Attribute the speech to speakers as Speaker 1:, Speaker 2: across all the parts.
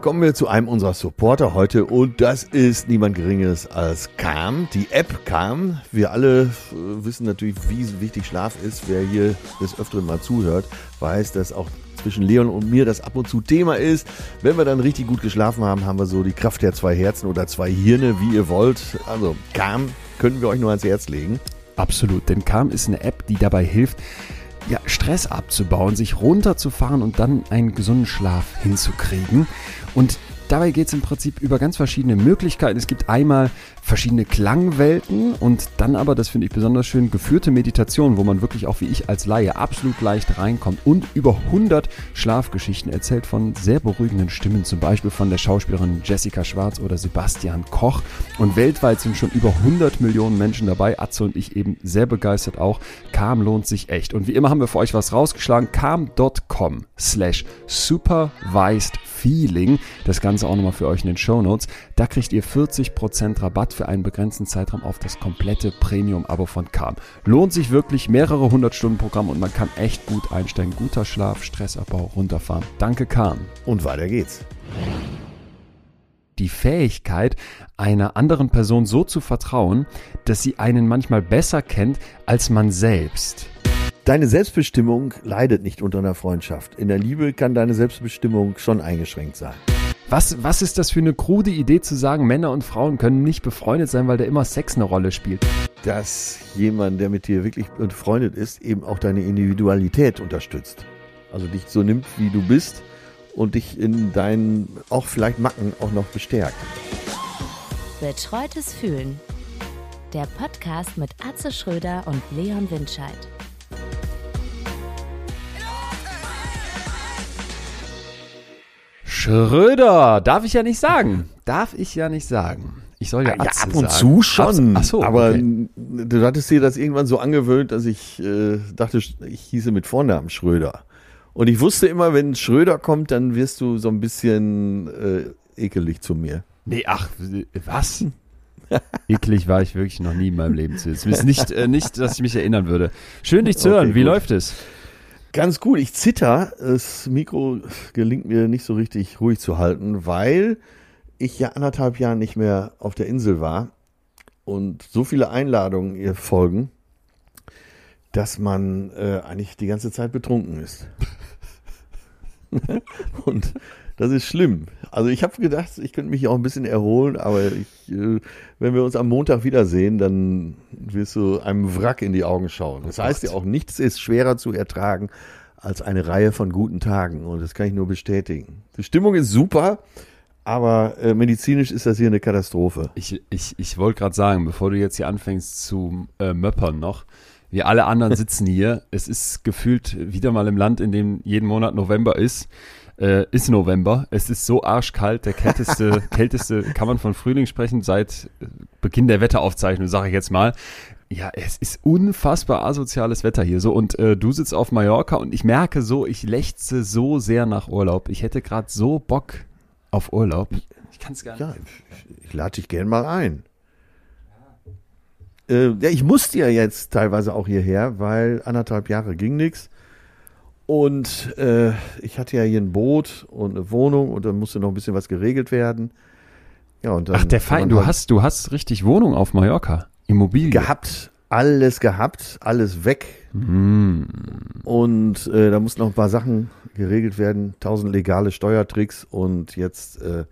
Speaker 1: Kommen wir zu einem unserer Supporter heute und das ist niemand Geringeres als Calm, die App Calm. Wir alle äh, wissen natürlich, wie wichtig Schlaf ist. Wer hier des Öfteren mal zuhört, weiß, dass auch zwischen Leon und mir das ab und zu Thema ist. Wenn wir dann richtig gut geschlafen haben, haben wir so die Kraft der zwei Herzen oder zwei Hirne, wie ihr wollt. Also Calm können wir euch nur ans Herz legen.
Speaker 2: Absolut, denn Calm ist eine App, die dabei hilft, ja, Stress abzubauen, sich runterzufahren und dann einen gesunden Schlaf hinzukriegen. Und dabei geht es im Prinzip über ganz verschiedene Möglichkeiten. Es gibt einmal verschiedene Klangwelten und dann aber, das finde ich besonders schön, geführte Meditationen, wo man wirklich auch wie ich als Laie absolut leicht reinkommt und über 100 Schlafgeschichten erzählt von sehr beruhigenden Stimmen, zum Beispiel von der Schauspielerin Jessica Schwarz oder Sebastian Koch. Und weltweit sind schon über 100 Millionen Menschen dabei. Atze und ich eben sehr begeistert auch. Calm lohnt sich echt. Und wie immer haben wir für euch was rausgeschlagen. calm.com slash supervised feeling. Das Ganze auch nochmal für euch in den Show Notes. Da kriegt ihr 40% Rabatt für einen begrenzten Zeitraum auf das komplette Premium-Abo von Calm. Lohnt sich wirklich mehrere hundert Stunden Programm und man kann echt gut einsteigen. Guter Schlaf, Stressabbau, runterfahren. Danke Calm.
Speaker 1: Und weiter geht's.
Speaker 2: Die Fähigkeit, einer anderen Person so zu vertrauen, dass sie einen manchmal besser kennt als man selbst.
Speaker 1: Deine Selbstbestimmung leidet nicht unter einer Freundschaft. In der Liebe kann deine Selbstbestimmung schon eingeschränkt sein.
Speaker 2: Was, was ist das für eine krude Idee zu sagen, Männer und Frauen können nicht befreundet sein, weil da immer Sex eine Rolle spielt?
Speaker 1: Dass jemand, der mit dir wirklich befreundet ist, eben auch deine Individualität unterstützt. Also dich so nimmt, wie du bist und dich in deinen auch vielleicht Macken auch noch bestärkt.
Speaker 3: Betreutes Fühlen. Der Podcast mit Atze Schröder und Leon Windscheid.
Speaker 2: Schröder, darf ich ja nicht sagen. Darf ich ja nicht sagen. Ich soll ja,
Speaker 1: Ah, ja ab und
Speaker 2: sagen.
Speaker 1: zu schon.
Speaker 2: Ach so,
Speaker 1: aber
Speaker 2: okay.
Speaker 1: du hattest dir das irgendwann so angewöhnt, dass ich äh, dachte, ich hieße mit Vornamen Schröder. Und ich wusste immer, wenn Schröder kommt, dann wirst du so ein bisschen äh, ekelig zu mir.
Speaker 2: Nee, ach, was? Eklig war ich wirklich noch nie in meinem Leben. Zumindest nicht, äh, nicht, dass ich mich erinnern würde. Schön, dich zu
Speaker 1: Okay,
Speaker 2: hören. Wie
Speaker 1: gut.
Speaker 2: läuft es?
Speaker 1: Ganz gut, ich zitter. Das Mikro gelingt mir nicht so richtig ruhig zu halten, weil ich ja anderthalb Jahre nicht mehr auf der Insel war und so viele Einladungen ihr folgen, dass man äh, eigentlich die ganze Zeit betrunken ist. und das ist schlimm. Also ich habe gedacht, ich könnte mich auch ein bisschen erholen, aber ich, äh, wenn wir uns am Montag wiedersehen, dann wirst du einem Wrack in die Augen schauen. Das heißt ja auch, nichts ist schwerer zu ertragen als eine Reihe von guten Tagen. Und das kann ich nur bestätigen. Die Stimmung ist super, aber äh, medizinisch ist das hier eine Katastrophe.
Speaker 2: Ich, ich, ich wollte gerade sagen, bevor du jetzt hier anfängst zu äh, möppern noch, wir alle anderen sitzen hier. Es ist gefühlt wieder mal im Land, in dem jeden Monat November ist. Äh, ist November. Es ist so arschkalt. Der kälteste, kälteste, kann man von Frühling sprechen, seit äh, Beginn der Wetteraufzeichnung, sage ich jetzt mal. Ja, es ist unfassbar asoziales Wetter hier so und äh, du sitzt auf Mallorca und ich merke so, ich lechze so sehr nach Urlaub. Ich hätte gerade so Bock auf Urlaub. Ich kann es gar nicht.
Speaker 1: Ja, ich, ich lade dich gern mal ein. Äh, ja, ich musste ja jetzt teilweise auch hierher, weil anderthalb Jahre ging nichts. Und äh, ich hatte ja hier ein Boot und eine Wohnung und dann musste noch ein bisschen was geregelt werden. Ja, und dann
Speaker 2: Ach, der
Speaker 1: kann
Speaker 2: Fein,
Speaker 1: man
Speaker 2: du
Speaker 1: halt
Speaker 2: hast, du hast richtig Wohnung auf Mallorca. Immobilie.
Speaker 1: gehabt, alles gehabt, alles weg.
Speaker 2: Mm.
Speaker 1: Und äh, da mussten noch ein paar Sachen geregelt werden, tausend legale Steuertricks und jetzt äh,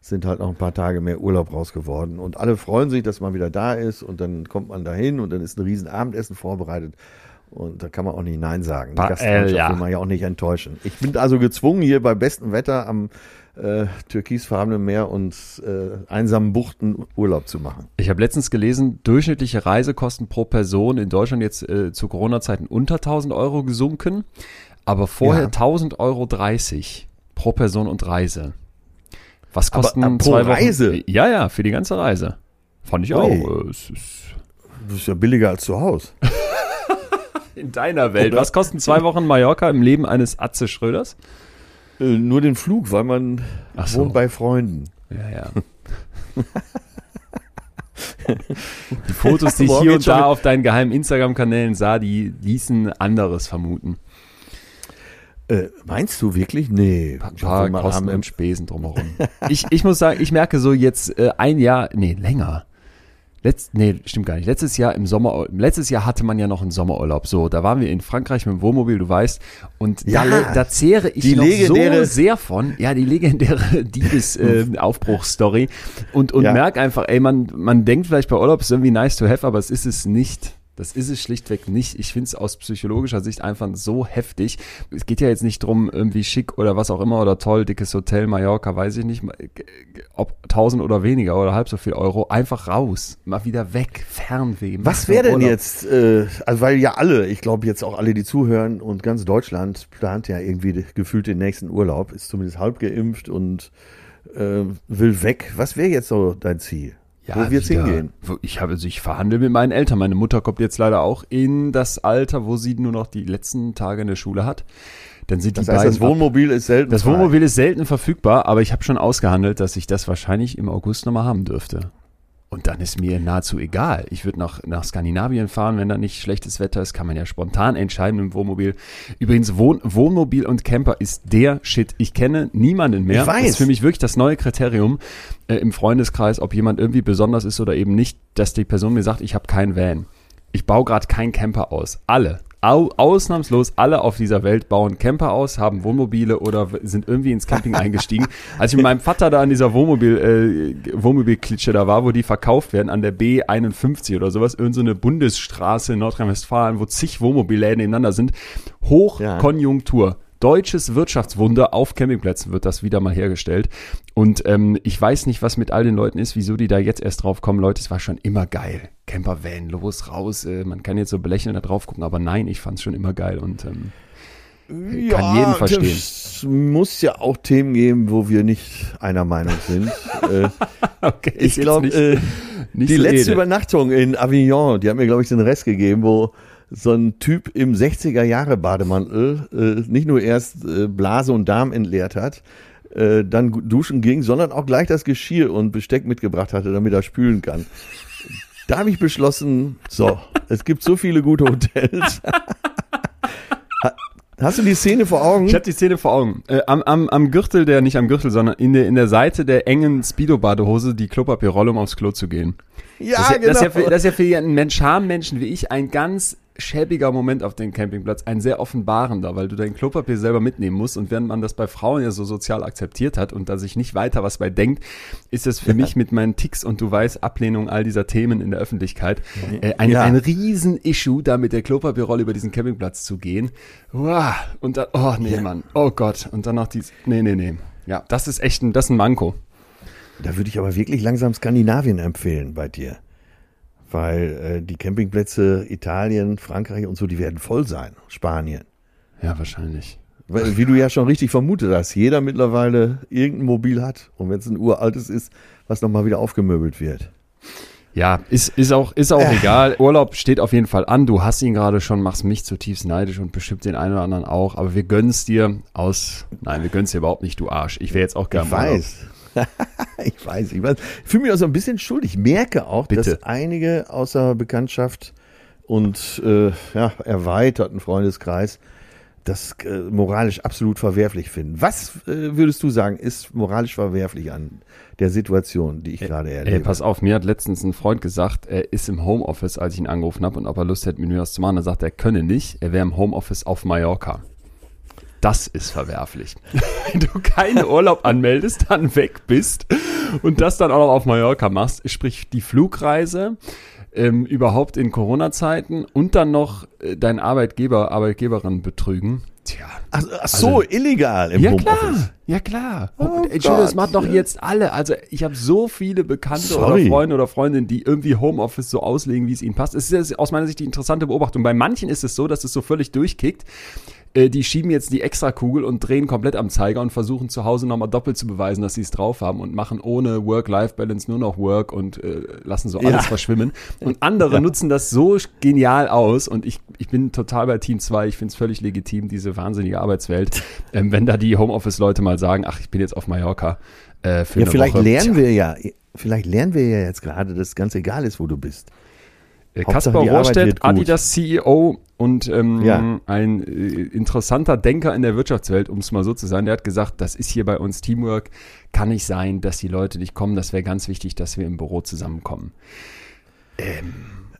Speaker 1: sind halt noch ein paar Tage mehr Urlaub raus geworden. Und alle freuen sich, dass man wieder da ist und dann kommt man dahin und dann ist ein riesen Abendessen vorbereitet. Und da kann man auch nicht Nein sagen. Die
Speaker 2: Ba-
Speaker 1: Gastfreundschaft
Speaker 2: äh,
Speaker 1: will man ja auch nicht enttäuschen. Ich bin also gezwungen, hier bei bestem Wetter am äh, türkisfarbenen Meer und äh, einsamen Buchten Urlaub zu machen.
Speaker 2: Ich habe letztens gelesen, durchschnittliche Reisekosten pro Person in Deutschland jetzt äh, zu Corona-Zeiten unter 1000 Euro gesunken, aber vorher
Speaker 1: Ja.
Speaker 2: 1000 Euro 30 pro Person und Reise. Was
Speaker 1: Aber,
Speaker 2: kosten
Speaker 1: äh, pro
Speaker 2: zwei Wochen?
Speaker 1: Reise?
Speaker 2: Ja, ja, für die ganze Reise. Fand ich
Speaker 1: Ui.
Speaker 2: auch. Äh, es ist
Speaker 1: Das ist ja billiger als zu Hause.
Speaker 2: in deiner Welt.
Speaker 1: Oder?
Speaker 2: Was kosten zwei Wochen Mallorca im Leben eines Atze Schröders?
Speaker 1: Äh, nur den Flug, weil man
Speaker 2: Ach so.
Speaker 1: wohnt bei Freunden.
Speaker 2: Ja, ja. Die Fotos, die ich hier und da auf deinen geheimen Instagram-Kanälen sah, die ließen anderes vermuten.
Speaker 1: Äh, meinst du wirklich? Nee.
Speaker 2: Ein
Speaker 1: Ich
Speaker 2: paar Kosten und Spesen drumherum. ich, ich muss sagen, ich merke so jetzt äh, ein Jahr, nee, länger. Letzt, nee, stimmt gar nicht. Letztes Jahr im Sommer, letztes Jahr hatte man ja noch einen Sommerurlaub. So, da waren wir in Frankreich mit dem Wohnmobil, du weißt. Und
Speaker 1: Ja,
Speaker 2: da, da zehre ich
Speaker 1: die
Speaker 2: noch
Speaker 1: legendäre-
Speaker 2: so sehr von. Ja, die legendäre Diebes-Aufbruchsstory. und und
Speaker 1: Ja.
Speaker 2: merk einfach, ey, man, man denkt vielleicht bei Urlaub ist irgendwie nice to have, aber es ist es nicht. Das ist es schlichtweg nicht. Ich finde es aus psychologischer Sicht einfach so heftig. Es geht ja jetzt nicht drum, irgendwie schick oder was auch immer oder toll, dickes Hotel, Mallorca, weiß ich nicht, ob 1000 oder weniger oder halb so viel Euro. Einfach raus, mal wieder weg, Fernweh.
Speaker 1: Was wäre denn jetzt, äh, also weil ja alle, ich glaube jetzt auch alle, die zuhören und ganz Deutschland plant ja irgendwie gefühlt den nächsten Urlaub, ist zumindest halb geimpft und äh, will weg. Was wäre jetzt so dein Ziel? Wo wird's
Speaker 2: wieder.
Speaker 1: hingehen?
Speaker 2: Ich habe, also ich verhandle mit meinen Eltern. Meine Mutter kommt jetzt leider auch in das Alter, wo sie nur noch die letzten Tage in der Schule hat. Dann sind
Speaker 1: Das
Speaker 2: die
Speaker 1: heißt,
Speaker 2: beiden
Speaker 1: das Wohnmobil ist selten.
Speaker 2: Das
Speaker 1: frei.
Speaker 2: Wohnmobil ist selten verfügbar, aber ich habe schon ausgehandelt, dass ich das wahrscheinlich im August nochmal haben dürfte. Und dann ist mir nahezu egal. Ich würde nach, nach Skandinavien fahren, wenn da nicht schlechtes Wetter ist, kann man ja spontan entscheiden im Wohnmobil. Übrigens, Wohn, Wohnmobil und Camper ist der Shit. Ich kenne niemanden mehr.
Speaker 1: Ich weiß.
Speaker 2: Das ist für mich wirklich das neue Kriterium äh, im Freundeskreis, ob jemand irgendwie besonders ist oder eben nicht, dass die Person mir sagt, ich habe keinen Van. Ich baue gerade keinen Camper aus. Alle. Au, ausnahmslos alle auf dieser Welt bauen Camper aus, haben Wohnmobile oder sind irgendwie ins Camping eingestiegen. Als ich mit meinem Vater da an dieser Wohnmobil, äh, Wohnmobilklitsche da war, wo die verkauft werden, an der B51 oder sowas, irgend so eine Bundesstraße in Nordrhein-Westfalen, wo zig Wohnmobilläden nebeneinander sind. Hochkonjunktur. Deutsches Wirtschaftswunder auf Campingplätzen wird das wieder mal hergestellt. Und ähm, ich weiß nicht, was mit all den Leuten ist, wieso die da jetzt erst drauf kommen. Leute, es war schon immer geil. Campervan, los, raus. Äh, man kann jetzt so belächelnd da drauf gucken, aber nein, ich fand es schon immer geil. Und ähm, kann jeden verstehen.
Speaker 1: Es muss ja auch Themen geben, wo wir nicht einer Meinung sind. äh,
Speaker 2: okay,
Speaker 1: ich glaube, äh, die
Speaker 2: so
Speaker 1: letzte
Speaker 2: edel.
Speaker 1: Übernachtung in Avignon, die hat mir, glaube ich, den Rest gegeben, wo so ein Typ im 60er Jahre Bademantel äh, nicht nur erst äh, Blase und Darm entleert hat, äh, dann duschen ging, sondern auch gleich das Geschirr und Besteck mitgebracht hatte, damit er spülen kann. Da habe ich beschlossen, so, es gibt so viele gute Hotels. Ha- Hast du die Szene vor Augen?
Speaker 2: Ich habe die Szene vor Augen. Äh, am, am, am Gürtel der, nicht am Gürtel, sondern in der, in der Seite der engen Speedo-Badehose die Klopapierrolle, um aufs Klo zu gehen.
Speaker 1: ja,
Speaker 2: das, ist ja, das, ist ja
Speaker 1: genau.
Speaker 2: für, das ist ja für einen Mensch, Schammenschen wie ich ein ganz schäbiger Moment auf dem Campingplatz, ein sehr offenbarender, weil du dein Klopapier selber mitnehmen musst und während man das bei Frauen ja so sozial akzeptiert hat und da sich nicht weiter was bei denkt, ist es für mich mit meinen Ticks und du weißt, Ablehnung all dieser Themen in der Öffentlichkeit, äh, ein,
Speaker 1: Ja.
Speaker 2: ein Riesen-Issue, da mit der Klopapierrolle über diesen Campingplatz zu gehen. Uah, und dann, oh nee,
Speaker 1: Ja.
Speaker 2: Mann, oh Gott, und dann noch dies, nee, nee, nee. Ja, das ist echt ein, das ist ein Manko.
Speaker 1: Da würde ich aber wirklich langsam Skandinavien empfehlen bei dir. Weil äh, die Campingplätze Italien, Frankreich und so, die werden voll sein. Spanien.
Speaker 2: Ja, wahrscheinlich.
Speaker 1: Weil, wie du ja schon richtig vermutet hast, jeder mittlerweile irgendein Mobil hat. Und wenn es ein uraltes ist, was nochmal wieder aufgemöbelt wird.
Speaker 2: Ja, ist, ist auch, ist auch egal. Urlaub steht auf jeden Fall an. Du hast ihn gerade schon, machst mich zutiefst neidisch und bestimmt den einen oder anderen auch. Aber wir gönnen's dir aus. Nein, wir gönnen's dir überhaupt nicht, du Arsch. Ich wäre jetzt auch gerne
Speaker 1: Ich weiß. ich weiß, ich weiß. Ich fühle mich auch so ein bisschen schuldig. Ich merke auch,
Speaker 2: Bitte.
Speaker 1: dass einige außer Bekanntschaft und äh, ja, erweiterten Freundeskreis das äh, moralisch absolut verwerflich finden. Was äh, würdest du sagen, ist moralisch verwerflich an der Situation, die ich gerade erlebe?
Speaker 2: Ey, pass auf, mir hat letztens ein Freund gesagt, er ist im Homeoffice, als ich ihn angerufen habe und ob er Lust hätte, mit mir was zu machen. Er sagt, er könne nicht. Er wäre im Homeoffice auf Mallorca. Das ist verwerflich. Wenn du keinen Urlaub anmeldest, dann weg bist und das dann auch noch auf Mallorca machst, sprich die Flugreise, ähm, überhaupt in Corona-Zeiten und dann noch äh, deinen Arbeitgeber, Arbeitgeberin betrügen. Tja.
Speaker 1: ach, ach so, illegal im
Speaker 2: Ja
Speaker 1: Homeoffice.
Speaker 2: klar, ja klar.
Speaker 1: Oh
Speaker 2: Entschuldigung, das
Speaker 1: Gott,
Speaker 2: machen doch jetzt alle. Also ich habe so viele Bekannte
Speaker 1: Sorry.
Speaker 2: oder Freunde oder Freundinnen, die irgendwie Homeoffice so auslegen, wie es ihnen passt. Es ist aus meiner Sicht die interessante Beobachtung. Bei manchen ist es so, dass es so völlig durchkickt. Äh, Die schieben jetzt die Extrakugel und drehen komplett am Zeiger und versuchen zu Hause nochmal doppelt zu beweisen, dass sie es drauf haben und machen ohne Work-Life-Balance nur noch Work und äh, lassen so alles
Speaker 1: Ja.
Speaker 2: verschwimmen. Und andere nutzen das so genial aus und ich, ich bin total bei Team 2. Ich finde es völlig legitim, diese wahnsinnige Arbeitswelt. Ähm, wenn da die Homeoffice-Leute mal sagen, ach, ich bin jetzt auf Mallorca äh, für
Speaker 1: Ja,
Speaker 2: eine
Speaker 1: vielleicht
Speaker 2: Woche.
Speaker 1: lernen wir ja, vielleicht lernen wir ja jetzt gerade, dass es ganz egal ist, wo du bist.
Speaker 2: Äh,
Speaker 1: Hauptsache,
Speaker 2: Kaspar Rohrstedt. Adidas CEO, und ähm,
Speaker 1: Ja.
Speaker 2: ein äh, interessanter Denker in der Wirtschaftswelt, um es mal so zu sagen, der hat gesagt, das ist hier bei uns Teamwork, kann nicht sein, dass die Leute nicht kommen, das wäre ganz wichtig, dass wir im Büro zusammenkommen. Ähm,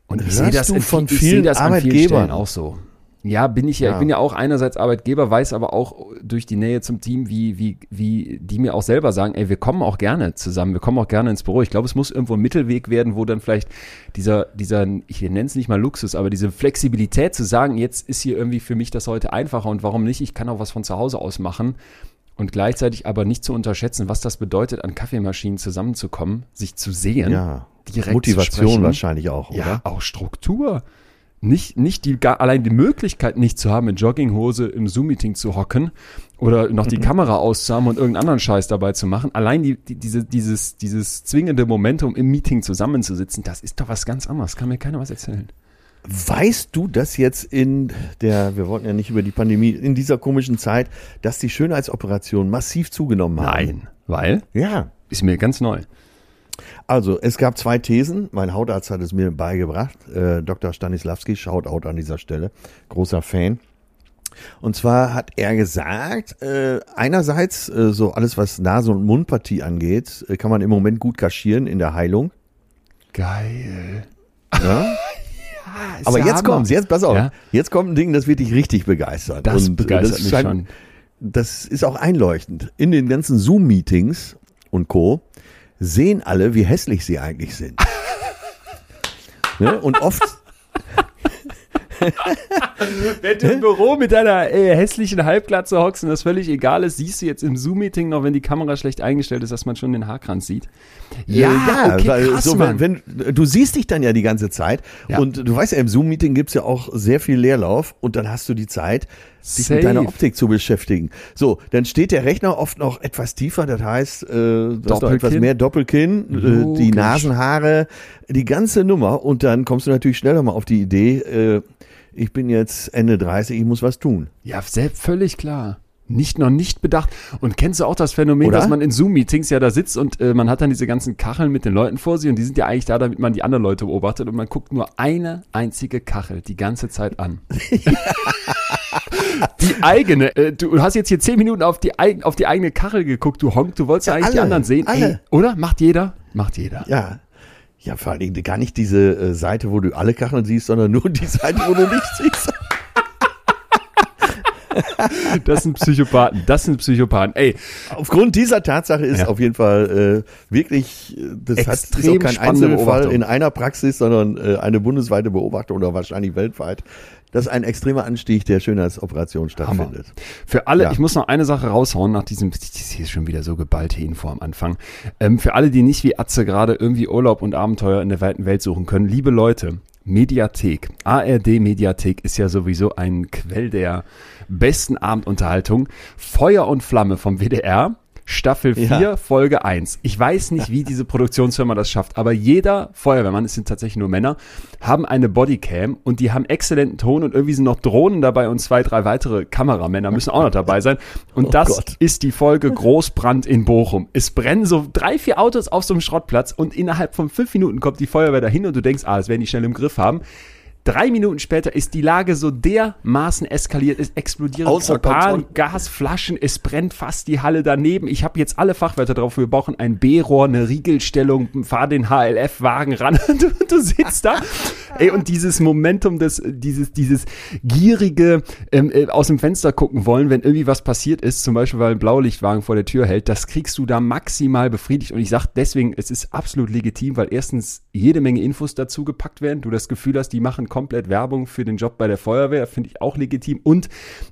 Speaker 2: und ich sehe das,
Speaker 1: von
Speaker 2: viel- ich
Speaker 1: vielen
Speaker 2: das an vielen
Speaker 1: Arbeitgebern?
Speaker 2: Stellen auch so. Ja, bin ich ja.
Speaker 1: Ja.
Speaker 2: Ich bin ja auch einerseits Arbeitgeber, weiß aber auch durch die Nähe zum Team, wie, wie, wie die mir auch selber sagen, ey, wir kommen auch gerne zusammen, wir kommen auch gerne ins Büro. Ich glaube, es muss irgendwo ein Mittelweg werden, wo dann vielleicht dieser, dieser, ich nenne es nicht mal Luxus, aber diese Flexibilität zu sagen, jetzt ist hier irgendwie für mich das heute einfacher und warum nicht, ich kann auch was von zu Hause aus machen. Und gleichzeitig aber nicht zu unterschätzen, was das bedeutet, an Kaffeemaschinen zusammenzukommen, sich zu sehen,
Speaker 1: Ja.
Speaker 2: direkt zu
Speaker 1: Motivation wahrscheinlich auch,
Speaker 2: Ja,
Speaker 1: oder?
Speaker 2: auch Struktur. Nicht, nicht die, allein die Möglichkeit nicht zu haben, in Jogginghose im Zoom-Meeting zu hocken oder noch
Speaker 1: Mhm.
Speaker 2: die Kamera auszuhaben und irgendeinen anderen Scheiß dabei zu machen. Allein die, die, diese, dieses, dieses zwingende Momentum im Meeting zusammenzusitzen, das ist doch was ganz anderes. Kann mir keiner was erzählen.
Speaker 1: Weißt du, dass jetzt in der, wir wollten ja nicht über die Pandemie, in dieser komischen Zeit, dass die Schönheitsoperationen massiv zugenommen haben?
Speaker 2: Weil?
Speaker 1: Ja.
Speaker 2: Ist mir ganz neu.
Speaker 1: Also, es gab zwei Thesen. Mein Hautarzt hat es mir beigebracht. Äh, Dr. Stanislavski, Shoutout an dieser Stelle. Großer Fan. Und zwar hat er gesagt, äh, einerseits, äh, so alles, was Nase- und Mundpartie angeht, äh, kann man im Moment gut kaschieren in der Heilung.
Speaker 2: Geil.
Speaker 1: Ja?
Speaker 2: Ist
Speaker 1: Aber jetzt
Speaker 2: Hammer.
Speaker 1: kommt's, jetzt pass auf.
Speaker 2: Ja?
Speaker 1: Jetzt kommt ein Ding, das wird dich richtig begeistern.
Speaker 2: Das
Speaker 1: Und, äh,
Speaker 2: begeistert mich
Speaker 1: scheint-
Speaker 2: schon.
Speaker 1: Das ist auch einleuchtend. In den ganzen Zoom-Meetings und Co. sehen alle, wie hässlich sie eigentlich sind. ne? Und oft,
Speaker 2: Wenn du im Büro mit deiner äh, hässlichen Halbglatze hockst und das völlig egal ist, siehst du jetzt im Zoom-Meeting noch, wenn die Kamera schlecht eingestellt ist, dass man schon den Haarkranz sieht.
Speaker 1: Äh, weil
Speaker 2: krass,
Speaker 1: so, wenn, wenn du siehst dich dann ja die ganze Zeit
Speaker 2: Ja.
Speaker 1: und du weißt ja, im Zoom-Meeting gibt's ja auch sehr viel Leerlauf und dann hast du die Zeit, dich
Speaker 2: Safe.
Speaker 1: mit deiner Optik zu beschäftigen. So, dann steht der Rechner oft noch etwas tiefer, das heißt, äh, du hast noch etwas mehr Doppelkinn, äh, die. Nasenhaare, die ganze Nummer und dann kommst du natürlich schneller mal auf die Idee, äh, ich bin jetzt Ende 30, ich muss was tun.
Speaker 2: Ja, selbst völlig klar. Nicht noch nicht bedacht. Und kennst du auch das Phänomen,
Speaker 1: Oder?
Speaker 2: dass man in Zoom-Meetings ja da sitzt und äh, man hat dann diese ganzen Kacheln mit den Leuten vor sich und die sind ja eigentlich da, damit man die anderen Leute beobachtet und man guckt nur eine einzige Kachel die ganze Zeit an. die eigene. Äh, du hast jetzt hier zehn Minuten auf die, auf die eigene Kachel geguckt, du Honk, du wolltest ja, eigentlich die
Speaker 1: alle,
Speaker 2: anderen sehen. Ey,
Speaker 1: alle.
Speaker 2: oder? Macht jeder? Macht jeder.
Speaker 1: Ja. Ja, vor allen Dingen gar nicht diese äh, Seite, wo du alle Kacheln siehst, sondern nur die Seite, wo du nichts siehst.
Speaker 2: Das sind Psychopathen. Das sind Psychopathen. Ey,
Speaker 1: Aufgrund dieser Tatsache ist
Speaker 2: Ja.
Speaker 1: auf jeden Fall äh, wirklich, äh, das hat, ist
Speaker 2: Extrem
Speaker 1: auch kein
Speaker 2: spannende
Speaker 1: Einzelfall
Speaker 2: Beobachtung.
Speaker 1: in einer Praxis, sondern äh, eine bundesweite Beobachtung oder wahrscheinlich weltweit, dass ein extremer Anstieg der Schönheitsoperation stattfindet.
Speaker 2: Für alle,
Speaker 1: Ja.
Speaker 2: ich muss noch eine Sache raushauen nach diesem, das ist hier schon wieder so geballte Info am Anfang. Ähm, für alle, die nicht wie Atze gerade irgendwie Urlaub und Abenteuer in der weiten Welt suchen können, liebe Leute, Mediathek, ARD Mediathek ist ja sowieso ein Quell der besten Abendunterhaltung. Feuer und Flamme vom WDR. Staffel 4,
Speaker 1: Ja.
Speaker 2: Folge 1. Ich weiß nicht, wie diese Produktionsfirma das schafft, aber jeder Feuerwehrmann, es sind tatsächlich nur Männer, haben eine Bodycam und die haben exzellenten Ton und irgendwie sind noch Drohnen dabei und zwei, drei weitere Kameramänner müssen auch noch dabei sein. Und
Speaker 1: Oh
Speaker 2: das
Speaker 1: Gott.
Speaker 2: ist die Folge Großbrand in Bochum. Es brennen so drei, vier Autos auf so einem Schrottplatz und innerhalb von fünf Minuten kommt die Feuerwehr dahin und du denkst, ah, das werden die schnell im Griff haben. Drei Minuten später ist die Lage so dermaßen eskaliert, es explodieren
Speaker 1: Außer
Speaker 2: Propan. Gasflaschen, es brennt fast die Halle daneben. Ich habe jetzt alle Fachwörter drauf. Wir brauchen ein B-Rohr, eine Riegelstellung, fahr den HLF-Wagen ran. Du, du sitzt da. Ey, und dieses Momentum, des, dieses, dieses gierige ähm, äh, aus dem Fenster gucken wollen, wenn irgendwie was passiert ist, zum Beispiel weil ein Blaulichtwagen vor der Tür hält, das kriegst du da maximal befriedigt. Und ich sag deswegen, es ist absolut legitim, weil erstens jede Menge Infos dazu gepackt werden. Du das Gefühl hast, die machen komplett Werbung für den Job bei der Feuerwehr, finde ich auch legitim. Und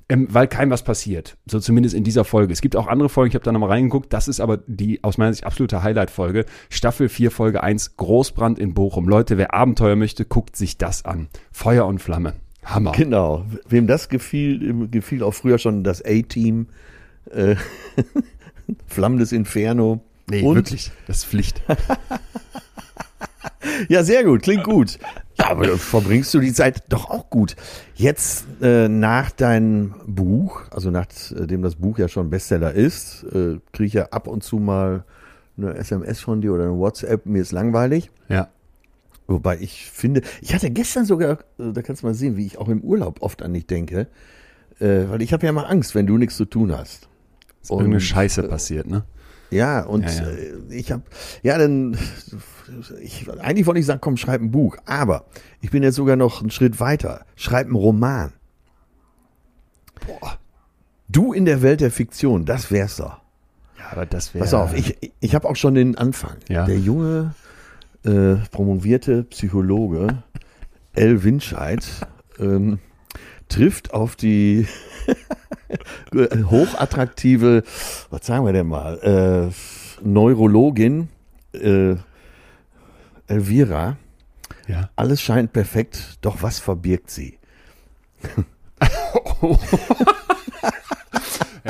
Speaker 2: ähm, weil keinem was passiert. So zumindest in dieser Folge. Es gibt auch andere Folgen, ich habe da nochmal reingeguckt. Das ist aber die aus meiner Sicht absolute Highlight-Folge. Staffel 4, Folge 1, Großbrand in Bochum. Leute, wer Abenteuer möchte, guckt sich das an. Feuer und Flamme. Hammer.
Speaker 1: Genau. Wem das gefiel, gefiel auch früher schon das A-Team, äh, Flammendes Inferno.
Speaker 2: Nee,
Speaker 1: Und-
Speaker 2: wirklich. Das ist Pflicht.
Speaker 1: Ja, sehr gut, klingt gut. Aber verbringst du die Zeit doch auch gut. Jetzt äh, nach deinem Buch, also nachdem das Buch ja schon Bestseller ist, äh, kriege ich ja ab und zu mal eine SMS von dir oder eine WhatsApp, mir ist langweilig.
Speaker 2: Ja.
Speaker 1: Wobei ich finde, ich hatte gestern sogar, äh, da kannst du mal sehen, wie ich auch im Urlaub oft an dich denke, äh, weil ich habe ja mal Angst, wenn du nichts zu tun hast.
Speaker 2: Ist irgendeine Scheiße passiert, ne?
Speaker 1: Ja, und
Speaker 2: Ja, ja.
Speaker 1: äh, ich habe, ja, dann, ich, eigentlich wollte ich sagen, komm, schreib ein Buch, aber ich bin jetzt sogar noch einen Schritt weiter. Schreib einen Roman.
Speaker 2: Boah.
Speaker 1: Du in der Welt der Fiktion, das wär's doch.
Speaker 2: Ja, aber das wäre.
Speaker 1: Pass auf, ich, ich habe auch schon den Anfang.
Speaker 2: Ja.
Speaker 1: Der junge, äh, promovierte Psychologe L. Winscheid ähm, trifft auf die hochattraktive, was sagen wir denn mal, äh, Neurologin äh, Elvira.
Speaker 2: Ja.
Speaker 1: Alles scheint perfekt, doch was verbirgt sie?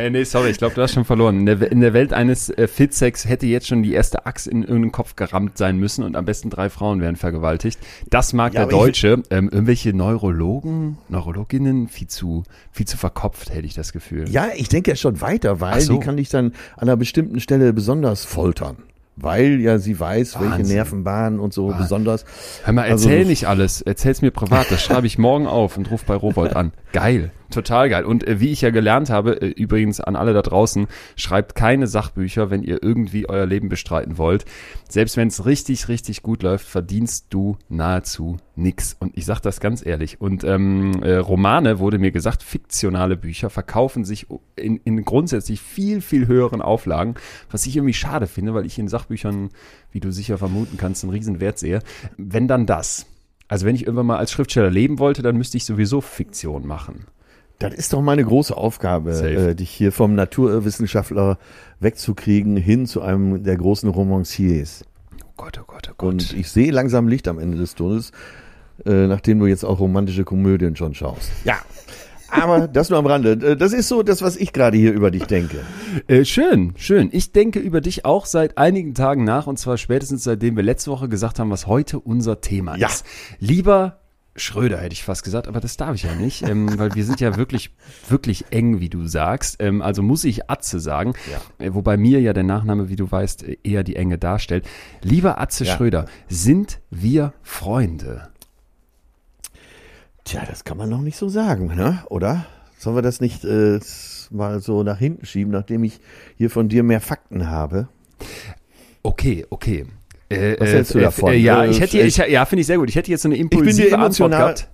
Speaker 2: Hey, nee, sorry, ich glaube, du hast schon verloren. In der, in der Welt eines äh, Fitsex hätte jetzt schon die erste Axt in irgendeinen Kopf gerammt sein müssen und am besten drei Frauen wären vergewaltigt. Das mag
Speaker 1: Ja,
Speaker 2: der Deutsche. Ähm, irgendwelche Neurologen, Neurologinnen, viel zu, viel zu verkopft, hätte ich das Gefühl.
Speaker 1: Ja, ich denke ja schon weiter, weil
Speaker 2: so.
Speaker 1: die kann dich dann an einer bestimmten Stelle besonders foltern. Weil ja sie weiß, welche
Speaker 2: Wahnsinn.
Speaker 1: Nervenbahnen und so besonders.
Speaker 2: Hör mal,
Speaker 1: Also-
Speaker 2: erzähl nicht alles. Erzähl's mir privat. Das schreibe ich morgen auf und ruf bei Robolt an. Geil. Total geil. Und äh, wie ich ja gelernt habe, äh, übrigens an alle da draußen, schreibt keine Sachbücher, wenn ihr irgendwie euer Leben bestreiten wollt. Selbst wenn es richtig, richtig gut läuft, verdienst du nahezu nix. Und ich sag das ganz ehrlich. Und ähm, äh, Romane, wurde mir gesagt, fiktionale Bücher verkaufen sich in, in grundsätzlich viel, viel höheren Auflagen, was ich irgendwie schade finde, weil ich in Sachbüchern, wie du sicher vermuten kannst, einen riesen Wert sehe. Wenn dann das. Also wenn ich irgendwann mal als Schriftsteller leben wollte, dann müsste ich sowieso Fiktion machen.
Speaker 1: Das ist doch meine große Aufgabe, äh, dich hier vom Naturwissenschaftler wegzukriegen hin zu einem der großen Romanciers.
Speaker 2: Oh Gott, oh Gott, oh Gott.
Speaker 1: Und ich sehe langsam Licht am Ende des Tunnels, äh, nachdem du jetzt auch romantische Komödien schon schaust. Ja. Aber das nur am Rande. Äh, Das ist so das, was ich gerade hier über dich denke.
Speaker 2: Äh, schön, schön. Ich denke über dich auch seit einigen Tagen nach und zwar spätestens seitdem wir letzte Woche gesagt haben, was heute unser Thema
Speaker 1: Ja.
Speaker 2: ist. Lieber Schröder hätte ich fast gesagt, aber das darf ich ja nicht, ähm, weil wir sind ja wirklich, wirklich eng, wie du sagst. Ähm, also muss ich Atze sagen, äh, wobei mir ja der Nachname, wie du weißt, äh, eher die Enge darstellt. Lieber Atze
Speaker 1: Ja.
Speaker 2: Schröder, sind wir Freunde?
Speaker 1: Tja, das kann man noch nicht so sagen, ne? oder? Sollen wir das nicht äh, mal so nach hinten schieben, nachdem ich hier von dir mehr Fakten habe?
Speaker 2: Okay, okay. Äh,
Speaker 1: Was
Speaker 2: äh,
Speaker 1: hältst du
Speaker 2: äh,
Speaker 1: davon?
Speaker 2: Äh, ja, ich hätte,
Speaker 1: ich-
Speaker 2: ich, ja, finde ich sehr gut. Ich hätte jetzt so eine
Speaker 1: bin
Speaker 2: impulsive Antwort
Speaker 1: emotional-
Speaker 2: gehabt.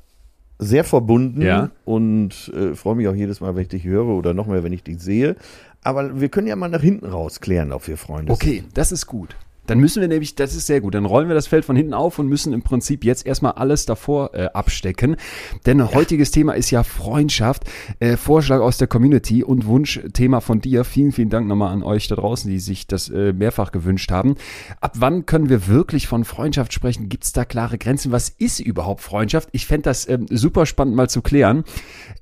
Speaker 1: Sehr verbunden
Speaker 2: Ja.
Speaker 1: und freue mich auch jedes Mal, wenn ich dich höre oder noch mehr, wenn ich dich sehe. Aber wir können ja mal nach hinten raus klären, ob wir Freunde sind.
Speaker 2: Okay, das ist gut. Dann müssen wir nämlich, das ist sehr gut, dann rollen wir das Feld von hinten auf und müssen im Prinzip jetzt erstmal alles davor äh, abstecken. Denn heutiges Thema ist ja Freundschaft. Äh, Vorschlag aus der Community und Wunschthema von dir. Vielen, vielen Dank nochmal an euch da draußen, die sich das äh, mehrfach gewünscht haben. Ab wann können wir wirklich von Freundschaft sprechen? Gibt es da klare Grenzen? Was ist überhaupt Freundschaft? Ich fände das ähm, super spannend mal zu klären.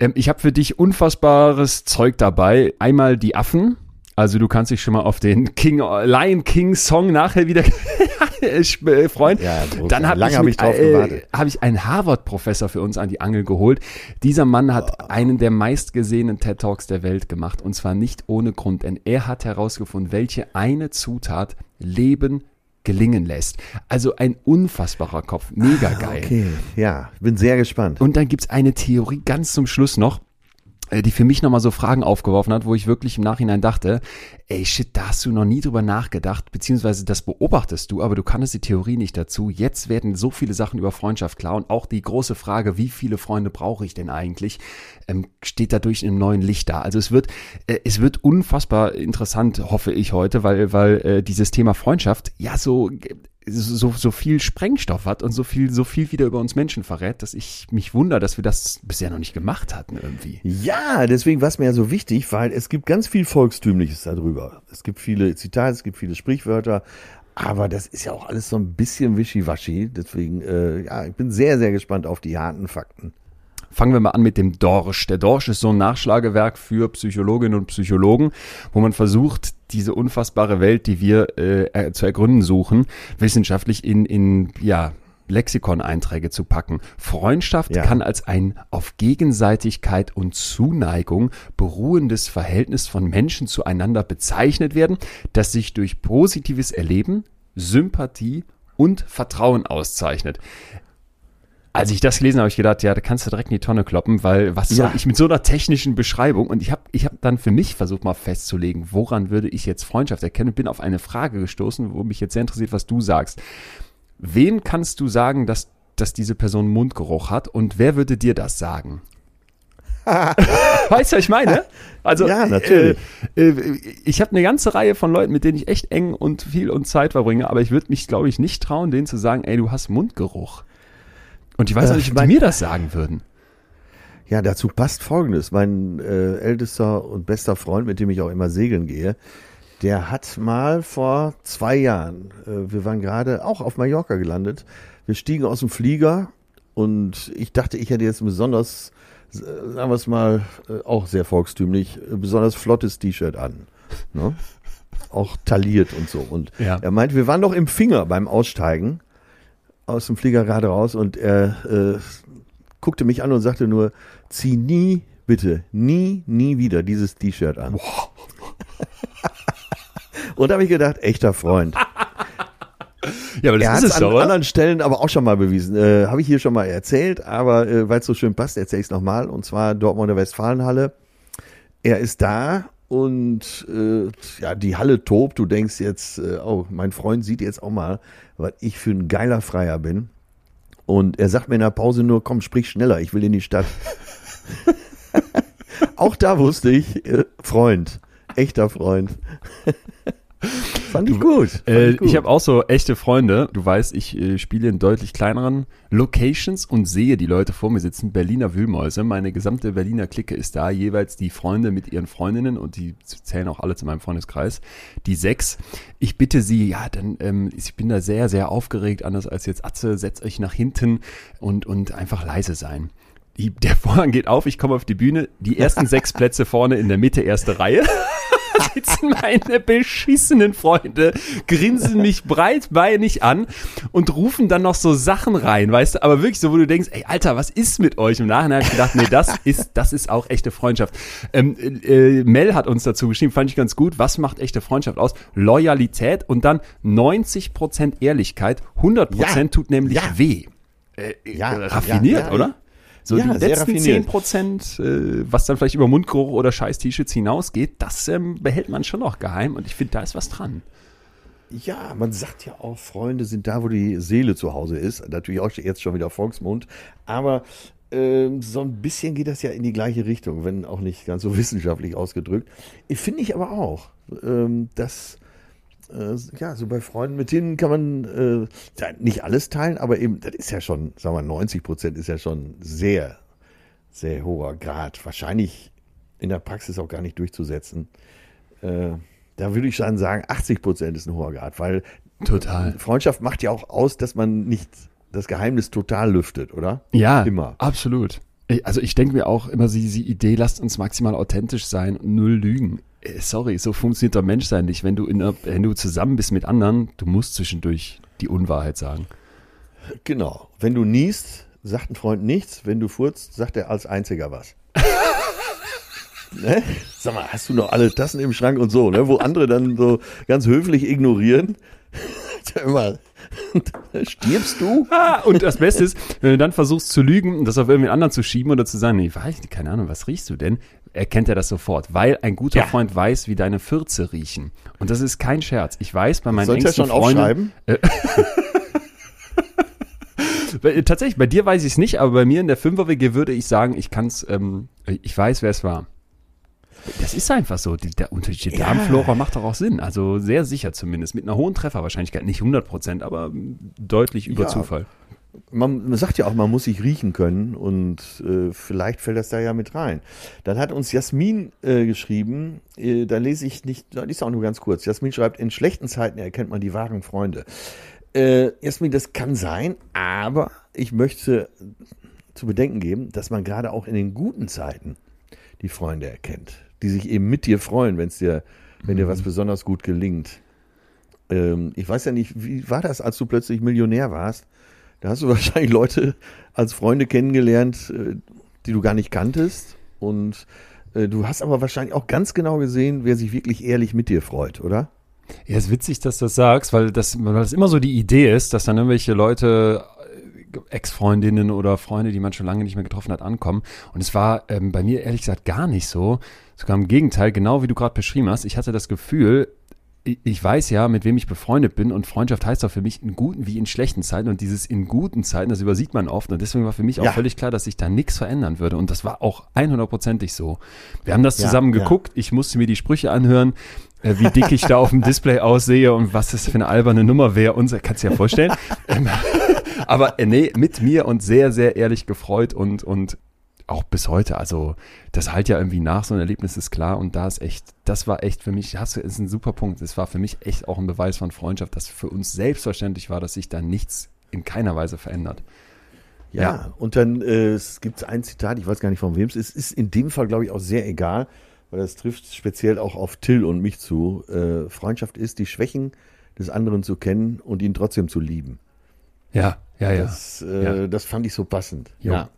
Speaker 2: Ähm, ich habe für dich unfassbares Zeug dabei. Einmal die Affen. Also du kannst dich schon mal auf den King Lion King Song nachher wieder äh, freuen.
Speaker 1: Ja, groß.
Speaker 2: Dann habe ich,
Speaker 1: hab ich drauf
Speaker 2: äh, hab ich einen Harvard-Professor für uns an die Angel geholt. Dieser Mann hat einen der meistgesehenen TED Talks der Welt gemacht und zwar nicht ohne Grund, denn er hat herausgefunden, welche eine Zutat Leben gelingen lässt. Also ein unfassbarer Kopf, mega geil.
Speaker 1: Okay, ja, bin sehr gespannt.
Speaker 2: Und dann gibt's eine Theorie ganz zum Schluss noch, die für mich nochmal so Fragen aufgeworfen hat, wo ich wirklich im Nachhinein dachte, ey shit, da hast du noch nie drüber nachgedacht, beziehungsweise das beobachtest du, aber du kannst die Theorie nicht dazu. Jetzt werden so viele Sachen über Freundschaft klar und auch die große Frage, wie viele Freunde brauche ich denn eigentlich, ähm, steht dadurch in einem neuen Licht da. Also es wird, äh, es wird unfassbar interessant, hoffe ich heute, weil, weil äh, dieses Thema Freundschaft ja so so, so viel Sprengstoff hat und so viel, so viel wieder über uns Menschen verrät, dass ich mich wundere, dass wir das bisher noch nicht gemacht hatten irgendwie.
Speaker 1: Ja, deswegen war es mir ja so wichtig, weil es gibt ganz viel Volkstümliches darüber. Es gibt viele Zitate, es gibt viele Sprichwörter, aber das ist ja auch alles so ein bisschen wischiwaschi. Deswegen, äh, ja, ich bin sehr, sehr gespannt auf die harten Fakten.
Speaker 2: Fangen wir mal an mit dem Dorsch. Der Dorsch ist so ein Nachschlagewerk für Psychologinnen und Psychologen, wo man versucht, diese unfassbare Welt, die wir äh, zu ergründen suchen, wissenschaftlich in, in ja, Lexikon-Einträge zu packen. Freundschaft
Speaker 1: Ja.
Speaker 2: kann als ein auf Gegenseitigkeit und Zuneigung beruhendes Verhältnis von Menschen zueinander bezeichnet werden, das sich durch positives Erleben, Sympathie und Vertrauen auszeichnet. Als ich das gelesen habe, habe ich gedacht, ja, da kannst du direkt in die Tonne kloppen, weil was soll
Speaker 1: Ja.
Speaker 2: ich mit so einer technischen Beschreibung? Und ich habe ich hab dann für mich versucht mal festzulegen, woran würde ich jetzt Freundschaft erkennen und bin auf eine Frage gestoßen, wo mich jetzt sehr interessiert, was du sagst. Wen kannst du sagen, dass, dass diese Person Mundgeruch hat und wer würde dir das sagen? weißt du, was ich meine? Also,
Speaker 1: Ja, natürlich.
Speaker 2: Äh, äh, ich habe eine ganze Reihe von Leuten, mit denen ich echt eng und viel und Zeit verbringe, aber ich würde mich, glaube ich, nicht trauen, denen zu sagen, ey, du hast Mundgeruch. Und ich weiß
Speaker 1: Äh,
Speaker 2: auch nicht,
Speaker 1: ich
Speaker 2: ob die mir das sagen würden.
Speaker 1: Ja, dazu passt Folgendes. Mein äh, ältester und bester Freund, mit dem ich auch immer segeln gehe, der hat mal vor zwei Jahren, äh, wir waren gerade auch auf Mallorca gelandet, wir stiegen aus dem Flieger und ich dachte, ich hätte jetzt ein besonders, äh, sagen wir es mal, äh, auch sehr volkstümlich, äh, besonders flottes T-Shirt an. Ne? Auch tailliert und so. Und
Speaker 2: Ja.
Speaker 1: er meinte, wir waren doch im Finger beim Aussteigen aus dem Flieger gerade raus und er äh, guckte mich an und sagte nur, zieh nie, bitte, nie, nie wieder dieses T-Shirt an. und da habe ich gedacht, echter Freund.
Speaker 2: Ja, aber
Speaker 1: er hat es an anderen Stellen aber auch schon mal bewiesen. Äh, habe ich hier schon mal erzählt, aber äh, weil es so schön passt, erzähle ich es nochmal. Und zwar Dortmunder Westfalenhalle. Er ist da und äh, ja, die Halle tobt. Du denkst jetzt, äh, oh, mein Freund sieht jetzt auch mal, was ich für ein geiler Freier bin. Und er sagt mir in der Pause nur, komm, sprich schneller, ich will in die Stadt. auch da wusste ich, äh, Freund, echter Freund. Fand ich gut. Fand
Speaker 2: Äh,
Speaker 1: gut.
Speaker 2: ich habe auch so echte Freunde. Du weißt, ich äh, spiele in deutlich kleineren Locations und sehe die Leute vor mir sitzen. Berliner Wühlmäuse. Meine gesamte Berliner Clique ist da. Jeweils die Freunde mit ihren Freundinnen und die zählen auch alle zu meinem Freundeskreis. Die sechs. Ich bitte sie, ja, dann, ähm, ich bin da sehr, sehr aufgeregt. Anders als jetzt Atze, setzt euch nach hinten und, und einfach leise sein. Der Vorhang geht auf, ich komme auf die Bühne. Die ersten sechs Plätze vorne in der Mitte, erste Reihe sitzen meine beschissenen Freunde, grinsen mich breitbeinig an und rufen dann noch so Sachen rein, weißt du, aber wirklich so, wo du denkst, ey, Alter, was ist mit euch? Im Nachhinein habe ich gedacht, nee, das ist, das ist auch echte Freundschaft. Ähm, äh, Mel hat uns dazu geschrieben, fand ich ganz gut, was macht echte Freundschaft aus? Loyalität und dann 90% Ehrlichkeit, 100%
Speaker 1: Ja.
Speaker 2: tut nämlich
Speaker 1: Ja.
Speaker 2: weh. Äh,
Speaker 1: Ja,
Speaker 2: raffiniert,
Speaker 1: ja, ja.
Speaker 2: oder? So
Speaker 1: Ja,
Speaker 2: die letzten. 10 Prozent, äh, was dann vielleicht über Mundgeruch oder scheiß T-Shirts hinausgeht, das ähm, behält man schon noch geheim und ich finde, da ist was dran.
Speaker 1: Ja, man sagt ja auch, Freunde sind da, wo die Seele zu Hause ist. Natürlich auch jetzt schon wieder Volksmund. Aber ähm, so ein bisschen geht das ja in die gleiche Richtung, wenn auch nicht ganz so wissenschaftlich ausgedrückt. Finde ich aber auch, ähm, dass äh, ja, so bei Freunden, mit denen kann man äh, ja, nicht alles teilen, aber eben, das ist ja schon, sagen wir, 90 Prozent ist ja schon sehr, sehr hoher Grad. Wahrscheinlich in der Praxis auch gar nicht durchzusetzen. Äh, da würde ich dann sagen, 80 Prozent ist ein hoher Grad, weil
Speaker 2: Total.
Speaker 1: Freundschaft macht ja auch aus, dass man nicht das Geheimnis total lüftet, oder?
Speaker 2: Ja,
Speaker 1: Immer.
Speaker 2: absolut. Also ich denke mir auch immer diese Idee, lasst uns maximal authentisch sein und null lügen. Äh, Sorry, so funktioniert der Menschsein nicht. Wenn du, in wenn du zusammen bist mit anderen, du musst zwischendurch die Unwahrheit sagen.
Speaker 1: Genau. Wenn du niest, sagt ein Freund nichts. Wenn du furzt, sagt er als einziger was. ne? Sag mal, hast du noch alle Tassen im Schrank und so, ne? Wo andere dann so ganz höflich ignorieren. Hör mal, stirbst du?
Speaker 2: Ah, und das Beste ist, wenn du dann versuchst zu lügen und das auf irgendwen anderen zu schieben oder zu sagen, nee, weiß nicht, keine Ahnung, was riechst du denn? Erkennt er das sofort, weil ein guter
Speaker 1: Ja.
Speaker 2: Freund weiß, wie deine Fürze riechen. Und das ist kein Scherz. Ich weiß bei meinen
Speaker 1: Sollte er
Speaker 2: engsten
Speaker 1: schon
Speaker 2: Freunden,
Speaker 1: aufschreiben?
Speaker 2: Äh, Tatsächlich, bei dir weiß ich es nicht, aber bei mir in der Fünfer-WG würde ich sagen, ich kann es, ähm, ich weiß, wer es war. Das ist einfach so. Die, der unterschiedliche
Speaker 1: Ja.
Speaker 2: Darmflora macht doch auch Sinn. Also sehr sicher zumindest. Mit einer hohen Trefferwahrscheinlichkeit. Nicht 100 Prozent, aber deutlich über
Speaker 1: Ja.
Speaker 2: Zufall.
Speaker 1: Man, man sagt ja auch, man muss sich riechen können und äh, vielleicht fällt das da ja mit rein. Dann hat uns Jasmin äh, geschrieben, äh, da lese ich nicht, die ist auch nur ganz kurz. Jasmin schreibt, in schlechten Zeiten erkennt man die wahren Freunde. Äh, Jasmin, das kann sein, aber ich möchte zu bedenken geben, dass man gerade auch in den guten Zeiten die Freunde erkennt, die sich eben mit dir freuen, wenn es dir, wenn dir was besonders gut gelingt. Ähm, ich weiß ja nicht, wie war das, als du plötzlich Millionär warst? Da hast du wahrscheinlich Leute als Freunde kennengelernt, äh, die du gar nicht kanntest. Und äh, du hast aber wahrscheinlich auch ganz genau gesehen, wer sich wirklich ehrlich mit dir freut, oder?
Speaker 2: Ja, ist witzig, dass du das sagst, weil das, weil das immer so die Idee ist, dass dann irgendwelche Leute, äh, Ex-Freundinnen oder Freunde, die man schon lange nicht mehr getroffen hat, ankommen. Und es war ähm, bei mir ehrlich gesagt gar nicht so. Sogar im Gegenteil, genau wie du gerade beschrieben hast. Ich hatte das Gefühl, ich weiß ja, mit wem ich befreundet bin und Freundschaft heißt auch für mich in guten wie in schlechten Zeiten und dieses in guten Zeiten, das übersieht man oft und deswegen war für mich auch ja. völlig klar, dass sich da nichts verändern würde und das war auch 100%ig so. Wir haben das zusammen ja, geguckt, ja. ich musste mir die Sprüche anhören, äh, wie dick ich da auf dem Display aussehe und was das für eine alberne Nummer wäre und kannst du dir ja vorstellen. Ähm, aber äh, nee, mit mir und sehr, sehr ehrlich gefreut und, und auch bis heute, also das halt ja irgendwie nach, so ein Erlebnis ist klar und da ist echt, das war echt für mich, hast du, ist ein super Punkt, das war für mich echt auch ein Beweis von Freundschaft, dass für uns selbstverständlich war, dass sich da nichts in keiner Weise verändert.
Speaker 1: Ja, ja. und dann äh, es gibt ein Zitat, ich weiß gar nicht von wem es ist, ist in dem Fall glaube ich auch sehr egal, weil das trifft speziell auch auf Till und mich zu. Äh, Freundschaft ist, die Schwächen des anderen zu kennen und ihn trotzdem zu lieben.
Speaker 2: Ja, ja, ja.
Speaker 1: Das, äh, ja. das fand ich so passend.
Speaker 2: Jo. Ja.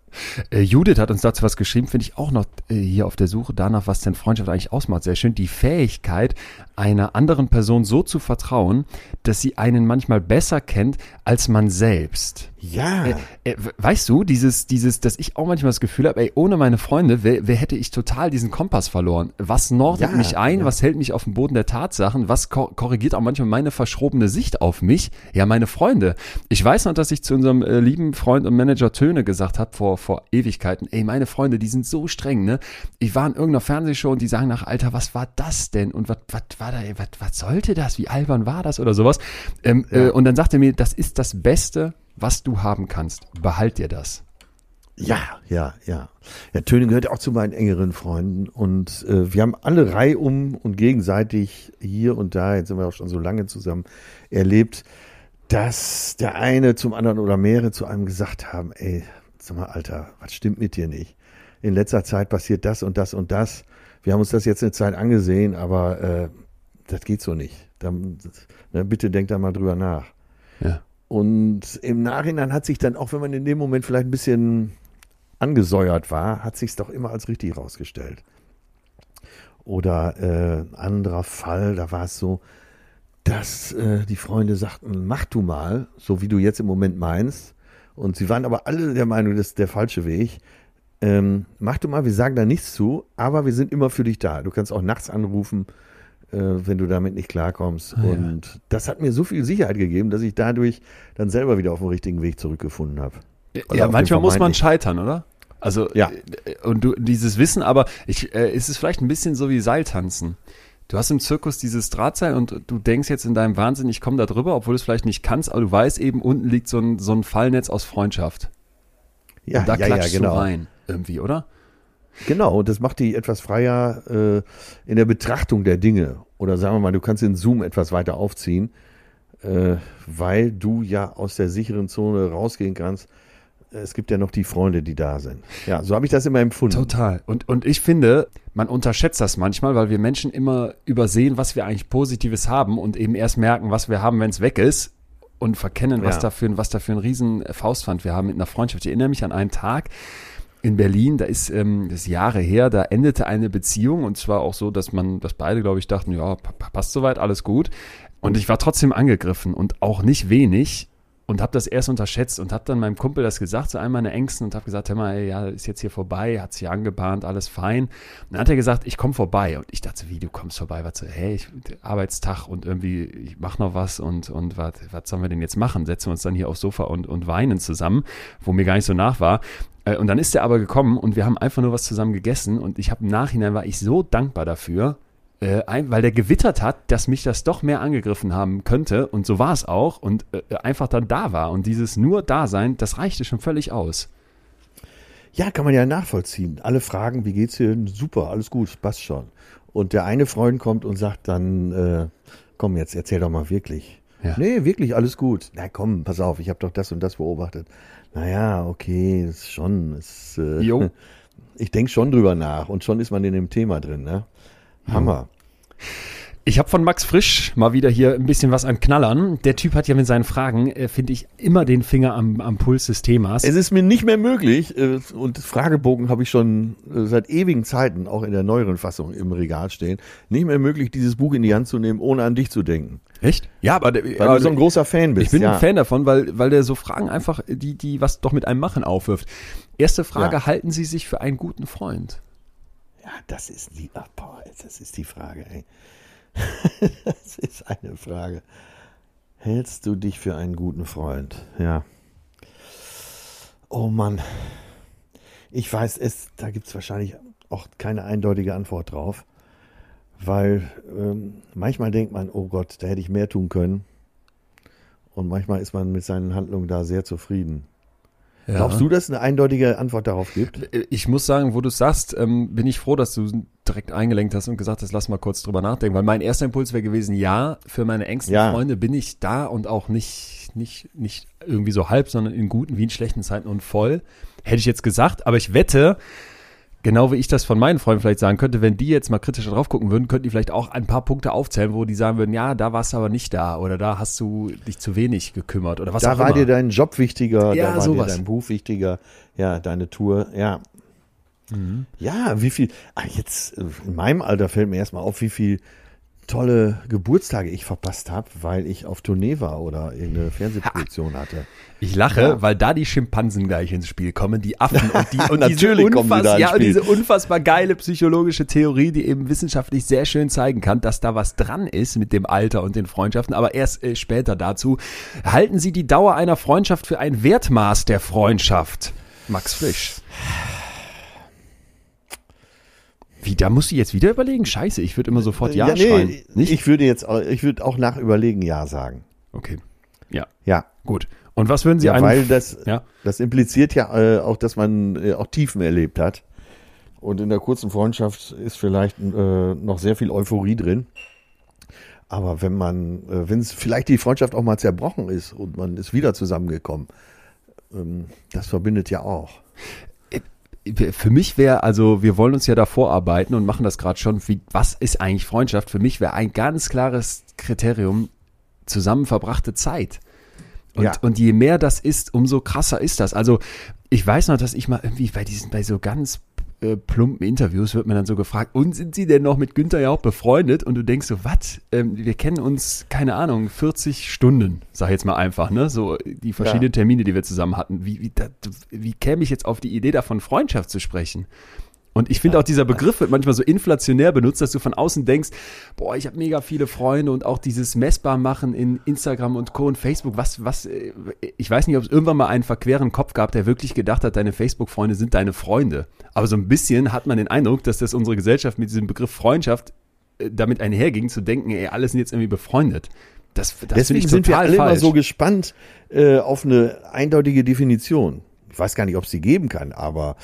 Speaker 2: Äh, Judith hat uns dazu was geschrieben, finde ich auch noch äh, hier auf der Suche danach, was denn Freundschaft eigentlich ausmacht. Sehr schön. Die Fähigkeit, einer anderen Person so zu vertrauen, dass sie einen manchmal besser kennt als man selbst.
Speaker 1: Ja.
Speaker 2: Äh, äh, weißt du, dieses, dieses, dass ich auch manchmal das Gefühl habe, ey, ohne meine Freunde, wer, wer hätte ich total diesen Kompass verloren? Was nordet ja, mich ein? Ja. Was hält mich auf dem Boden der Tatsachen? Was ko korrigiert auch manchmal meine verschrobene Sicht auf mich? Ja, meine Freunde. Ich weiß noch, dass ich zu unserem äh, lieben Freund und Manager Töne gesagt habe vor, vor Ewigkeiten, ey, meine Freunde, die sind so streng, ne? Ich war in irgendeiner Fernsehshow und die sagen nach, Alter, was war das denn? Und was, was war da, was, was sollte das? Wie albern war das oder sowas? Ähm, ja. äh, und dann sagte er mir, das ist das Beste, was du haben kannst. Behalt dir das.
Speaker 1: Ja, ja, ja. Ja, Töne gehört auch zu meinen engeren Freunden und äh, wir haben alle reihum und gegenseitig hier und da, jetzt sind wir auch schon so lange zusammen, erlebt, dass der eine zum anderen oder mehrere zu einem gesagt haben, ey, sag mal, Alter, was stimmt mit dir nicht? In letzter Zeit passiert das und das und das. Wir haben uns das jetzt eine Zeit angesehen, aber äh, das geht so nicht. Dann, ne, bitte denk da mal drüber nach.
Speaker 2: Ja.
Speaker 1: Und im Nachhinein hat sich dann, auch wenn man in dem Moment vielleicht ein bisschen angesäuert war, hat sich es doch immer als richtig rausgestellt. Oder äh, anderer Fall, da war es so, dass äh, die Freunde sagten, mach du mal, so wie du jetzt im Moment meinst. Und sie waren aber alle der Meinung, das ist der falsche Weg. Ähm, mach du mal, wir sagen da nichts zu, aber wir sind immer für dich da. Du kannst auch nachts anrufen wenn du damit nicht klarkommst. Ah, und ja. das hat mir so viel Sicherheit gegeben, dass ich dadurch dann selber wieder auf den richtigen Weg zurückgefunden habe.
Speaker 2: Ja, manchmal muss man scheitern, oder? Also, ja. Äh, und du, dieses Wissen, aber ich, äh, ist es vielleicht ein bisschen so wie Seiltanzen. Du hast im Zirkus dieses Drahtseil und du denkst jetzt in deinem Wahnsinn, ich komme da drüber, obwohl du es vielleicht nicht kannst, aber du weißt eben, unten liegt so ein, so ein Fallnetz aus Freundschaft. Ja, und da ja, klatschst ja, genau. du rein, irgendwie, oder?
Speaker 1: Genau, und das macht dich etwas freier äh, in der Betrachtung der Dinge. Oder sagen wir mal, du kannst den Zoom etwas weiter aufziehen, äh, weil du ja aus der sicheren Zone rausgehen kannst. Es gibt ja noch die Freunde, die da sind. Ja, so habe ich das immer empfunden.
Speaker 2: Total. Und, und ich finde, man unterschätzt das manchmal, weil wir Menschen immer übersehen, was wir eigentlich Positives haben und eben erst merken, was wir haben, wenn es weg ist und verkennen, was, ja. dafür, was dafür ein riesen Faustpfand wir haben mit einer Freundschaft. Ich erinnere mich an einen Tag, in Berlin, da ist ähm, das Jahre her, da endete eine Beziehung und zwar auch so, dass man, dass beide, glaube ich, dachten, ja, passt soweit, alles gut. Und ich war trotzdem angegriffen und auch nicht wenig und habe das erst unterschätzt und habe dann meinem Kumpel das gesagt, zu einem meiner Ängsten und habe gesagt, hör mal, ey, ja, ist jetzt hier vorbei, hat sich angebahnt, alles fein. Und dann hat er gesagt, ich komme vorbei und ich dachte, wie, du kommst vorbei? Was, hey, ich, Arbeitstag und irgendwie, ich mache noch was und, und was, was sollen wir denn jetzt machen? Setzen wir uns dann hier aufs Sofa und, und weinen zusammen, wo mir gar nicht so nach war. Äh, und dann ist er aber gekommen und wir haben einfach nur was zusammen gegessen und ich habe im Nachhinein war ich so dankbar dafür, äh, weil der gewittert hat, dass mich das doch mehr angegriffen haben könnte und so war es auch und äh, einfach dann da war und dieses nur Dasein, das reichte schon völlig aus.
Speaker 1: Ja, kann man ja nachvollziehen. Alle fragen, wie geht's dir? Super, alles gut, passt schon. Und der eine Freund kommt und sagt dann, äh, komm jetzt, erzähl doch mal wirklich. Ja. Nee, wirklich, alles gut. Na komm, pass auf, ich habe doch das und das beobachtet. Naja, okay, ist schon. Ist, äh, jo. Ich denke schon drüber nach und schon ist man in dem Thema drin. Ne? Hammer.
Speaker 2: Ich habe von Max Frisch mal wieder hier ein bisschen was an Knallern. Der Typ hat ja mit seinen Fragen, äh, finde ich, immer den Finger am, am Puls des Themas.
Speaker 1: Es ist mir nicht mehr möglich, äh, und Fragebogen habe ich schon äh, seit ewigen Zeiten, auch in der neueren Fassung im Regal stehen, nicht mehr möglich, dieses Buch in die Hand zu nehmen, ohne an dich zu denken.
Speaker 2: Echt? Ja, aber
Speaker 1: Weil du so ein großer Fan bist.
Speaker 2: ich bin
Speaker 1: ja.
Speaker 2: ein Fan davon, weil, weil der so Fragen einfach, die, die was doch mit einem machen aufwirft. Erste Frage,
Speaker 1: Ja.
Speaker 2: halten Sie sich für einen guten Freund?
Speaker 1: Ja, das ist die, ach, boah, das ist die Frage, ey. das ist eine Frage. Hältst du dich für einen guten Freund? Ja. Oh Mann. Ich weiß es, da gibt es wahrscheinlich auch keine eindeutige Antwort drauf. Weil ähm, manchmal denkt man, oh Gott, da hätte ich mehr tun können. Und manchmal ist man mit seinen Handlungen da sehr zufrieden. Glaubst du, dass es eine eindeutige Antwort darauf gibt?
Speaker 2: Ich muss sagen, wo du es sagst, ähm, bin ich froh, dass du direkt eingelenkt hast und gesagt hast, lass mal kurz drüber nachdenken. Weil mein erster Impuls wäre gewesen, ja, für meine engsten
Speaker 1: Ja.
Speaker 2: Freunde bin ich da und auch nicht, nicht, nicht irgendwie so halb, sondern in guten wie in schlechten Zeiten und voll. Hätte ich jetzt gesagt, aber ich wette, genau wie ich das von meinen Freunden vielleicht sagen könnte, wenn die jetzt mal kritischer drauf gucken würden, könnten die vielleicht auch ein paar Punkte aufzählen, wo die sagen würden, ja, da warst du aber nicht da oder da hast du dich zu wenig gekümmert oder was
Speaker 1: da
Speaker 2: auch
Speaker 1: war
Speaker 2: immer.
Speaker 1: dir dein Job wichtiger,
Speaker 2: Ja,
Speaker 1: da war
Speaker 2: sowas.
Speaker 1: dir dein Buch wichtiger, ja, deine Tour, ja.
Speaker 2: Mhm.
Speaker 1: Ja, wie viel, ah, jetzt äh, in meinem Alter fällt mir erstmal auf, wie viel tolle Geburtstage ich verpasst habe, weil ich auf Tournee war oder irgendeine Fernsehproduktion hatte.
Speaker 2: Ich lache,
Speaker 1: Ja.
Speaker 2: weil da die Schimpansen gleich ins Spiel kommen, die Affen und die und
Speaker 1: Natürlich
Speaker 2: diese,
Speaker 1: die
Speaker 2: unfass,
Speaker 1: ins
Speaker 2: ja, und diese unfassbar geile psychologische Theorie, die eben wissenschaftlich sehr schön zeigen kann, dass da was dran ist mit dem Alter und den Freundschaften, aber erst äh, später dazu. Halten Sie die Dauer einer Freundschaft für ein Wertmaß der Freundschaft? Max Frisch. Wie, da musst du jetzt wieder überlegen? Scheiße, ich würde immer sofort Ja, schreien. Nicht?
Speaker 1: Ich würde jetzt, auch- ich würde auch nach Überlegen Ja sagen.
Speaker 2: okay. Ja,
Speaker 1: Ja.
Speaker 2: gut. Und was würden Sie
Speaker 1: Ja,
Speaker 2: einem-
Speaker 1: weil das,
Speaker 2: ja?
Speaker 1: das impliziert ja äh, auch, dass man äh, auch Tiefen erlebt hat. Und in der kurzen Freundschaft ist vielleicht äh, noch sehr viel Euphorie drin. Aber wenn man, äh, wenn es vielleicht die Freundschaft auch mal zerbrochen ist und man ist wieder zusammengekommen, ähm, das verbindet ja auch.
Speaker 2: Für mich wäre, also wir wollen uns ja da vorarbeiten und machen das gerade schon. Wie, was ist eigentlich Freundschaft? Für mich wäre ein ganz klares Kriterium zusammen verbrachte Zeit. Und,
Speaker 1: Ja.
Speaker 2: und je mehr das ist, umso krasser ist das. Also ich weiß noch, dass ich mal irgendwie bei diesen, bei so ganz äh, plumpen Interviews wird man dann so gefragt, und sind Sie denn noch mit Günther ja auch befreundet? Und du denkst so, was? Ähm, wir kennen uns, keine Ahnung, 40 Stunden, sag ich jetzt mal einfach, ne? So die verschiedenen Termine, die wir zusammen hatten. Wie, wie, da, wie käme ich jetzt auf die Idee davon, Freundschaft zu sprechen? Und ich finde auch dieser Begriff wird manchmal so inflationär benutzt, dass du von außen denkst, boah, ich habe mega viele Freunde und auch dieses Messbarmachen in Instagram und Co. und Facebook, was, was, äh, ich weiß nicht, ob es irgendwann mal einen verqueren Kopf gab, der wirklich gedacht hat, deine Facebook-Freunde sind deine Freunde. Aber so ein bisschen hat man den Eindruck, dass das unsere Gesellschaft mit diesem Begriff Freundschaft äh, damit einherging, zu denken, ey, alle sind jetzt irgendwie befreundet. Das, das
Speaker 1: Deswegen sind wir alle immer
Speaker 2: falsch.
Speaker 1: so gespannt äh, auf eine eindeutige Definition. Ich weiß gar nicht, ob es die geben kann, aber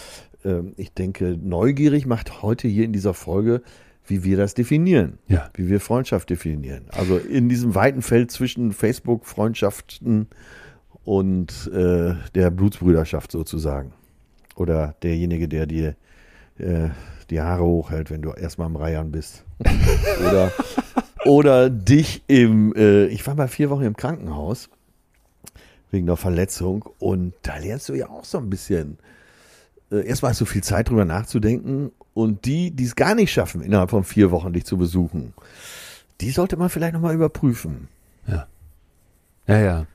Speaker 1: ich denke, neugierig macht heute hier in dieser Folge, wie wir das definieren.
Speaker 2: Ja.
Speaker 1: Wie wir Freundschaft definieren. Also in diesem weiten Feld zwischen Facebook-Freundschaften und äh, der Blutsbrüderschaft sozusagen. Oder derjenige, der dir äh, die Haare hochhält, wenn du erstmal am Reiern bist. oder, oder dich im, äh, ich war mal vier Wochen im Krankenhaus wegen einer Verletzung und da lernst du ja auch so ein bisschen. Äh, erstmal hast du viel Zeit drüber nachzudenken und die, die es gar nicht schaffen, innerhalb von vier Wochen dich zu besuchen, die sollte man vielleicht nochmal überprüfen.
Speaker 2: Ja, ja.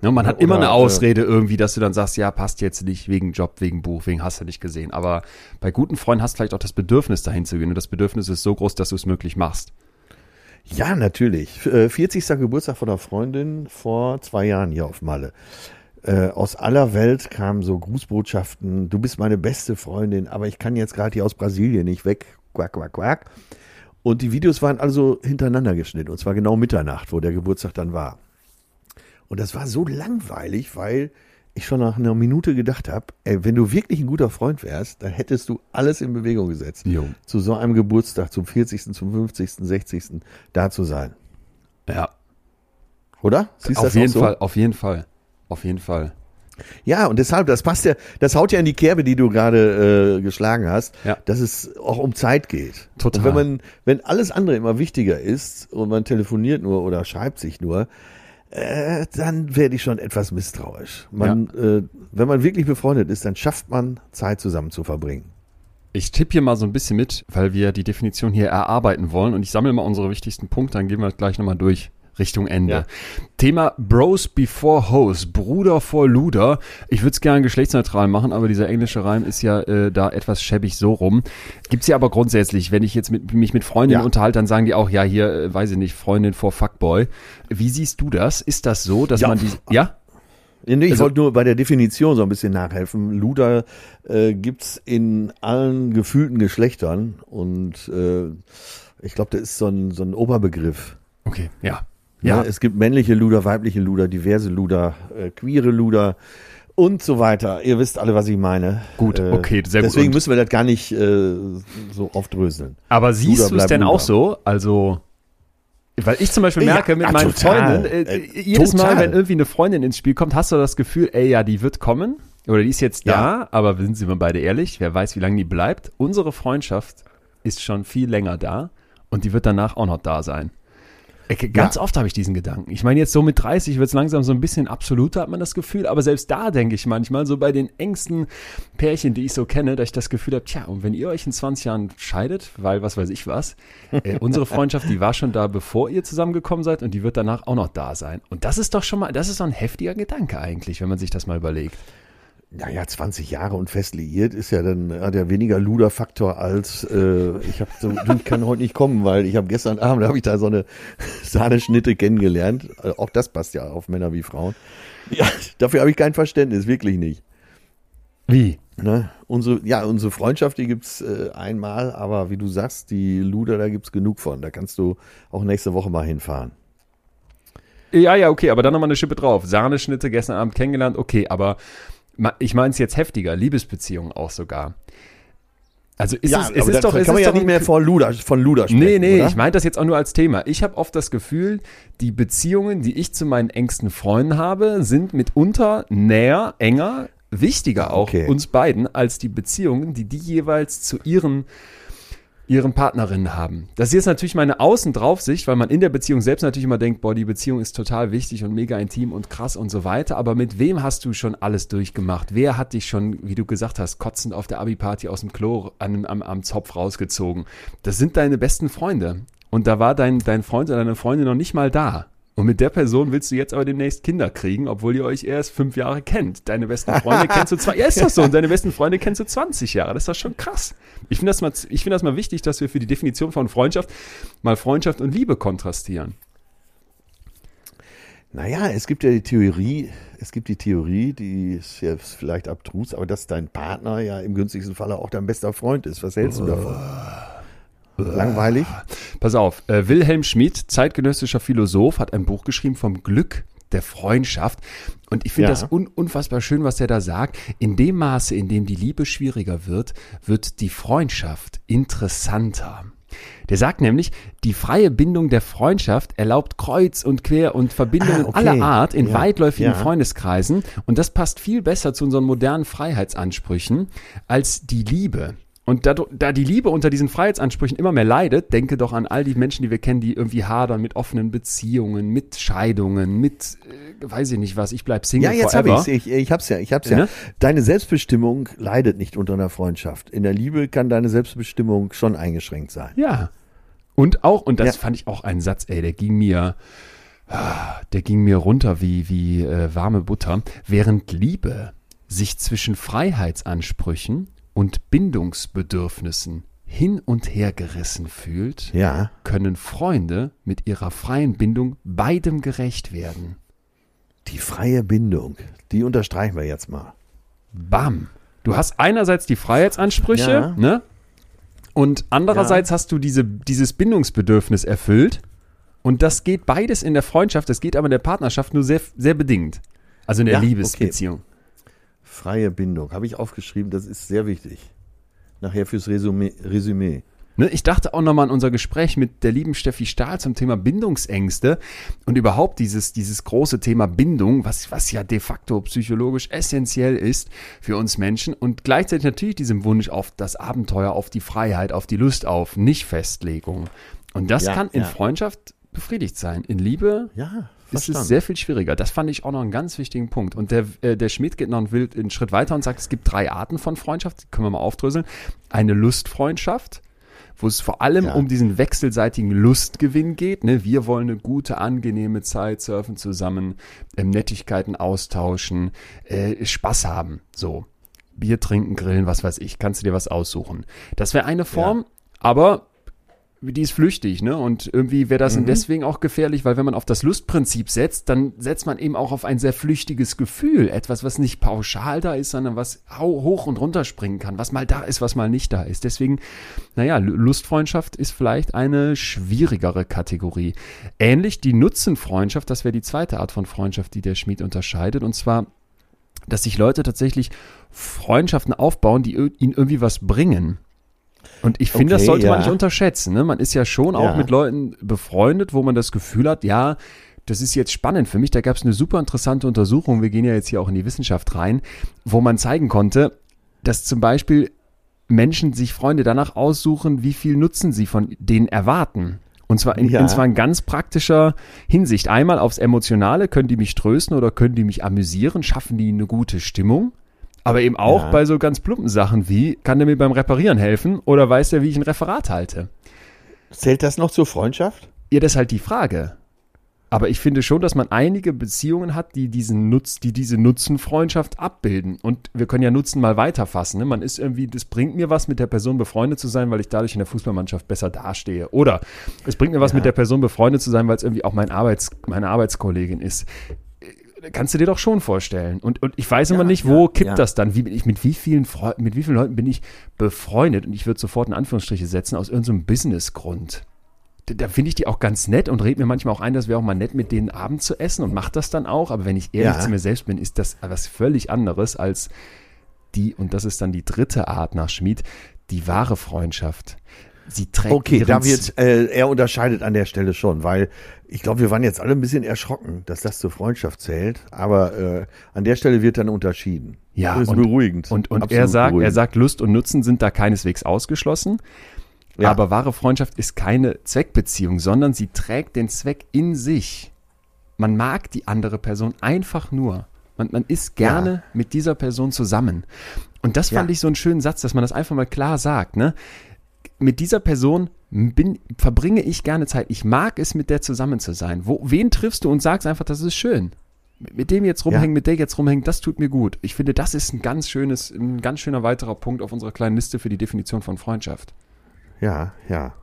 Speaker 2: Ja, man hat
Speaker 1: Oder,
Speaker 2: immer eine
Speaker 1: äh,
Speaker 2: Ausrede irgendwie, dass du dann sagst, ja, passt jetzt nicht wegen Job, wegen Buch, wegen hast du nicht gesehen. Aber bei guten Freunden hast du vielleicht auch das Bedürfnis, dahin zu gehen. Und das Bedürfnis ist so groß, dass du es möglich machst.
Speaker 1: Ja, natürlich. F- äh, 40. Geburtstag von einer Freundin vor zwei Jahren hier auf Malle. Äh, aus aller Welt kamen so Grußbotschaften, du bist meine beste Freundin, aber ich kann jetzt gerade hier aus Brasilien nicht weg. Quack, quack, quack. Und die Videos waren also hintereinander geschnitten. Und zwar genau Mitternacht, wo der Geburtstag dann war. Und das war so langweilig, weil ich schon nach einer Minute gedacht habe, ey, wenn du wirklich ein guter Freund wärst, dann hättest du alles in Bewegung gesetzt.
Speaker 2: Jo.
Speaker 1: Zu so einem Geburtstag, zum 40., zum 50., 60. da zu sein.
Speaker 2: Ja,
Speaker 1: Oder? Siehst
Speaker 2: auf
Speaker 1: das
Speaker 2: jeden
Speaker 1: auch so?
Speaker 2: Fall, auf jeden Fall. Auf jeden Fall.
Speaker 1: Ja, und deshalb, das passt ja, das haut ja in die Kerbe, die du gerade äh, geschlagen hast,
Speaker 2: Ja.
Speaker 1: dass es auch um Zeit geht.
Speaker 2: Total.
Speaker 1: Und wenn man, wenn alles andere immer wichtiger ist und man telefoniert nur oder schreibt sich nur, äh, dann werde ich schon etwas misstrauisch. Man, äh, wenn man wirklich befreundet ist, dann schafft man Zeit zusammen zu verbringen.
Speaker 2: Ich tippe hier mal so ein bisschen mit, weil wir die Definition hier erarbeiten wollen und ich sammle mal unsere wichtigsten Punkte, dann gehen wir gleich nochmal durch. Richtung Ende.
Speaker 1: Ja.
Speaker 2: Thema Bros before Hoes, Bruder vor Luder. Ich würde es gerne geschlechtsneutral machen, aber dieser englische Reim ist ja äh, da etwas schäbig so rum. Gibt's ja aber grundsätzlich, wenn ich jetzt mit, mich mit Freundinnen
Speaker 1: Ja.
Speaker 2: unterhalte, dann sagen die auch, ja, hier, äh, weiß ich nicht, Freundin vor Fuckboy. Wie siehst du das? Ist das so, dass
Speaker 1: Ja.
Speaker 2: man die, ja?
Speaker 1: Ich
Speaker 2: Also-
Speaker 1: wollte nur bei der Definition so ein bisschen nachhelfen. Luder äh, gibt's in allen gefühlten Geschlechtern und äh, ich glaube, das ist so ein, so ein Oberbegriff.
Speaker 2: Okay, ja.
Speaker 1: Ja.
Speaker 2: Ja,
Speaker 1: es gibt männliche Luder, weibliche Luder, diverse Luder, äh, queere Luder und so weiter. Ihr wisst alle, was ich meine.
Speaker 2: Gut,
Speaker 1: Äh,
Speaker 2: okay, sehr gut.
Speaker 1: Deswegen müssen wir das gar nicht äh, so aufdröseln.
Speaker 2: Aber siehst du es denn
Speaker 1: Luder.
Speaker 2: auch so? Also, weil ich zum Beispiel
Speaker 1: Ja,
Speaker 2: merke mit
Speaker 1: ja,
Speaker 2: meinen
Speaker 1: total.
Speaker 2: Freundinnen, äh,
Speaker 1: Äh,
Speaker 2: jedes Mal,
Speaker 1: total.
Speaker 2: wenn irgendwie eine Freundin ins Spiel kommt, hast du das Gefühl, ey, ja, die wird kommen. Oder die ist jetzt
Speaker 1: Ja.
Speaker 2: da, aber sind sie mal beide ehrlich, wer weiß, wie lange die bleibt. Unsere Freundschaft ist schon viel länger da und die wird danach auch noch da sein. Äh, Ganz oft habe ich diesen Gedanken. Ich meine, jetzt so mit 30 wird es langsam so ein bisschen absoluter, hat man das Gefühl. Aber selbst da denke ich manchmal, so bei den engsten Pärchen, die ich so kenne, dass ich das Gefühl habe, tja, und wenn ihr euch in 20 Jahren scheidet, weil was weiß ich was, äh, unsere Freundschaft, die war schon da, bevor ihr zusammengekommen seid und die wird danach auch noch da sein. Und das ist doch schon mal, das ist doch ein heftiger Gedanke eigentlich, wenn man sich das mal überlegt.
Speaker 1: Naja, 20 Jahre und fest liiert ist ja dann hat ja weniger Luder-Faktor als äh, ich habe so, ich kann heute nicht kommen, weil ich habe gestern Abend habe ich da so eine Sahneschnitte kennengelernt. Äh, auch das passt ja auf Männer wie Frauen. Ja, dafür habe ich kein Verständnis, wirklich nicht.
Speaker 2: Wie?
Speaker 1: Ne? Unsere, ja, unsere Freundschaft, die gibt's äh, einmal, aber wie du sagst, die Luder, da gibt's genug von. Da kannst du auch nächste Woche mal hinfahren.
Speaker 2: Ja, ja, okay, aber dann nochmal eine Schippe drauf. Sahneschnitte gestern Abend kennengelernt, okay, aber ich meine es jetzt heftiger, Liebesbeziehungen auch sogar. Also ist es, es
Speaker 1: aber
Speaker 2: ist doch, es
Speaker 1: kann man
Speaker 2: ist
Speaker 1: ja
Speaker 2: doch
Speaker 1: nicht mehr von Luder, von Luder sprechen,
Speaker 2: Nee, nee,
Speaker 1: oder?
Speaker 2: ich meine das jetzt auch nur als Thema. Ich habe oft das Gefühl, die Beziehungen, die ich zu meinen engsten Freunden habe, sind mitunter näher, enger, wichtiger auch
Speaker 1: Okay.
Speaker 2: uns beiden als die Beziehungen, die die jeweils zu ihren ihren Partnerinnen haben. Das ist jetzt natürlich meine Außendraufsicht, weil man in der Beziehung selbst natürlich immer denkt, boah, die Beziehung ist total wichtig und mega intim und krass und so weiter. Aber mit wem hast du schon alles durchgemacht? Wer hat dich schon, wie du gesagt hast, kotzend auf der Abi-Party aus dem Klo an, am, am Zopf rausgezogen? Das sind deine besten Freunde. Und da war dein, dein Freund oder deine Freundin noch nicht mal da. Und mit der Person willst du jetzt aber demnächst Kinder kriegen, obwohl ihr euch erst fünf Jahre kennt. Deine besten Freunde kennst du zwei. Ja, ist doch so. Und deine besten Freunde kennst du 20 Jahre. Das ist doch schon krass. Ich finde das, mal, ich finde das mal wichtig, dass wir für die Definition von Freundschaft mal Freundschaft und Liebe kontrastieren.
Speaker 1: Naja, es gibt ja die Theorie, es gibt die Theorie, die ist ja vielleicht abstrus, aber dass dein Partner ja im günstigsten Falle auch dein bester Freund ist. Was hältst du davon? Langweilig?
Speaker 2: Pass auf, äh, Wilhelm Schmid, zeitgenössischer Philosoph, hat ein Buch geschrieben vom Glück der Freundschaft. Und ich finde
Speaker 1: Ja.
Speaker 2: das un unfassbar schön, was er da sagt. In dem Maße, in dem die Liebe schwieriger wird, wird die Freundschaft interessanter. Der sagt nämlich, die freie Bindung der Freundschaft erlaubt kreuz und quer und Verbindungen
Speaker 1: Ah, okay.
Speaker 2: aller Art in
Speaker 1: Ja,
Speaker 2: weitläufigen
Speaker 1: ja.
Speaker 2: Freundeskreisen. Und das passt viel besser zu unseren modernen Freiheitsansprüchen als die Liebe. Und da, da die Liebe unter diesen Freiheitsansprüchen immer mehr leidet, denke doch an all die Menschen, die wir kennen, die irgendwie hadern mit offenen Beziehungen, mit Scheidungen, mit, äh, weiß ich nicht was, ich bleib Single
Speaker 1: Ja, jetzt habe ich's. ich Ich hab's ja, ich hab's ja.
Speaker 2: Ne?
Speaker 1: Deine Selbstbestimmung leidet nicht unter einer Freundschaft. In der Liebe kann deine Selbstbestimmung schon eingeschränkt sein.
Speaker 2: Ja. Und auch, und das
Speaker 1: Ja.
Speaker 2: fand ich auch ein Satz, ey, der ging mir, ah, der ging mir runter wie, wie äh, warme Butter. Während Liebe sich zwischen Freiheitsansprüchen und Bindungsbedürfnissen hin und her gerissen fühlt,
Speaker 1: Ja.
Speaker 2: können Freunde mit ihrer freien Bindung beidem gerecht werden.
Speaker 1: Die freie Bindung, die unterstreichen wir jetzt mal.
Speaker 2: Bam. Du hast einerseits die Freiheitsansprüche,
Speaker 1: Ja.
Speaker 2: ne? Und andererseits hast du diese, dieses Bindungsbedürfnis erfüllt. Und das geht beides in der Freundschaft, das geht aber in der Partnerschaft nur sehr, sehr bedingt. Also in der
Speaker 1: Ja,
Speaker 2: Liebesbeziehung.
Speaker 1: Freie Bindung, habe ich aufgeschrieben, das ist sehr wichtig. Nachher fürs Resümee. Resümee.
Speaker 2: Ne, ich dachte auch nochmal an unser Gespräch mit der lieben Steffi Stahl zum Thema Bindungsängste und überhaupt dieses, dieses große Thema Bindung, was, was ja de facto psychologisch essentiell ist für uns Menschen und gleichzeitig natürlich diesem Wunsch auf das Abenteuer, auf die Freiheit, auf die Lust auf, nicht Festlegung. Und das
Speaker 1: Ja,
Speaker 2: kann in
Speaker 1: ja.
Speaker 2: Freundschaft befriedigt sein. In Liebe
Speaker 1: Ja,
Speaker 2: ist es sehr viel schwieriger. Das fand ich auch noch einen ganz wichtigen Punkt. Und der, äh, der Schmidt geht noch einen, Wild- einen Schritt weiter und sagt, es gibt drei Arten von Freundschaft, die können wir mal aufdröseln. Eine Lustfreundschaft, wo es vor allem
Speaker 1: Ja.
Speaker 2: um diesen wechselseitigen Lustgewinn geht. Ne? Wir wollen eine gute, angenehme Zeit, surfen zusammen, ähm, Nettigkeiten austauschen, äh, Spaß haben. So. Bier trinken, grillen, was weiß ich. Kannst du dir was aussuchen. Das wäre eine Form, aber die ist flüchtig, ne? Und irgendwie wäre das
Speaker 1: Mhm.
Speaker 2: deswegen auch gefährlich, weil wenn man auf das Lustprinzip setzt, dann setzt man eben auch auf ein sehr flüchtiges Gefühl. Etwas, was nicht pauschal da ist, sondern was hoch und runter springen kann, was mal da ist, was mal nicht da ist. Deswegen, naja, Lu- Lustfreundschaft ist vielleicht eine schwierigere Kategorie. Ähnlich die Nutzenfreundschaft, das wäre die zweite Art von Freundschaft, die der Schmied unterscheidet. Und zwar, dass sich Leute tatsächlich Freundschaften aufbauen, die ihnen irgendwie was bringen. Und ich finde, das
Speaker 1: Okay,
Speaker 2: sollte man
Speaker 1: ja.
Speaker 2: nicht unterschätzen. Ne? Man ist ja schon auch
Speaker 1: Ja.
Speaker 2: mit Leuten befreundet, wo man das Gefühl hat, ja, das ist jetzt spannend für mich. Da gab es eine super interessante Untersuchung, wir gehen ja jetzt hier auch in die Wissenschaft rein, wo man zeigen konnte, dass zum Beispiel Menschen sich Freunde danach aussuchen, wie viel Nutzen sie von denen erwarten. Und zwar in,
Speaker 1: Ja.
Speaker 2: in zwar in ganz praktischer Hinsicht. Einmal aufs Emotionale, können die mich trösten oder können die mich amüsieren, schaffen die eine gute Stimmung. Aber eben auch
Speaker 1: Ja.
Speaker 2: bei so ganz plumpen Sachen wie, kann der mir beim Reparieren helfen oder weiß der, wie ich ein Referat halte?
Speaker 1: Zählt das noch zur Freundschaft?
Speaker 2: Ja, das ist halt die Frage. Aber ich finde schon, dass man einige Beziehungen hat, die diesen Nutz, die diese Nutzenfreundschaft abbilden. Und wir können ja Nutzen mal weiterfassen. Ne? Man ist irgendwie, das bringt mir was, mit der Person befreundet zu sein, weil ich dadurch in der Fußballmannschaft besser dastehe. Oder es bringt mir was,
Speaker 1: Ja.
Speaker 2: mit der Person befreundet zu sein, weil es irgendwie auch mein Arbeits, meine Arbeitskollegin ist. Kannst du dir doch schon vorstellen. Und, und ich weiß immer
Speaker 1: Ja,
Speaker 2: nicht, wo
Speaker 1: ja,
Speaker 2: kippt
Speaker 1: ja.
Speaker 2: das dann? Wie bin ich, mit wie vielen Freu mit wie vielen Leuten bin ich befreundet? Und ich würde sofort in Anführungsstriche setzen, aus irgendeinem Businessgrund da, da finde ich die auch ganz nett und rede mir manchmal auch ein, dass wäre auch mal nett, mit denen Abend zu essen und macht das dann auch. Aber wenn ich ehrlich zu mir selbst bin, ist das was völlig anderes als die, und das ist dann die dritte Art nach Schmid, die wahre Freundschaft. Sie trägt
Speaker 1: Okay, da wird, äh, er unterscheidet an der Stelle schon, weil ich glaube, wir waren jetzt alle ein bisschen erschrocken, dass das zur Freundschaft zählt. Aber äh, an der Stelle wird dann unterschieden.
Speaker 2: Ja,
Speaker 1: das ist
Speaker 2: und-
Speaker 1: beruhigend.
Speaker 2: Und, und
Speaker 1: Absolut
Speaker 2: er sagt, er
Speaker 1: beruhigend.
Speaker 2: sagt, Lust und Nutzen sind da keineswegs ausgeschlossen.
Speaker 1: Ja.
Speaker 2: Aber wahre Freundschaft ist keine Zweckbeziehung, sondern sie trägt den Zweck in sich. Man mag die andere Person einfach nur. Man, man ist gerne
Speaker 1: Ja.
Speaker 2: mit dieser Person zusammen. Und das fand
Speaker 1: Ja.
Speaker 2: ich so einen schönen Satz, dass man das einfach mal klar sagt. Ne? Mit dieser Person bin, verbringe ich gerne Zeit. Ich mag es, mit der zusammen zu sein. Wo, wen triffst du und sagst einfach, das ist schön. Mit dem jetzt rumhängen,
Speaker 1: Ja.
Speaker 2: mit der jetzt rumhängen, das tut mir gut. Ich finde, das ist ein ganz schönes, ein ganz schöner weiterer Punkt auf unserer kleinen Liste für die Definition von Freundschaft.
Speaker 1: Ja, ja.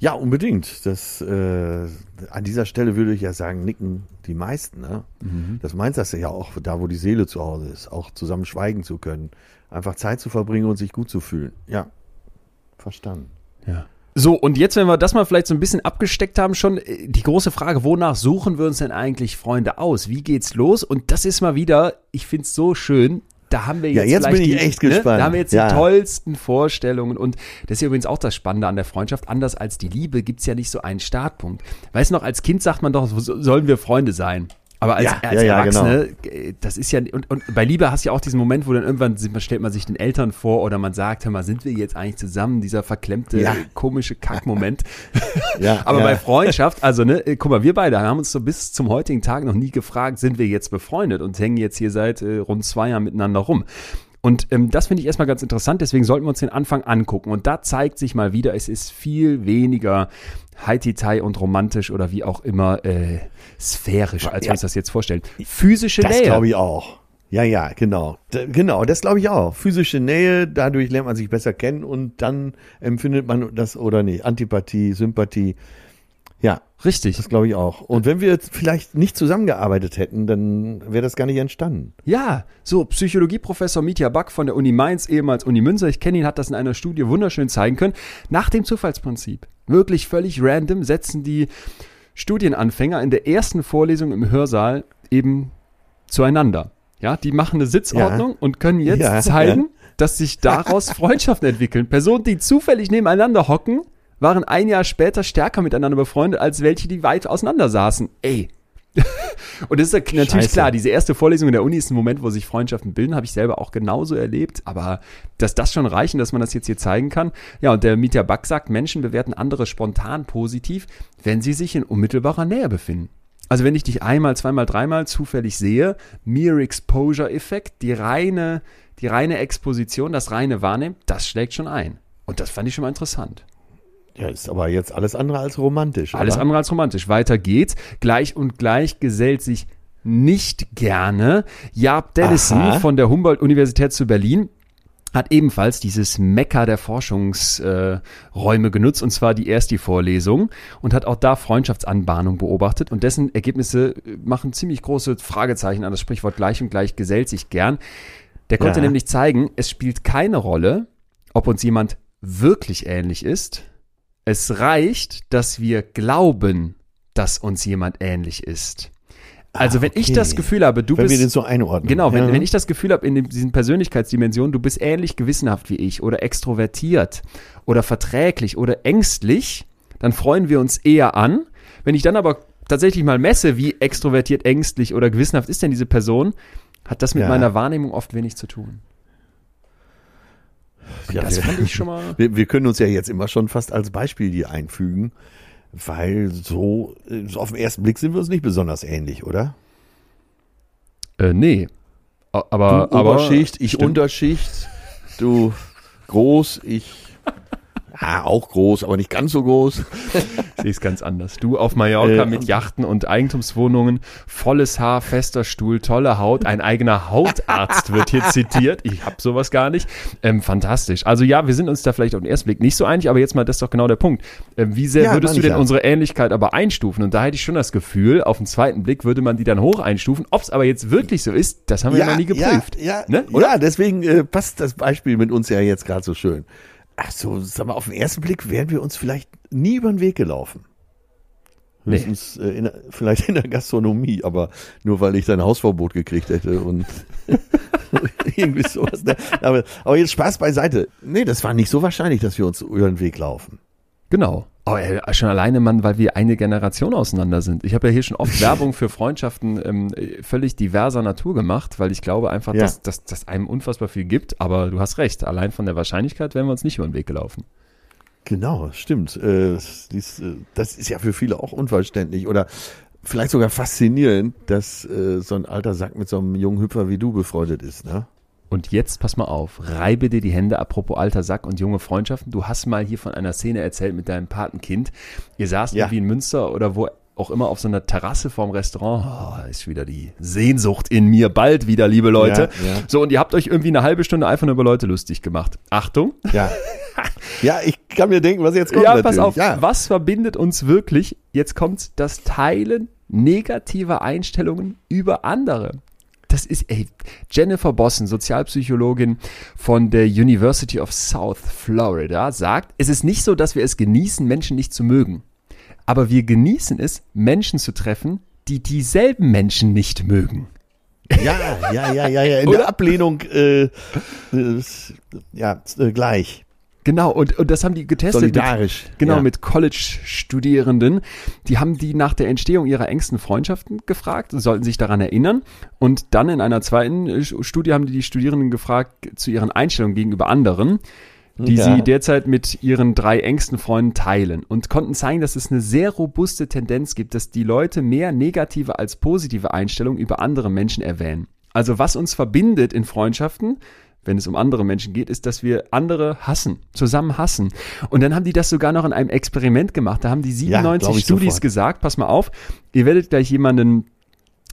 Speaker 1: Ja, unbedingt. Das, äh, an dieser Stelle würde ich ja sagen, nicken die meisten. Ne?
Speaker 2: Mhm.
Speaker 1: Das meint das ja auch, da wo die Seele zu Hause ist, auch zusammen schweigen zu können, einfach Zeit zu verbringen und sich gut zu fühlen. Ja, verstanden.
Speaker 2: Ja. So, und jetzt, wenn wir das mal vielleicht so ein bisschen abgesteckt haben, schon äh, die große Frage, wonach suchen wir uns denn eigentlich Freunde aus? Wie geht's los? Und das ist mal wieder, ich find's so schön, da haben wir
Speaker 1: Ja,
Speaker 2: jetzt,
Speaker 1: jetzt
Speaker 2: vielleicht
Speaker 1: bin ich
Speaker 2: die,
Speaker 1: echt gespannt.
Speaker 2: Da haben wir jetzt
Speaker 1: Ja.
Speaker 2: die tollsten Vorstellungen. Und das ist ja übrigens auch das Spannende an der Freundschaft. Anders als die Liebe gibt's ja nicht so einen Startpunkt. Weißt du noch, als Kind sagt man doch, so- sollen wir Freunde sein? Aber als,
Speaker 1: Ja,
Speaker 2: als
Speaker 1: ja, ja, genau.
Speaker 2: Erwachsene, äh, das ist ja, und, und bei Liebe hast du ja auch diesen Moment, wo dann irgendwann sind, man stellt man sich den Eltern vor oder man sagt, hör mal, sind wir jetzt eigentlich zusammen? Dieser verklemmte,
Speaker 1: Ja.
Speaker 2: komische Kackmoment.
Speaker 1: Ja,
Speaker 2: Aber bei Freundschaft, also ne, äh, guck mal, wir beide haben uns so bis zum heutigen Tag noch nie gefragt, sind wir jetzt befreundet und hängen jetzt hier seit äh, rund zwei Jahren miteinander rum. Und ähm, das finde ich erstmal ganz interessant, deswegen sollten wir uns den Anfang angucken. Und da zeigt sich mal wieder, es ist viel weniger Haititai und romantisch oder wie auch immer äh, sphärisch, als wir
Speaker 1: Ja.
Speaker 2: uns das jetzt vorstellen. Physische
Speaker 1: Das
Speaker 2: Nähe.
Speaker 1: glaube ich auch. Ja, ja, genau. D genau, das glaube ich auch. Physische Nähe, dadurch lernt man sich besser kennen und dann empfindet man das oder nicht. Antipathie, Sympathie. Ja,
Speaker 2: Richtig.
Speaker 1: das glaube ich auch. Und wenn wir jetzt vielleicht nicht zusammengearbeitet hätten, dann wäre das gar nicht entstanden.
Speaker 2: Ja, so Psychologieprofessor Mitya Back von der Uni Mainz, ehemals Uni Münster, ich kenne ihn, hat das in einer Studie wunderschön zeigen können, nach dem Zufallsprinzip. Wirklich völlig random setzen die Studienanfänger in der ersten Vorlesung im Hörsaal eben zueinander. Ja, die machen eine Sitzordnung und können jetzt
Speaker 1: Ja,
Speaker 2: zeigen, dass sich daraus Freundschaften entwickeln. Personen, die zufällig nebeneinander hocken, waren ein Jahr später stärker miteinander befreundet, als welche, die weit auseinander saßen. Ey. Und das ist natürlich
Speaker 1: Scheiße.
Speaker 2: klar, diese erste Vorlesung in der Uni ist ein Moment, wo sich Freundschaften bilden, habe ich selber auch genauso erlebt, aber dass das schon reichen, dass man das jetzt hier zeigen kann. Ja, und der Mieter Back sagt, Menschen bewerten andere spontan positiv, wenn sie sich in unmittelbarer Nähe befinden. Also wenn ich dich einmal, zweimal, dreimal zufällig sehe, Mere Exposure Effekt, die reine, die reine Exposition, das reine Wahrnehmen, das schlägt schon ein. Und das fand ich schon mal interessant.
Speaker 1: Ja, ist aber jetzt alles andere als romantisch.
Speaker 2: Alles
Speaker 1: oder?
Speaker 2: andere als romantisch. Weiter geht's. Gleich und gleich gesellt sich nicht gerne. Jaap Dennison
Speaker 1: Aha.
Speaker 2: von der Humboldt-Universität zu Berlin hat ebenfalls dieses Mekka der Forschungsräume äh, genutzt, und zwar die erste Vorlesung, und hat auch da Freundschaftsanbahnung beobachtet. Und dessen Ergebnisse äh, machen ziemlich große Fragezeichen an das Sprichwort gleich und gleich gesellt sich gern. Der konnte
Speaker 1: Ja.
Speaker 2: nämlich zeigen, es spielt keine Rolle, ob uns jemand wirklich ähnlich ist. Es reicht, dass wir glauben, dass uns jemand ähnlich ist. Also
Speaker 1: Ah,
Speaker 2: wenn ich
Speaker 1: okay.
Speaker 2: das Gefühl habe, du
Speaker 1: Wenn wir
Speaker 2: bist
Speaker 1: den so einordnen.
Speaker 2: Genau, wenn,
Speaker 1: ja.
Speaker 2: wenn ich das Gefühl habe, in dem, diesen Persönlichkeitsdimensionen, du bist ähnlich gewissenhaft wie ich oder extrovertiert oder verträglich oder ängstlich, dann freuen wir uns eher an. Wenn ich dann aber tatsächlich mal messe, wie extrovertiert, ängstlich oder gewissenhaft ist denn diese Person, hat das mit
Speaker 1: Ja.
Speaker 2: meiner Wahrnehmung oft wenig zu tun.
Speaker 1: Ja,
Speaker 2: das
Speaker 1: wir-
Speaker 2: fand ich schon mal.
Speaker 1: Wir, wir können uns ja jetzt immer schon fast als Beispiel hier einfügen, weil so, so auf den ersten Blick sind wir uns nicht besonders ähnlich, oder?
Speaker 2: Äh, nee. Aber,
Speaker 1: du
Speaker 2: aber
Speaker 1: Oberschicht, ich
Speaker 2: stimmt.
Speaker 1: Unterschicht, du groß, ich ja, auch groß, aber nicht ganz so groß.
Speaker 2: sehe es ganz anders. Du auf Mallorca
Speaker 1: Äh,
Speaker 2: mit Yachten und Eigentumswohnungen, volles Haar, fester Stuhl, tolle Haut, ein eigener Hautarzt wird hier zitiert. Ich habe sowas gar nicht. Ähm, fantastisch. Also ja, wir sind uns da vielleicht auf den ersten Blick nicht so einig, aber jetzt mal, das ist doch genau der Punkt. Ähm, wie sehr
Speaker 1: Ja,
Speaker 2: würdest du denn
Speaker 1: ja.
Speaker 2: unsere Ähnlichkeit aber einstufen? Und da hätte ich schon das Gefühl, auf den zweiten Blick würde man die dann hoch einstufen. Ob es aber jetzt wirklich so ist, das haben wir noch nie geprüft.
Speaker 1: Ja, ja,
Speaker 2: Ne? Oder?
Speaker 1: ja deswegen äh, passt das Beispiel mit uns ja jetzt gerade so schön. Ach so, sag mal, auf den ersten Blick wären wir uns vielleicht nie über den Weg gelaufen.
Speaker 2: Nee.
Speaker 1: Höchstens äh, in, vielleicht in der Gastronomie, aber nur weil ich dein Hausverbot gekriegt hätte und irgendwie sowas. Ne? Aber, aber jetzt Spaß beiseite. Nee, das war nicht so wahrscheinlich, dass wir uns über den Weg laufen.
Speaker 2: Genau. Aber äh, schon alleine, Mann, weil wir eine Generation auseinander sind. Ich habe ja hier schon oft Werbung für Freundschaften ähm, äh, völlig diverser Natur gemacht, weil ich glaube einfach,
Speaker 1: Ja.
Speaker 2: dass dass das einem unfassbar viel gibt. Aber du hast recht, allein von der Wahrscheinlichkeit wären wir uns nicht über den Weg gelaufen.
Speaker 1: Genau, stimmt. Äh, dies, äh, das ist ja für viele auch unverständlich oder vielleicht sogar faszinierend, dass äh, so ein alter Sack mit so einem jungen Hüpfer wie du befreundet ist. Ne?
Speaker 2: Und jetzt pass mal auf, reibe dir die Hände, apropos alter Sack und junge Freundschaften. Du hast mal hier von einer Szene erzählt mit deinem Patenkind. Ihr saßt
Speaker 1: Ja.
Speaker 2: irgendwie in Münster oder wo auch immer auf so einer Terrasse vorm Restaurant. Oh, ist wieder die Sehnsucht in mir. Bald wieder, liebe Leute.
Speaker 1: Ja, ja.
Speaker 2: So, und ihr habt euch irgendwie eine halbe Stunde einfach nur über Leute lustig gemacht. Achtung.
Speaker 1: Ja. ja, ich kann mir denken, was jetzt kommt.
Speaker 2: ja,
Speaker 1: natürlich.
Speaker 2: pass auf.
Speaker 1: Ja.
Speaker 2: Was verbindet uns wirklich? Jetzt kommt das Teilen negativer Einstellungen über andere. Das ist, ey, Jennifer Bossen, Sozialpsychologin von der University of South Florida, sagt, es ist nicht so, dass wir es genießen, Menschen nicht zu mögen. Aber wir genießen es, Menschen zu treffen, die dieselben Menschen nicht mögen.
Speaker 1: Ja, ja, ja, ja, ja. In
Speaker 2: Oder?
Speaker 1: der Ablehnung äh, äh, ja, äh, gleich.
Speaker 2: Genau, und, und das haben die getestet. mit-
Speaker 1: Solidarisch.
Speaker 2: Genau,
Speaker 1: ja.
Speaker 2: mit College-Studierenden. Die haben die nach der Entstehung ihrer engsten Freundschaften gefragt, sollten sich daran erinnern. Und dann in einer zweiten äh, Studie haben die die Studierenden gefragt zu ihren Einstellungen gegenüber anderen, die
Speaker 1: Ja.
Speaker 2: sie derzeit mit ihren drei engsten Freunden teilen. Und konnten zeigen, dass es eine sehr robuste Tendenz gibt, dass die Leute mehr negative als positive Einstellungen über andere Menschen erwähnen. Also was uns verbindet in Freundschaften, wenn es um andere Menschen geht, ist, dass wir andere hassen, zusammen hassen. Und dann haben die das sogar noch in einem Experiment gemacht. Da haben die
Speaker 1: Ja,
Speaker 2: 97
Speaker 1: glaub ich
Speaker 2: Studis gesagt, pass mal auf, ihr werdet gleich jemanden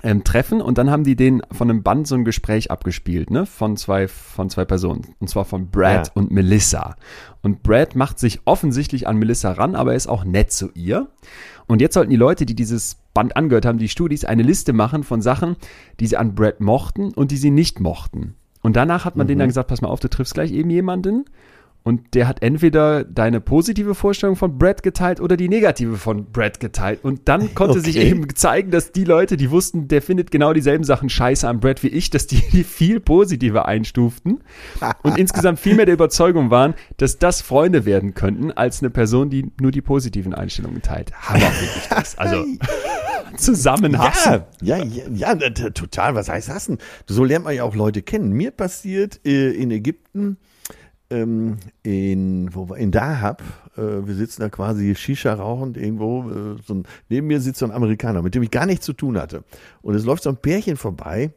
Speaker 2: ähm, treffen und dann haben die den von einem Band so ein Gespräch abgespielt, ne, von zwei, von zwei Personen. Und zwar von Brad
Speaker 1: Ja.
Speaker 2: und Melissa. Und Brad macht sich offensichtlich an Melissa ran, aber er ist auch nett zu ihr. Und jetzt sollten die Leute, die dieses Band angehört haben, die Studis, eine Liste machen von Sachen, die sie an Brad mochten und die sie nicht mochten. Und danach hat man denen dann gesagt, pass mal auf, du triffst gleich eben jemanden Und der hat entweder deine positive Vorstellung von Brad geteilt oder die negative von Brad geteilt. Und dann konnte
Speaker 1: Okay.
Speaker 2: sich eben zeigen, dass die Leute, die wussten, der findet genau dieselben Sachen scheiße an Brad wie ich, dass die, die viel positiver einstuften und insgesamt viel mehr der Überzeugung waren, dass das Freunde werden könnten, als eine Person, die nur die positiven Einstellungen teilt. Hammer, wirklich das. Also zusammen hassen.
Speaker 1: Ja, ja, ja, ja, total. Was heißt hassen? So lernt man ja auch Leute kennen. Mir passiert äh, in Ägypten, ähm, in, wo in Dahab, äh, wir sitzen da quasi Shisha rauchend irgendwo, äh, so ein, neben mir sitzt so ein Amerikaner, mit dem ich gar nichts zu tun hatte. Und es läuft so ein Pärchen vorbei,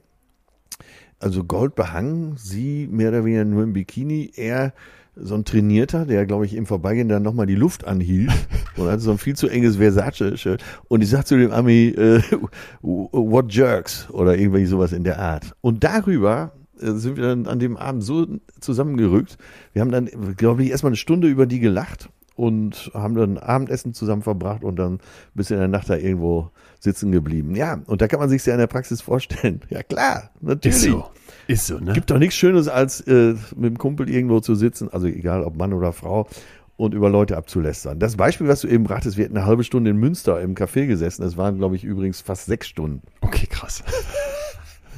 Speaker 1: also goldbehangen, sie mehr oder weniger nur im Bikini, er so ein Trainierter, der, glaube ich, im Vorbeigehen dann nochmal die Luft anhielt und hatte so ein viel zu enges Versace-Shirt. Und ich sag zu dem Ami, äh, what jerks? Oder irgendwie sowas in der Art. Und darüber sind wir dann an dem Abend so zusammengerückt. Wir haben dann, glaube ich, erstmal eine Stunde über die gelacht und haben dann Abendessen zusammen verbracht und dann bis in der Nacht da irgendwo sitzen geblieben. Ja, und da kann man sich ja in der Praxis vorstellen. Ja klar, natürlich.
Speaker 2: Ist so. Ist so, ne?
Speaker 1: Gibt doch nichts Schönes, als äh, mit dem Kumpel irgendwo zu sitzen, also egal ob Mann oder Frau, und über Leute abzulästern. Das Beispiel, was du eben brachtest, wir hätten eine halbe Stunde in Münster im Café gesessen. Das waren, glaube ich, übrigens fast sechs Stunden.
Speaker 2: Okay, krass.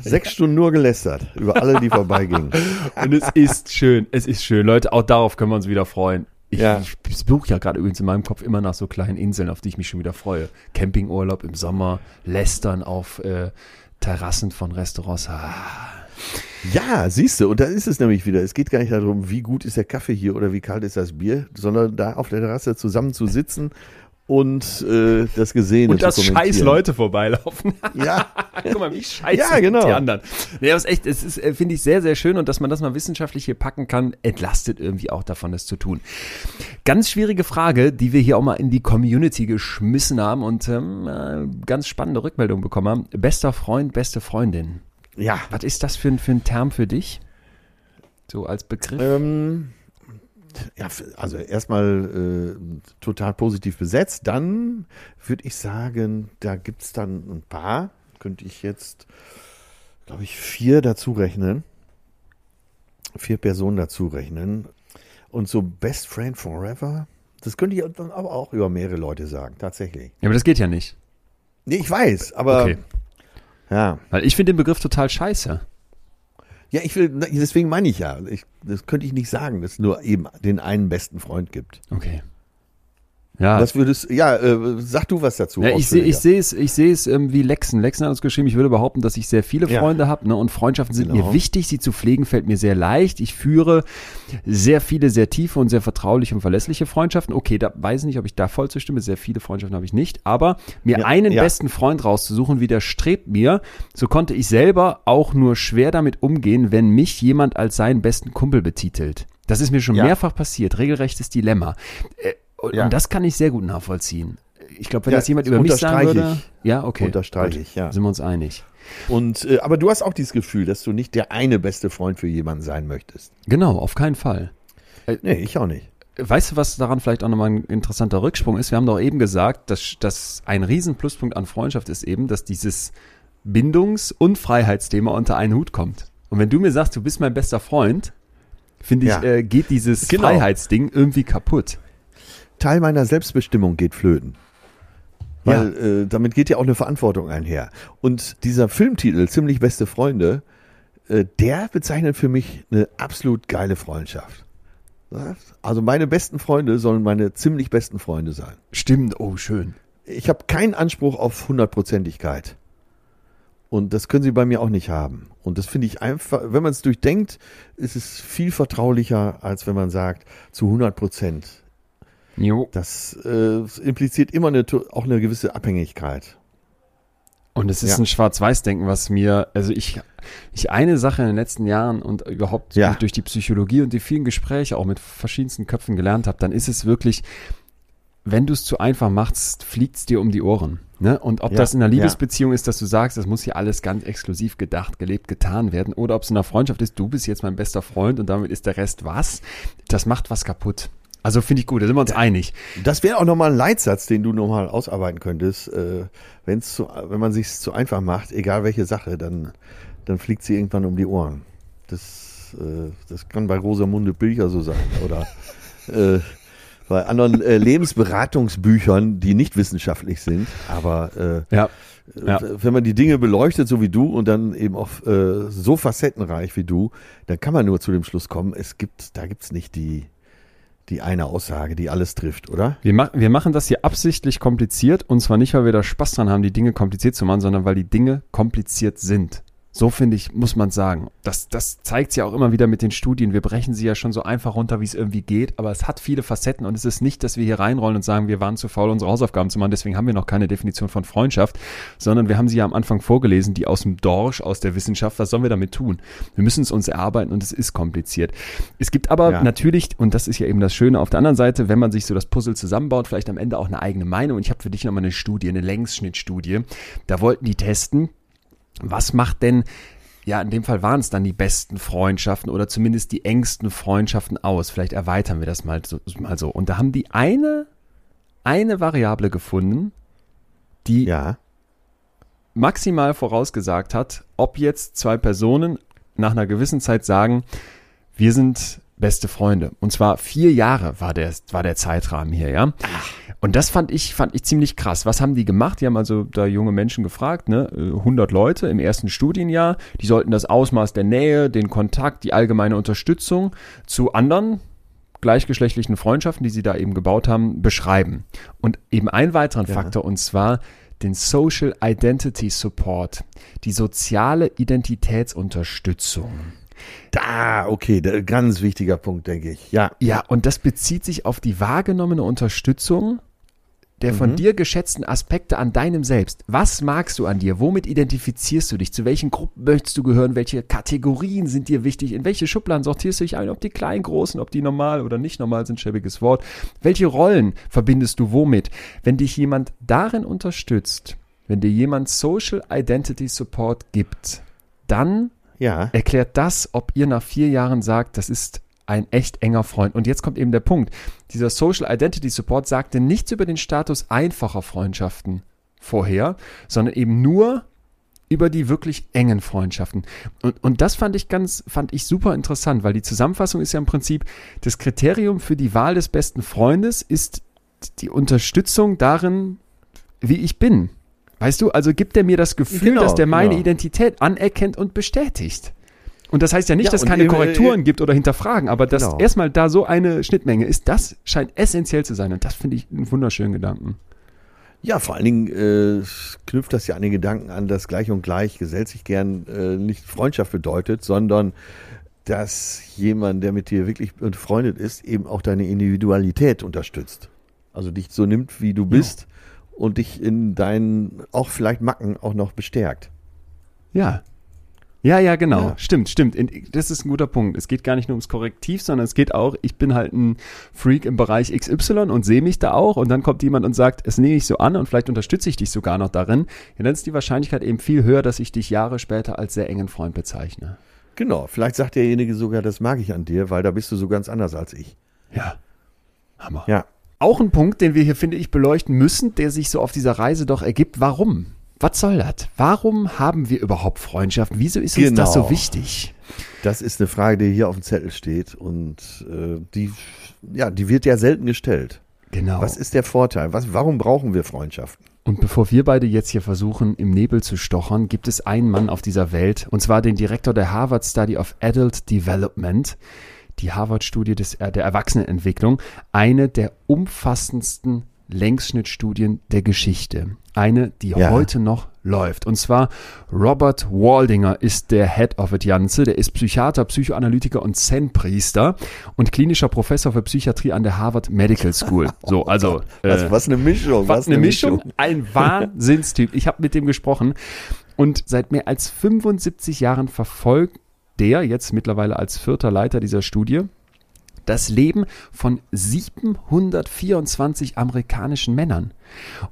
Speaker 1: Sechs Stunden nur gelästert über alle, die vorbeigingen.
Speaker 2: Und es ist schön, es ist schön. Leute, auch darauf können wir uns wieder freuen. Ich,
Speaker 1: Ja.
Speaker 2: ich suche ja gerade übrigens in meinem Kopf immer nach so kleinen Inseln, auf die ich mich schon wieder freue. Campingurlaub im Sommer, Lästern auf äh, Terrassen von Restaurants. Ah,
Speaker 1: Ja, siehst du, und da ist es nämlich wieder. Es geht gar nicht darum, wie gut ist der Kaffee hier oder wie kalt ist das Bier, sondern da auf der Terrasse zusammen zu sitzen und äh, das Gesehene
Speaker 2: und dass scheiß. Leute vorbeilaufen.
Speaker 1: Ja,
Speaker 2: Guck mal, wie scheiße
Speaker 1: Ja, genau.
Speaker 2: die anderen. Nee, aber es ist echt, es ist, äh, finde ich, sehr, sehr schön und dass man das mal wissenschaftlich hier packen kann, entlastet irgendwie auch davon, das zu tun. Ganz schwierige Frage, die wir hier auch mal in die Community geschmissen haben und ähm, äh, ganz spannende Rückmeldung bekommen haben. Bester Freund, beste Freundin.
Speaker 1: ja.
Speaker 2: Was ist das für ein, für ein Term für dich? So als Begriff?
Speaker 1: Ähm, ja, also erstmal äh, total positiv besetzt. Dann würde ich sagen, da gibt es dann ein paar, könnte ich jetzt, glaube ich, vier dazu rechnen. Vier Personen dazu rechnen. Und so Best Friend Forever, das könnte ich dann aber auch über mehrere Leute sagen, tatsächlich.
Speaker 2: Ja, aber das geht ja nicht.
Speaker 1: Nee, ich weiß, aber
Speaker 2: Okay.
Speaker 1: ja.
Speaker 2: Weil ich finde den Begriff total scheiße.
Speaker 1: Ja, ich will, deswegen meine ich ja, ich, das könnte ich nicht sagen, dass es nur eben den einen besten Freund gibt.
Speaker 2: Okay. Ja,
Speaker 1: Das würdest, ja, äh, sag du was dazu.
Speaker 2: Ja, ich sehe ich sehe es, ich sehe es ähm, wie Lexen. Lexen hat uns geschrieben, ich würde behaupten, dass ich sehr viele
Speaker 1: Ja.
Speaker 2: Freunde habe ne, und Freundschaften sind
Speaker 1: Genau.
Speaker 2: mir wichtig. Sie zu pflegen fällt mir sehr leicht. Ich führe sehr viele, sehr tiefe und sehr vertrauliche und verlässliche Freundschaften. Okay, da weiß ich nicht, ob ich da voll zustimme. Sehr viele Freundschaften habe ich nicht. Aber mir
Speaker 1: Ja,
Speaker 2: einen
Speaker 1: ja.
Speaker 2: besten Freund rauszusuchen, widerstrebt mir. So konnte ich selber auch nur schwer damit umgehen, wenn mich jemand als seinen besten Kumpel betitelt. Das ist mir schon
Speaker 1: Ja.
Speaker 2: mehrfach passiert. Regelrechtes Dilemma. Äh, und,
Speaker 1: Ja.
Speaker 2: und das kann ich sehr gut nachvollziehen. Ich glaube, wenn
Speaker 1: Ja,
Speaker 2: das jemand über mich sagen würde.
Speaker 1: ich.
Speaker 2: Ja, okay.
Speaker 1: Unterstreiche ich, ja.
Speaker 2: Sind wir uns einig.
Speaker 1: Und, äh, aber du hast auch dieses Gefühl, dass du nicht der eine beste Freund für jemanden sein möchtest.
Speaker 2: Genau, auf keinen Fall.
Speaker 1: Nee, ich auch nicht.
Speaker 2: Weißt du, was daran vielleicht auch nochmal ein interessanter Rücksprung ist? Wir haben doch eben gesagt, dass, dass ein riesen Pluspunkt an Freundschaft ist eben, dass dieses Bindungs- und Freiheitsthema unter einen Hut kommt. Und wenn du mir sagst, du bist mein bester Freund, finde ich,
Speaker 1: Ja.
Speaker 2: äh, geht dieses
Speaker 1: Genau.
Speaker 2: Freiheitsding irgendwie kaputt.
Speaker 1: Teil meiner Selbstbestimmung geht flöten. Weil äh, damit geht ja auch eine Verantwortung einher. Und dieser Filmtitel, Ziemlich beste Freunde, äh, der bezeichnet für mich eine absolut geile Freundschaft. Ja? Also meine besten Freunde sollen meine ziemlich besten Freunde sein.
Speaker 2: Stimmt, oh, schön.
Speaker 1: Ich habe keinen Anspruch auf Hundertprozentigkeit. Und das können sie bei mir auch nicht haben. Und das finde ich einfach, wenn man es durchdenkt, ist es viel vertraulicher, als wenn man sagt, zu 100 Prozent.
Speaker 2: Jo.
Speaker 1: Das äh, impliziert immer eine, auch eine gewisse Abhängigkeit.
Speaker 2: Und es ist
Speaker 1: Ja.
Speaker 2: ein Schwarz-Weiß-Denken, was mir, also ich, ich eine Sache in den letzten Jahren und überhaupt
Speaker 1: Ja.
Speaker 2: durch, die Psychologie und die vielen Gespräche auch mit verschiedensten Köpfen gelernt habe, dann ist es wirklich, wenn du es zu einfach machst, fliegt es dir um die Ohren. Ne? Und ob
Speaker 1: Ja,
Speaker 2: das in einer
Speaker 1: ja.
Speaker 2: Liebesbeziehung ist, dass du sagst, das muss hier alles ganz exklusiv gedacht, gelebt, getan werden, oder ob es in einer Freundschaft ist, du bist jetzt mein bester Freund und damit ist der Rest was, das macht was kaputt. Also finde ich gut, da sind wir uns einig.
Speaker 1: Das wäre auch nochmal ein Leitsatz, den du nochmal ausarbeiten könntest. Äh, wenn's zu, wenn man sich zu einfach macht, egal welche Sache, dann, dann fliegt sie irgendwann um die Ohren. Das äh, das kann bei Rosamunde Pilcher so sein. Oder äh, bei anderen äh, Lebensberatungsbüchern, die nicht wissenschaftlich sind. Aber äh,
Speaker 2: Ja. Ja.
Speaker 1: wenn man die Dinge beleuchtet, so wie du, und dann eben auch äh, so facettenreich wie du, dann kann man nur zu dem Schluss kommen, es gibt, da gibt's nicht die, die eine Aussage, die alles trifft, oder?
Speaker 2: Wir, mach, wir machen das hier absichtlich kompliziert und zwar nicht, weil wir da Spaß dran haben, die Dinge kompliziert zu machen, sondern weil die Dinge kompliziert sind. So finde ich, muss man sagen. Das, das zeigt sich ja auch immer wieder mit den Studien. Wir brechen sie ja schon so einfach runter, wie es irgendwie geht, aber es hat viele Facetten und es ist nicht, dass wir hier reinrollen und sagen, wir waren zu faul, unsere Hausaufgaben zu machen, deswegen haben wir noch keine Definition von Freundschaft, sondern wir haben sie ja am Anfang vorgelesen, die aus dem Dorsch, aus der Wissenschaft. Was sollen wir damit tun? Wir müssen es uns erarbeiten und es ist kompliziert. Es gibt aber
Speaker 1: Ja.
Speaker 2: natürlich, und das ist ja eben das Schöne, auf der anderen Seite, wenn man sich so das Puzzle zusammenbaut, vielleicht am Ende auch eine eigene Meinung. Und ich habe für dich nochmal eine Studie, eine Längsschnittstudie. Da wollten die testen, was macht denn, ja, in dem Fall waren es dann die besten Freundschaften oder zumindest die engsten Freundschaften aus. Vielleicht erweitern wir das mal so. Mal so. Und da haben die eine, eine Variable gefunden, die
Speaker 1: Ja.
Speaker 2: maximal vorausgesagt hat, ob jetzt zwei Personen nach einer gewissen Zeit sagen, wir sind beste Freunde. Und zwar vier Jahre war der, war der Zeitrahmen hier, ja. Und das fand ich, fand ich ziemlich krass. Was haben die gemacht? Die haben also da junge Menschen gefragt, ne? Äh, 100 Leute im ersten Studienjahr. Die sollten das Ausmaß der Nähe, den Kontakt, die allgemeine Unterstützung zu anderen gleichgeschlechtlichen Freundschaften, die sie da eben gebaut haben, beschreiben. Und eben einen weiteren
Speaker 1: Ja.
Speaker 2: Faktor, und zwar den Social Identity Support, die soziale Identitätsunterstützung.
Speaker 1: Da, okay, da, ganz wichtiger Punkt, denke ich. Ja.
Speaker 2: Ja, und das bezieht sich auf die wahrgenommene Unterstützung der von
Speaker 1: Mhm.
Speaker 2: dir geschätzten Aspekte an deinem Selbst. Was magst du an dir? Womit identifizierst du dich? Zu welchen Gruppen möchtest du gehören? Welche Kategorien sind dir wichtig? In welche Schubladen sortierst du dich ein? Ob die kleinen, großen, ob die normal oder nicht normal sind, schäbiges Wort. Welche Rollen verbindest du womit? Wenn dich jemand darin unterstützt, wenn dir jemand Social Identity Support gibt, dann
Speaker 1: Ja.
Speaker 2: erklärt das, ob ihr nach vier Jahren sagt, das ist ein echt enger Freund. Und jetzt kommt eben der Punkt. Dieser Social Identity Support sagte nichts über den Status einfacher Freundschaften vorher, sondern eben nur über die wirklich engen Freundschaften. Und, und das fand ich ganz, fand ich super interessant, weil die Zusammenfassung ist ja im Prinzip, das Kriterium für die Wahl des besten Freundes ist die Unterstützung darin, wie ich bin. Weißt du, also gibt er mir das Gefühl,
Speaker 1: Genau,
Speaker 2: dass der meine
Speaker 1: genau.
Speaker 2: Identität anerkennt und bestätigt. Und das heißt ja nicht,
Speaker 1: Ja,
Speaker 2: dass es keine
Speaker 1: äh,
Speaker 2: Korrekturen gibt oder hinterfragen, aber dass
Speaker 1: Genau.
Speaker 2: erstmal da so eine Schnittmenge ist, das scheint essentiell zu sein. Und das finde ich einen wunderschönen Gedanken.
Speaker 1: Ja, vor allen Dingen äh, knüpft das ja an den Gedanken an, dass gleich und gleich gesellt sich gern äh, nicht Freundschaft bedeutet, sondern dass jemand, der mit dir wirklich befreundet ist, eben auch deine Individualität unterstützt. Also dich so nimmt, wie du bist und dich in deinen auch vielleicht Macken auch noch bestärkt.
Speaker 2: Ja. Ja, ja, genau.
Speaker 1: Ja.
Speaker 2: Stimmt, stimmt. Das ist ein guter Punkt. Es geht gar nicht nur ums Korrektiv, sondern es geht auch, ich bin halt ein Freak im Bereich XY und sehe mich da auch und dann kommt jemand und sagt, es nehme ich so an und vielleicht unterstütze ich dich sogar noch darin. Ja, dann ist die Wahrscheinlichkeit eben viel höher, dass ich dich Jahre später als sehr engen Freund bezeichne.
Speaker 1: Genau, vielleicht sagt derjenige sogar, das mag ich an dir, weil da bist du so ganz anders als ich.
Speaker 2: Ja. Hammer.
Speaker 1: Ja.
Speaker 2: Auch ein Punkt, den wir hier, finde ich, beleuchten müssen, der sich so auf dieser Reise doch ergibt. Warum? Was soll das? Warum haben wir überhaupt Freundschaften? Wieso ist uns das
Speaker 1: Genau.
Speaker 2: so wichtig?
Speaker 1: Das ist eine Frage, die hier auf dem Zettel steht und äh, die, ja, die wird ja selten gestellt.
Speaker 2: Genau.
Speaker 1: Was ist der Vorteil? Was, warum brauchen wir Freundschaften?
Speaker 2: Und bevor wir beide jetzt hier versuchen, im Nebel zu stochern, gibt es einen Mann auf dieser Welt, und zwar den Direktor der Harvard Study of Adult Development, die Harvard-Studie äh, der Erwachsenenentwicklung, eine der umfassendsten Längsschnittstudien der Geschichte. Eine, die
Speaker 1: Ja.
Speaker 2: heute noch läuft. Und zwar Robert Waldinger ist der Head of it Ganze. Der ist Psychiater, Psychoanalytiker und Zen-Priester und klinischer Professor für Psychiatrie an der Harvard Medical School. So, also
Speaker 1: Was,
Speaker 2: äh,
Speaker 1: was eine Mischung.
Speaker 2: was eine Mischung. Ein Wahnsinnstyp. Ich habe mit dem gesprochen und seit mehr als 75 Jahren verfolgt der, jetzt mittlerweile als vierter Leiter dieser Studie, das Leben von 724 amerikanischen Männern.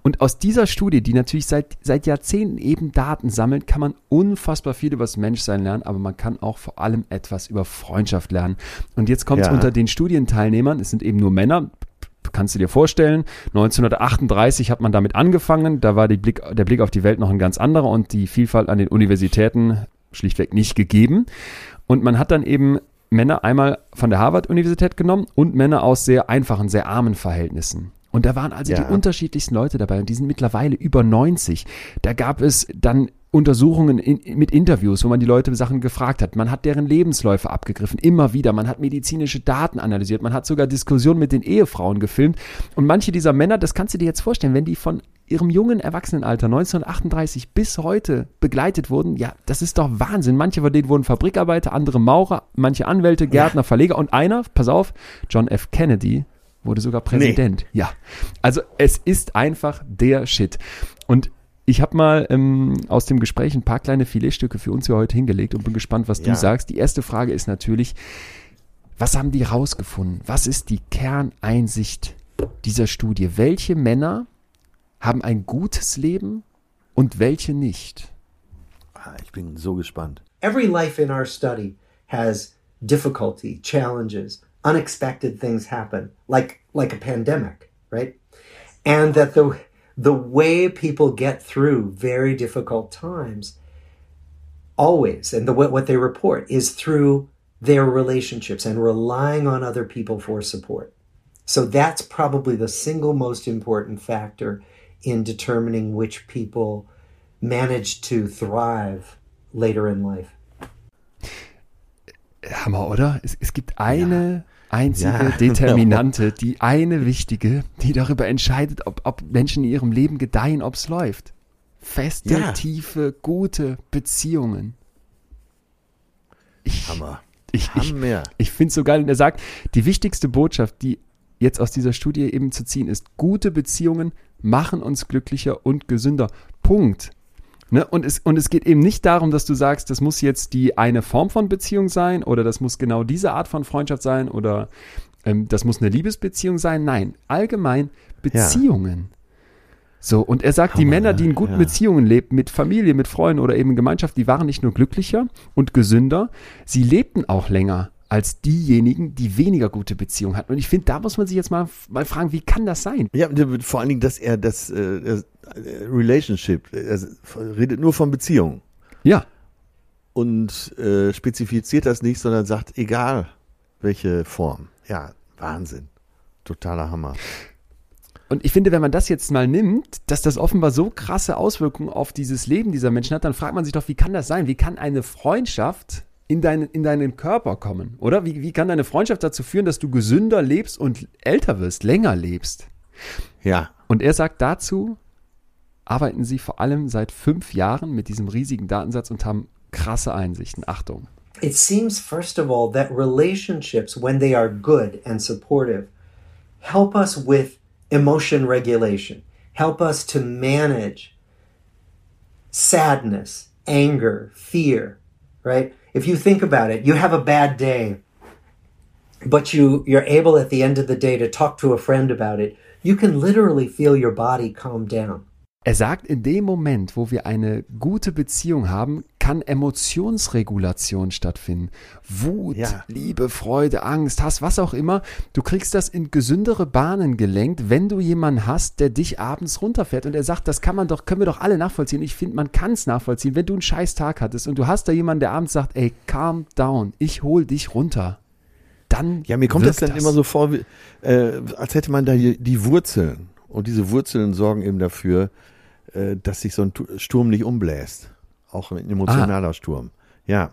Speaker 2: Und aus dieser Studie, die natürlich seit, seit Jahrzehnten eben Daten sammelt, kann man unfassbar viel über das Menschsein lernen, aber man kann auch vor allem etwas über Freundschaft lernen. Und jetzt kommt es
Speaker 1: Ja.
Speaker 2: unter den Studienteilnehmern, es sind eben nur Männer, kannst du dir vorstellen, 1938 hat man damit angefangen, da war Blick, der Blick auf die Welt noch ein ganz anderer und die Vielfalt an den Universitäten schlichtweg nicht gegeben. Und man hat dann eben Männer einmal von der Harvard-Universität genommen und Männer aus sehr einfachen, sehr armen Verhältnissen. Und da waren also
Speaker 1: Ja.
Speaker 2: die unterschiedlichsten Leute dabei und die sind mittlerweile über 90. Da gab es dann Untersuchungen in, mit Interviews, wo man die Leute Sachen gefragt hat. Man hat deren Lebensläufe abgegriffen, immer wieder. Man hat medizinische Daten analysiert. Man hat sogar Diskussionen mit den Ehefrauen gefilmt. Und manche dieser Männer, das kannst du dir jetzt vorstellen, wenn die von ihrem jungen Erwachsenenalter 1938 bis heute begleitet wurden, ja, das ist doch Wahnsinn. Manche von denen wurden Fabrikarbeiter, andere Maurer, manche Anwälte, Gärtner, Verleger und einer, pass auf, John F. Kennedy wurde sogar Präsident. Ja, also es ist einfach der Shit. Und ich habe mal ähm, aus dem Gespräch ein paar kleine Filetstücke für uns hier heute hingelegt und bin gespannt, was du
Speaker 1: Ja.
Speaker 2: sagst. Die erste Frage ist natürlich, was haben die rausgefunden? Was ist die Kerneinsicht dieser Studie? Welche Männer haben ein gutes Leben und welche nicht?
Speaker 1: Ah, Ich bin so gespannt.
Speaker 4: Every life in our study has difficulty, challenges, unexpected things happen, like like a pandemic, right? And that the the way people get through very difficult times always and the what they report is through their relationships and relying on other people for support. So that's probably the single most important factor in determining which people manage to thrive later in life.
Speaker 2: Hammer, oder? Es, es gibt eine einzige
Speaker 1: Ja.
Speaker 2: Determinante, die eine wichtige, die darüber entscheidet, ob, ob Menschen in ihrem Leben gedeihen, ob es läuft. Feste,
Speaker 1: Ja.
Speaker 2: tiefe, gute Beziehungen. Ich,
Speaker 1: Hammer.
Speaker 2: ich, ich,
Speaker 1: Hammer.
Speaker 2: ich finde es so geil. Und er sagt, die wichtigste Botschaft, die jetzt aus dieser Studie eben zu ziehen ist, gute Beziehungen machen uns glücklicher und gesünder. Punkt. Ne? Und, es, und es geht eben nicht darum, dass du sagst, das muss jetzt die eine Form von Beziehung sein oder das muss genau diese Art von Freundschaft sein oder ähm, das muss eine Liebesbeziehung sein. Nein, allgemein Beziehungen. So, und er sagt, die
Speaker 1: Hammer,
Speaker 2: Männer, die in guten
Speaker 1: ja.
Speaker 2: Beziehungen lebten, mit Familie, mit Freunden oder eben in Gemeinschaft, die waren nicht nur glücklicher und gesünder, sie lebten auch länger als diejenigen, die weniger gute Beziehungen hatten. Und ich finde, da muss man sich jetzt mal, mal fragen, wie kann das sein?
Speaker 1: Ja, vor allen Dingen, dass er das, äh, das äh, Relationship, er redet nur von Beziehungen
Speaker 2: Ja,
Speaker 1: und äh, spezifiziert das nicht, sondern sagt, egal welche Form. Ja, Wahnsinn. Totaler Hammer.
Speaker 2: Und ich finde, wenn man das jetzt mal nimmt, dass das offenbar so krasse Auswirkungen auf dieses Leben dieser Menschen hat, dann fragt man sich doch, wie kann das sein? Wie kann eine Freundschaft in deinen, in deinen Körper kommen? Oder wie, wie kann deine Freundschaft dazu führen, dass du gesünder lebst und älter wirst, länger lebst?
Speaker 1: Ja,
Speaker 2: Und er sagt dazu, arbeiten sie vor allem seit fünf Jahren mit diesem riesigen Datensatz und haben krasse Einsichten. Achtung.
Speaker 4: It seems, first of all, that relationships, when they are good and supportive, help us with emotion regulation, help us to manage sadness, anger, fear, right? If you think about it, you have a bad day, but you, you're able at the end of the day to talk to a friend about it. You can literally feel your body calm down.
Speaker 2: Er sagt, in dem Moment, wo wir eine gute Beziehung haben, kann Emotionsregulation stattfinden. Wut,
Speaker 1: Ja.
Speaker 2: Liebe, Freude, Angst, Hass, was auch immer. Du kriegst das in gesündere Bahnen gelenkt, wenn du jemanden hast, der dich abends runterfährt. Und er sagt, das kann man doch, können wir doch alle nachvollziehen. Ich finde, man kann es nachvollziehen. Wenn du einen scheiß Tag hattest und du hast da jemanden, der abends sagt, ey, calm down, ich hol dich runter. Dann
Speaker 1: ja, mir kommt das dann immer so vor, wie, äh, als hätte man da die, Wurzeln. Und diese Wurzeln sorgen eben dafür, dass sich so ein Tu- Sturm nicht umbläst. Auch ein emotionaler Sturm. Ja,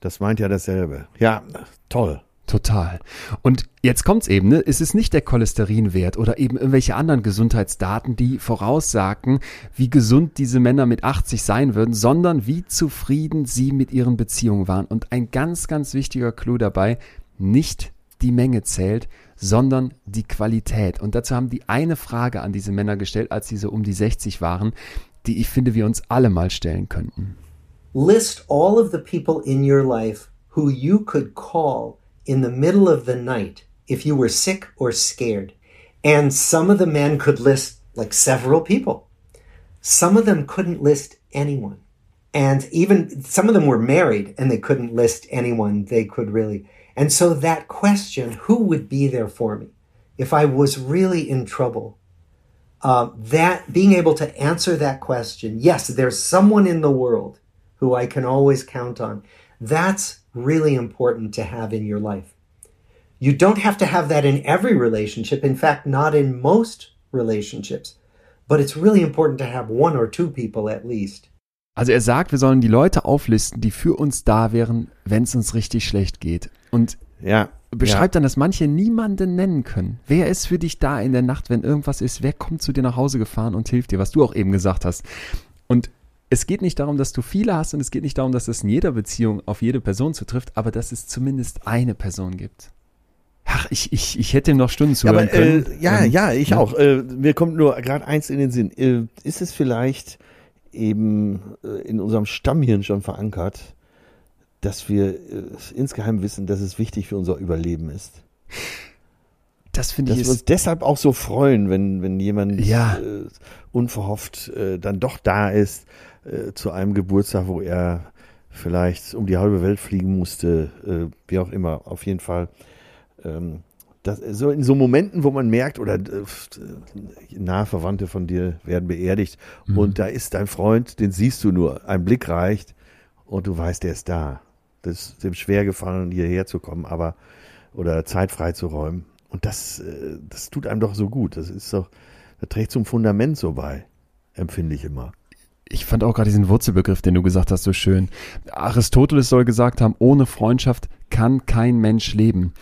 Speaker 1: das meint ja dasselbe. Ja, toll.
Speaker 2: Total. Und jetzt kommt's eben, ne? Es ist nicht der Cholesterinwert oder eben irgendwelche anderen Gesundheitsdaten, die voraussagen, wie gesund diese Männer mit 80 sein würden, sondern wie zufrieden sie mit ihren Beziehungen waren. Und ein ganz, ganz wichtiger Clou dabei, nicht die Menge zählt, sondern die Qualität. Und dazu haben die eine Frage an diese Männer gestellt, als sie so um die 60 waren, die ich finde, wir uns alle mal stellen könnten.
Speaker 4: list all of the people in your life who you could call in the middle of the night if you were sick or scared. And some of the men could list like several people. Some of them couldn't list anyone. And even some of them were married and they couldn't list anyone they could really. And so that question, who would be there for me if I was really in trouble? Uh, that being able to answer that question, yes, there's someone in the world who I can always count on. That's really important to have in your life. You don't have to have that in every relationship, in fact, not in most relationships, but it's really important to have one or two people at least.
Speaker 2: Also er sagt, wir sollen die Leute auflisten, die für uns da wären, wenn es uns richtig schlecht geht. Und
Speaker 1: Ja.
Speaker 2: beschreibt dann, dass manche niemanden nennen können. Wer ist für dich da in der Nacht, wenn irgendwas ist? Wer kommt zu dir nach Hause gefahren und hilft dir, was du auch eben gesagt hast? Und es geht nicht darum, dass du viele hast und es geht nicht darum, dass es in jeder Beziehung auf jede Person zutrifft, aber dass es zumindest eine Person gibt. Ach, ich, ich, ich hätte ihm noch Stunden
Speaker 1: Ja,
Speaker 2: zuhören
Speaker 1: aber, äh,
Speaker 2: können.
Speaker 1: ja,
Speaker 2: Ähm,
Speaker 1: ja, ich
Speaker 2: ja.
Speaker 1: auch. Äh, mir kommt nur gerade eins in den Sinn. Äh, ist es vielleicht eben äh, in unserem Stammhirn schon verankert, dass wir äh, insgeheim wissen, dass es wichtig für unser Überleben ist?
Speaker 2: Das finde
Speaker 1: Dass
Speaker 2: ich
Speaker 1: wir uns deshalb auch so freuen, wenn, wenn jemand
Speaker 2: Ja.
Speaker 1: äh, unverhofft äh, dann doch da ist äh, zu einem Geburtstag, wo er vielleicht um die halbe Welt fliegen musste, äh, wie auch immer, auf jeden Fall. Ähm, das, so in so Momenten, wo man merkt, oder äh, nahe Verwandte von dir werden beerdigt
Speaker 2: Mhm.
Speaker 1: und da ist dein Freund, den siehst du nur, ein Blick reicht und du weißt, der ist da. Das ist dem schwer gefallen, hierher zu kommen, aber oder Zeit freizuräumen. Und das, äh, das tut einem doch so gut. Das ist doch, das trägt zum Fundament so bei, empfinde ich immer.
Speaker 2: ich fand auch gerade diesen Wurzelbegriff, den du gesagt hast, so schön. Aristoteles soll gesagt haben, ohne Freundschaft kann kein Mensch leben.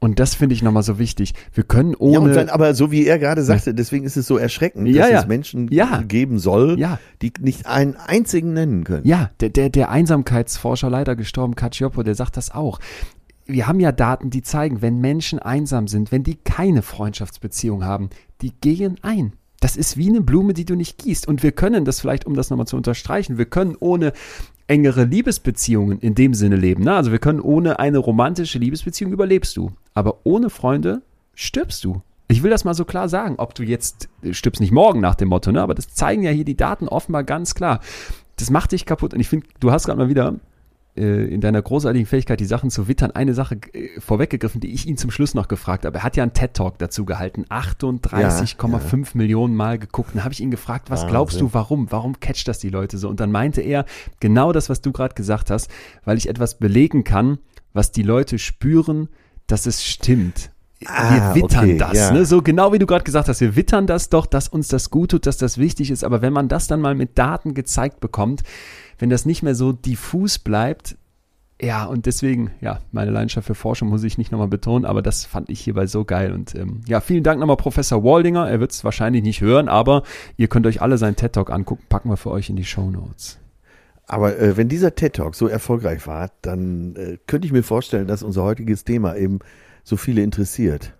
Speaker 2: Und das finde ich nochmal so wichtig. Wir können
Speaker 1: ja, und
Speaker 2: ohne,
Speaker 1: dann, aber so wie er gerade sagte, deswegen ist es so erschreckend,
Speaker 2: Ja,
Speaker 1: dass
Speaker 2: ja.
Speaker 1: es Menschen
Speaker 2: Ja.
Speaker 1: geben soll,
Speaker 2: Ja.
Speaker 1: die nicht einen einzigen nennen können.
Speaker 2: Ja, der, der, der Einsamkeitsforscher, leider gestorben, Cacioppo, der sagt das auch. Wir haben ja Daten, die zeigen, wenn Menschen einsam sind, wenn die keine Freundschaftsbeziehung haben, die gehen ein. Das ist wie eine Blume, die du nicht gießt. Und wir können das vielleicht, um das nochmal zu unterstreichen, wir können ohne engere Liebesbeziehungen in dem Sinne leben. Ne? Also wir können ohne eine romantische Liebesbeziehung überlebst du. Aber ohne Freunde stirbst du. Ich will das mal so klar sagen. Ob du jetzt äh, stirbst nicht morgen nach dem Motto, ne? aber das zeigen ja hier die Daten offenbar ganz klar. Das macht dich kaputt. Und ich finde, du hast gerade mal wieder in deiner großartigen Fähigkeit, die Sachen zu wittern, eine Sache äh, vorweggegriffen, die ich ihn zum Schluss noch gefragt habe. Er hat ja einen TED-Talk dazu gehalten, 38,5 Millionen Mal geguckt. Dann habe ich ihn gefragt, was
Speaker 1: Wahnsinn.
Speaker 2: glaubst du, warum? Warum catcht das die Leute so? Und dann meinte er, genau das, was du gerade gesagt hast, weil ich etwas belegen kann, was die Leute spüren, dass es stimmt.
Speaker 1: Ah,
Speaker 2: wir wittern
Speaker 1: okay,
Speaker 2: das,
Speaker 1: ja.
Speaker 2: ne? so genau wie du gerade gesagt hast, wir wittern das doch, dass uns das gut tut, dass das wichtig ist, aber wenn man das dann mal mit Daten gezeigt bekommt, wenn das nicht mehr so diffus bleibt, ja, und deswegen, ja, meine Leidenschaft für Forschung muss ich nicht nochmal betonen, aber das fand ich hierbei so geil. Und ähm, ja, vielen Dank nochmal Professor Waldinger. Er wird es wahrscheinlich nicht hören, aber ihr könnt euch alle seinen TED-Talk angucken. Packen wir für euch in die Show Notes.
Speaker 1: Aber äh, wenn dieser TED Talk so erfolgreich war, dann äh, könnte ich mir vorstellen, dass unser heutiges Thema eben so viele interessiert.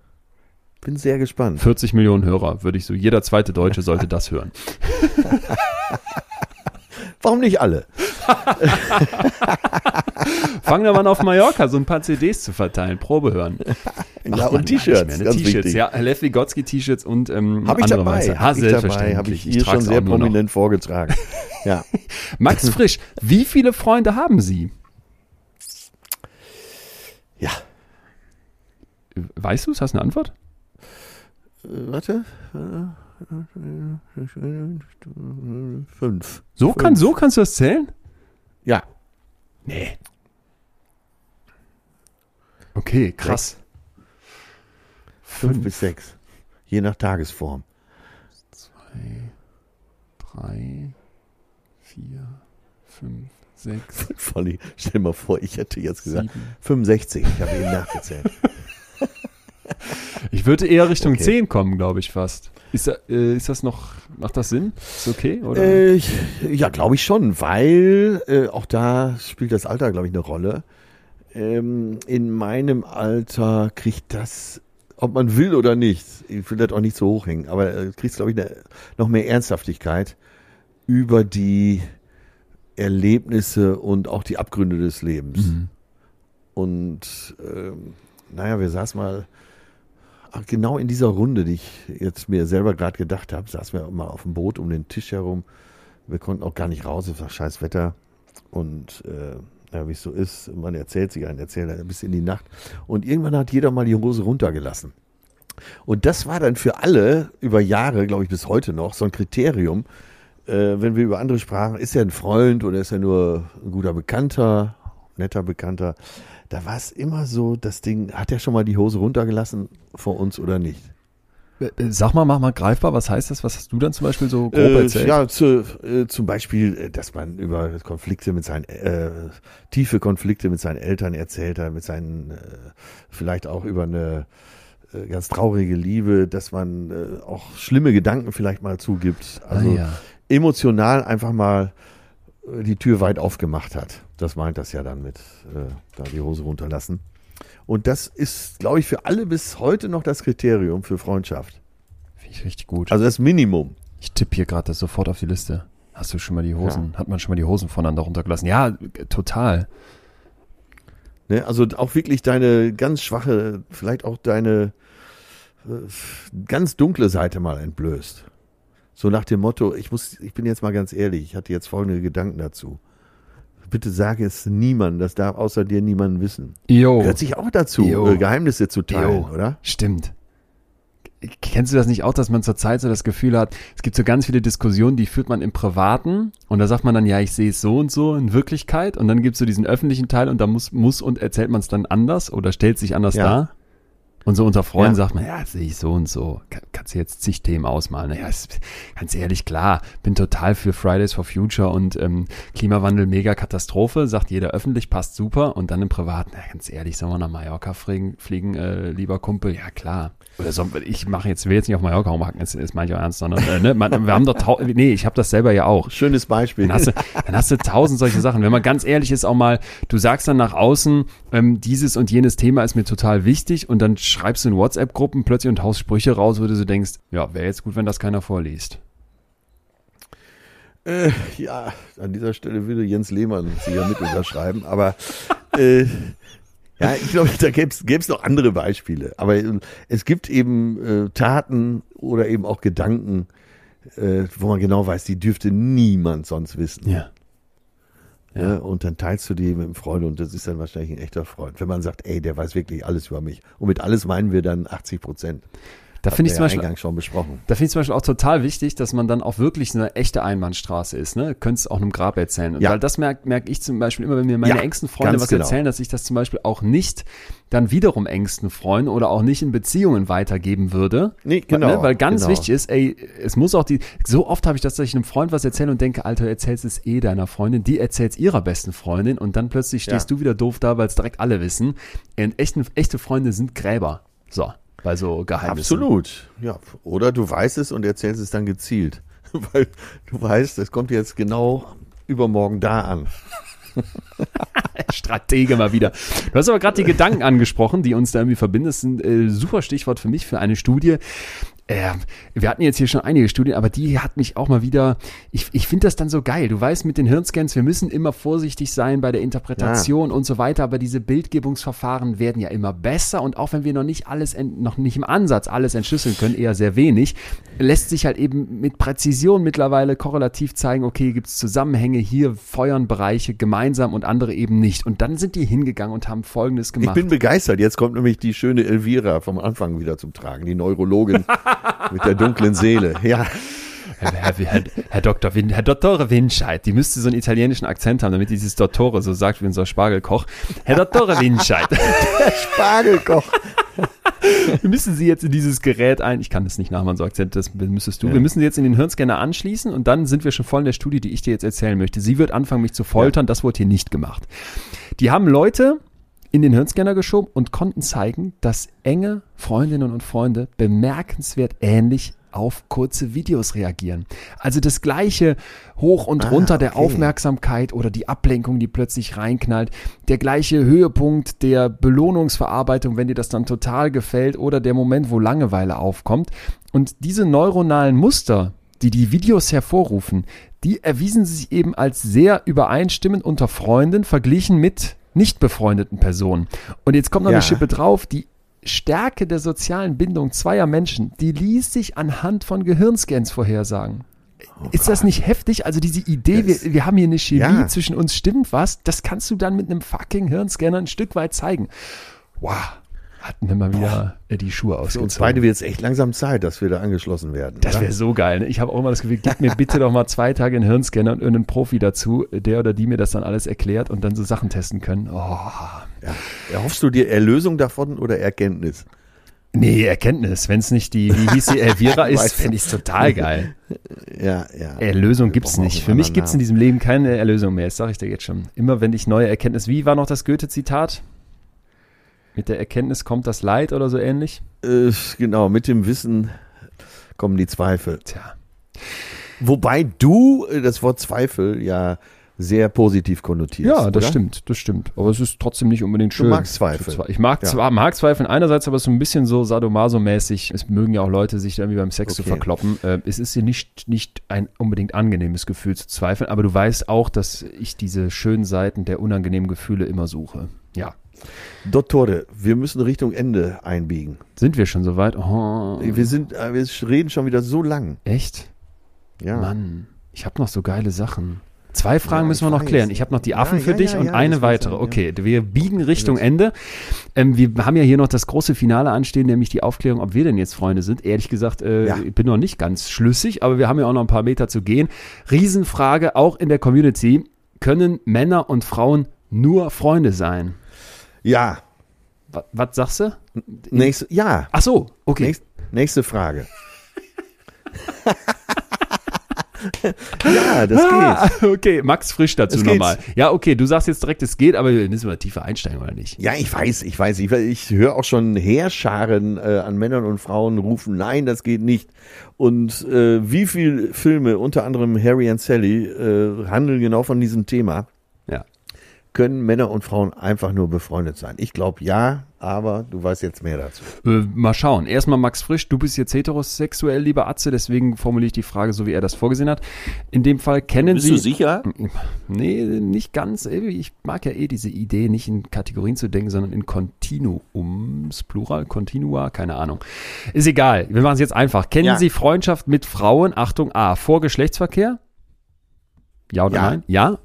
Speaker 1: Bin sehr gespannt.
Speaker 2: 40 Millionen Hörer, würde ich so. Jeder zweite Deutsche sollte das hören.
Speaker 1: Warum nicht alle?
Speaker 2: Fangen wir mal an auf Mallorca, so ein paar CDs zu verteilen, Probe hören.
Speaker 1: Ja,
Speaker 2: Macht man
Speaker 1: und T-Shirts,
Speaker 2: ne? T-Shirts, ja, Lev Vygotsky T-Shirts und ähm,
Speaker 1: Habe ich
Speaker 2: andere
Speaker 1: dabei,
Speaker 2: Weiße.
Speaker 1: habe ich dabei,
Speaker 2: selbstverständlich.
Speaker 1: habe ich hier schon
Speaker 2: trag's
Speaker 1: sehr prominent vorgetragen. Ja,
Speaker 2: Max Frisch, wie viele Freunde haben Sie?
Speaker 1: ja.
Speaker 2: Weißt du es? Hast du eine Antwort?
Speaker 1: Äh, warte. Fünf.
Speaker 2: So,
Speaker 1: Fünf.
Speaker 2: kann, so kannst du das zählen?
Speaker 1: Ja.
Speaker 2: Nee. Okay, krass.
Speaker 1: Fünf bis sechs. Je nach Tagesform.
Speaker 2: Zwei, drei, vier, fünf, sechs,
Speaker 1: Volli, stell mal vor, ich hätte jetzt gesagt
Speaker 2: sieben.
Speaker 1: 65. Ich habe eben nachgezählt.
Speaker 2: Ich würde eher Richtung
Speaker 1: Okay.
Speaker 2: 10 kommen, glaube ich fast. Ist, äh, ist das noch, macht das Sinn? Ist okay? Oder?
Speaker 1: Äh, ja, glaube ich schon, weil äh, auch da spielt das Alter, glaube ich, eine Rolle. Ähm, in meinem Alter kriegt das, ob man will oder nicht, ich will das auch nicht so hochhängen, aber äh, kriegt, glaube ich, eine, noch mehr Ernsthaftigkeit über die Erlebnisse und auch die Abgründe des Lebens.
Speaker 2: Mhm.
Speaker 1: Und ähm, naja, wir saßen mal genau in dieser Runde, die ich jetzt mir selber gerade gedacht habe, saßen wir mal auf dem Boot um den Tisch herum. Wir konnten auch gar nicht raus, es war scheiß Wetter. Und äh, ja, wie es so ist, man erzählt sich ein, erzählt ein bis in die Nacht. Und irgendwann hat jeder mal die Hose runtergelassen. Und das war dann für alle über Jahre, glaube ich, bis heute noch, so ein Kriterium, äh, wenn wir über andere sprachen, ist er ein Freund oder ist er nur ein guter Bekannter? netter Bekannter. Da war es immer so, das Ding, hat er schon mal die Hose runtergelassen vor uns oder nicht?
Speaker 2: Äh, äh, Sag mal, mach mal greifbar, was heißt das? Was hast du dann zum Beispiel so grob
Speaker 1: Äh,
Speaker 2: erzählt?
Speaker 1: ja, zu, äh, zum Beispiel, äh, dass man über Konflikte mit seinen, äh, tiefe Konflikte mit seinen Eltern erzählt hat, mit seinen, vielleicht auch über eine ganz traurige Liebe, dass man auch schlimme Gedanken vielleicht mal zugibt. Also
Speaker 2: ah, ja.
Speaker 1: emotional einfach mal die Tür weit aufgemacht hat. Das meint das ja dann mit, äh, da die Hose runterlassen. Und das ist, glaube ich, für alle bis heute noch das Kriterium für Freundschaft.
Speaker 2: Finde ich richtig gut.
Speaker 1: Also das Minimum.
Speaker 2: ich tippe hier gerade das sofort auf die Liste. Hast du schon mal die Hosen, hat man schon mal die Hosen voneinander runtergelassen? Ja, total.
Speaker 1: Ne? Also auch wirklich deine ganz schwache, vielleicht auch deine äh, ganz dunkle Seite mal entblößt. So nach dem Motto, ich muss, ich bin jetzt mal ganz ehrlich, ich hatte jetzt folgende Gedanken dazu. Bitte sage es niemandem, das darf außer dir niemanden wissen.
Speaker 2: Jo.
Speaker 1: Gehört sich auch dazu,
Speaker 2: Jo.
Speaker 1: äh, Geheimnisse zu teilen,
Speaker 2: Jo.
Speaker 1: oder?
Speaker 2: Stimmt. Kennst du das nicht auch, dass man zurzeit so das Gefühl hat, es gibt so ganz viele Diskussionen, die führt man im Privaten und da sagt man dann, ja, ich sehe es so und so in Wirklichkeit und dann gibt es so diesen öffentlichen Teil und da muss, muss und erzählt man es dann anders oder stellt sich anders
Speaker 1: Ja.
Speaker 2: dar. Und so unter Freunden
Speaker 1: Ja.
Speaker 2: sagt man, ja, sehe ich so und so. Kann, kannst du jetzt zig Themen ausmalen. Naja, ist, ganz ehrlich, klar, bin total für Fridays for Future und ähm, Klimawandel mega Katastrophe, sagt jeder öffentlich, passt super. Und dann im Privaten, na, ganz ehrlich, sollen wir nach Mallorca fliegen, fliegen äh, lieber Kumpel? Ja, klar. Oder so, ich mache jetzt, will jetzt nicht auf Mallorca rumhacken, das, das meine ich auch ernst, sondern, äh, ne, man, wir haben doch, tau nee, ich habe das selber ja auch.
Speaker 1: Schönes Beispiel.
Speaker 2: Dann hast, du, dann hast du tausend solche Sachen. Wenn man ganz ehrlich ist, auch mal, du sagst dann nach außen, ähm, dieses und jenes Thema ist mir total wichtig und dann schreibst du in WhatsApp-Gruppen plötzlich und haust Sprüche raus, wo du so denkst, ja, wäre jetzt gut, wenn das keiner vorliest.
Speaker 1: Äh, ja, an dieser Stelle würde Jens Lehmann sie ja mit unterschreiben, aber äh, ja, ich glaube, da gäbe es noch andere Beispiele. Aber äh, es gibt eben äh, Taten oder eben auch Gedanken, äh, wo man genau weiß, die dürfte niemand sonst wissen.
Speaker 2: Ja.
Speaker 1: Ja. und dann teilst du die mit einem Freund und das ist dann wahrscheinlich ein echter Freund. Wenn man sagt, ey, der weiß wirklich alles über mich. Und mit alles meinen wir dann 80 Prozent.
Speaker 2: Da finde ich
Speaker 1: ja
Speaker 2: zum Beispiel,
Speaker 1: eingangs schon besprochen.
Speaker 2: Da finde ich zum Beispiel auch total wichtig, dass man dann auch wirklich eine echte Einbahnstraße ist. Ne? Könntest auch einem Grab erzählen. Und
Speaker 1: Ja.
Speaker 2: Weil das merke merk ich zum Beispiel immer, wenn mir meine
Speaker 1: Ja,
Speaker 2: engsten Freunde was
Speaker 1: genau.
Speaker 2: erzählen, dass ich das zum Beispiel auch nicht dann wiederum engsten Freunden oder auch nicht in Beziehungen weitergeben würde.
Speaker 1: Nee, genau,
Speaker 2: Ne? Weil ganz
Speaker 1: genau.
Speaker 2: wichtig ist, ey, es muss auch die, so oft habe ich das, dass ich einem Freund was erzähle und denke, Alter, erzählst es eh deiner Freundin, die erzählt ihrer besten Freundin und dann plötzlich stehst
Speaker 1: Ja.
Speaker 2: du wieder doof da, weil es direkt alle wissen. Und echten, echte Freunde sind Gräber. So, bei so Geheimnissen.
Speaker 1: Absolut. Ja. Oder du weißt es und erzählst es dann gezielt. Weil du weißt, es kommt jetzt genau übermorgen da an.
Speaker 2: Stratege mal wieder. Du hast aber gerade die Gedanken angesprochen, die uns da irgendwie verbinden. Das ist ein äh, super Stichwort für mich für eine Studie. Äh, wir hatten jetzt hier schon einige Studien, aber die hat mich auch mal wieder. Ich, ich finde das dann so geil. Du weißt mit den Hirnscans, wir müssen immer vorsichtig sein bei der Interpretation und so weiter, aber diese Bildgebungsverfahren werden ja immer besser und auch wenn wir noch nicht alles, ent- noch nicht im Ansatz alles entschlüsseln können, eher sehr wenig, lässt sich halt eben mit Präzision mittlerweile korrelativ zeigen, okay, gibt es Zusammenhänge, hier feuern Bereiche gemeinsam und andere eben nicht. Und dann sind die hingegangen und haben Folgendes
Speaker 1: Ich
Speaker 2: gemacht.
Speaker 1: bin begeistert. Jetzt kommt nämlich die schöne Elvira vom Anfang wieder zum Tragen, die Neurologin mit der dunklen Seele. Ja,
Speaker 2: Herr, Herr, Herr, Dr. Win, Herr Dottore Winscheid, die müsste so einen italienischen Akzent haben, damit dieses Dottore so sagt wie unser Spargelkoch. Herr Dottore Winscheid,
Speaker 1: Spargelkoch.
Speaker 2: wir müssen Sie jetzt in dieses Gerät ein, ich kann das nicht nachmachen, so Akzent, das müsstest du. Wir müssen Sie jetzt in den Hirnscanner anschließen und dann sind wir schon voll in der Studie, die ich dir jetzt erzählen möchte. Sie wird anfangen, mich zu foltern, das wurde hier nicht gemacht. Die haben Leute in den Hirnscanner geschoben und konnten zeigen, dass enge Freundinnen und Freunde bemerkenswert ähnlich auf kurze Videos reagieren. Also das gleiche hoch und
Speaker 1: Ah,
Speaker 2: runter der
Speaker 1: okay.
Speaker 2: Aufmerksamkeit oder die Ablenkung, die plötzlich reinknallt, der gleiche Höhepunkt der Belohnungsverarbeitung, wenn dir das dann total gefällt oder der Moment, wo Langeweile aufkommt. Und diese neuronalen Muster, die die Videos hervorrufen, die erwiesen sich eben als sehr übereinstimmend unter Freunden verglichen mit nicht befreundeten Personen. Und jetzt kommt noch
Speaker 1: Ja.
Speaker 2: eine Schippe drauf, die Stärke der sozialen Bindung zweier Menschen, die ließ sich anhand von Gehirnscans vorhersagen. Ist das nicht heftig? Also diese Idee,
Speaker 1: Das-
Speaker 2: wir, wir haben hier eine Chemie
Speaker 1: Ja.
Speaker 2: zwischen uns, stimmt was? Das kannst du dann mit einem fucking Hirnscanner ein Stück weit zeigen. Wow. Hatten wir mal wieder äh, die Schuhe
Speaker 1: Für uns
Speaker 2: ausgezogen.
Speaker 1: beide wird es echt langsam Zeit, dass wir da angeschlossen werden.
Speaker 2: Das wäre so geil. Ne? Ich habe auch immer das Gefühl, gib mir bitte doch mal zwei Tage einen Hirnscanner und irgendeinen Profi dazu, der oder die mir das dann alles erklärt und dann so Sachen testen können. Oh.
Speaker 1: ja. Erhoffst du dir Erlösung davon oder Erkenntnis?
Speaker 2: Nee, Erkenntnis. Wenn es nicht die, wie hieß sie, Elvira ist, fände ich geil geil.
Speaker 1: Ja, ja.
Speaker 2: Erlösung gibt's nicht. Für mich
Speaker 1: anderen
Speaker 2: gibt's in diesem Leben keine Erlösung mehr. Das sage ich dir jetzt schon. Immer wenn ich neue Erkenntnis. Wie war noch das Goethe-Zitat? Mit der Erkenntnis kommt das Leid oder so ähnlich?
Speaker 1: Äh, genau, mit dem Wissen kommen die Zweifel.
Speaker 2: Tja.
Speaker 1: Wobei du äh, das Wort Zweifel ja sehr positiv konnotierst.
Speaker 2: Ja, das
Speaker 1: oder?
Speaker 2: stimmt, das stimmt. Aber es ist trotzdem nicht unbedingt schön.
Speaker 1: magst Zweifel.
Speaker 2: Ich mag
Speaker 1: Ja.
Speaker 2: zwar mag Zweifeln einerseits, aber es ist so ein bisschen so sadomaso-mäßig. Es mögen ja auch Leute, sich irgendwie beim Sex zu
Speaker 1: Okay.
Speaker 2: verkloppen. Äh, es ist dir nicht, nicht ein unbedingt angenehmes Gefühl zu zweifeln, aber du weißt auch, dass ich diese schönen Seiten der unangenehmen Gefühle immer suche. Ja.
Speaker 1: Dottore, wir müssen Richtung Ende einbiegen.
Speaker 2: Sind wir schon soweit? Oh,
Speaker 1: Wir sind, äh, wir reden schon wieder so lang.
Speaker 2: echt?
Speaker 1: Ja.
Speaker 2: Mann, ich habe noch so geile Sachen. Zwei Fragen
Speaker 1: Ja,
Speaker 2: müssen wir noch
Speaker 1: weiß.
Speaker 2: klären. Ich habe noch die Affen
Speaker 1: Ja,
Speaker 2: für
Speaker 1: ja,
Speaker 2: dich und eine weitere. Okay, wir biegen Richtung. Ende. Ähm, wir haben ja hier noch das große Finale anstehen, nämlich die Aufklärung, ob wir denn jetzt Freunde sind. Ehrlich gesagt, äh, ich bin noch nicht ganz schlüssig, aber wir haben ja auch noch ein paar Meter zu gehen. Riesenfrage, auch in der Community. Können Männer und Frauen nur Freunde sein?
Speaker 1: Ja.
Speaker 2: Was, was sagst du?
Speaker 1: Nächste, ja.
Speaker 2: Ach so, okay.
Speaker 1: Nächst, nächste Frage. ja, das
Speaker 2: Ah,
Speaker 1: geht.
Speaker 2: okay, Max Frisch dazu nochmal. Ja, okay, du sagst jetzt direkt, es geht, aber wir müssen mal tiefer einsteigen, oder nicht?
Speaker 1: Ja, ich weiß, ich weiß. Ich, ich höre auch schon Heerscharen äh, an Männern und Frauen rufen, nein, das geht nicht. Und äh, wie viele Filme, unter anderem Harry and Sally, äh, handeln genau von diesem Thema. Können Männer und Frauen einfach nur befreundet sein? Ich glaube ja, aber du weißt jetzt mehr dazu.
Speaker 2: Äh, mal schauen. Erstmal Max Frisch, du bist jetzt heterosexuell, lieber Atze, deswegen formuliere ich die Frage so, wie er das vorgesehen hat. In dem Fall kennen Sie.
Speaker 1: sicher?
Speaker 2: Nee, nicht ganz. Ich mag ja eh diese Idee, nicht in Kategorien zu denken, sondern in Kontinuums, Plural, Kontinua, keine Ahnung. Ist egal. Wir machen es jetzt einfach. Kennen
Speaker 1: Ja.
Speaker 2: Sie Freundschaft mit Frauen? Achtung, A, vor Geschlechtsverkehr? Ja oder
Speaker 1: Ja.
Speaker 2: nein? Ja?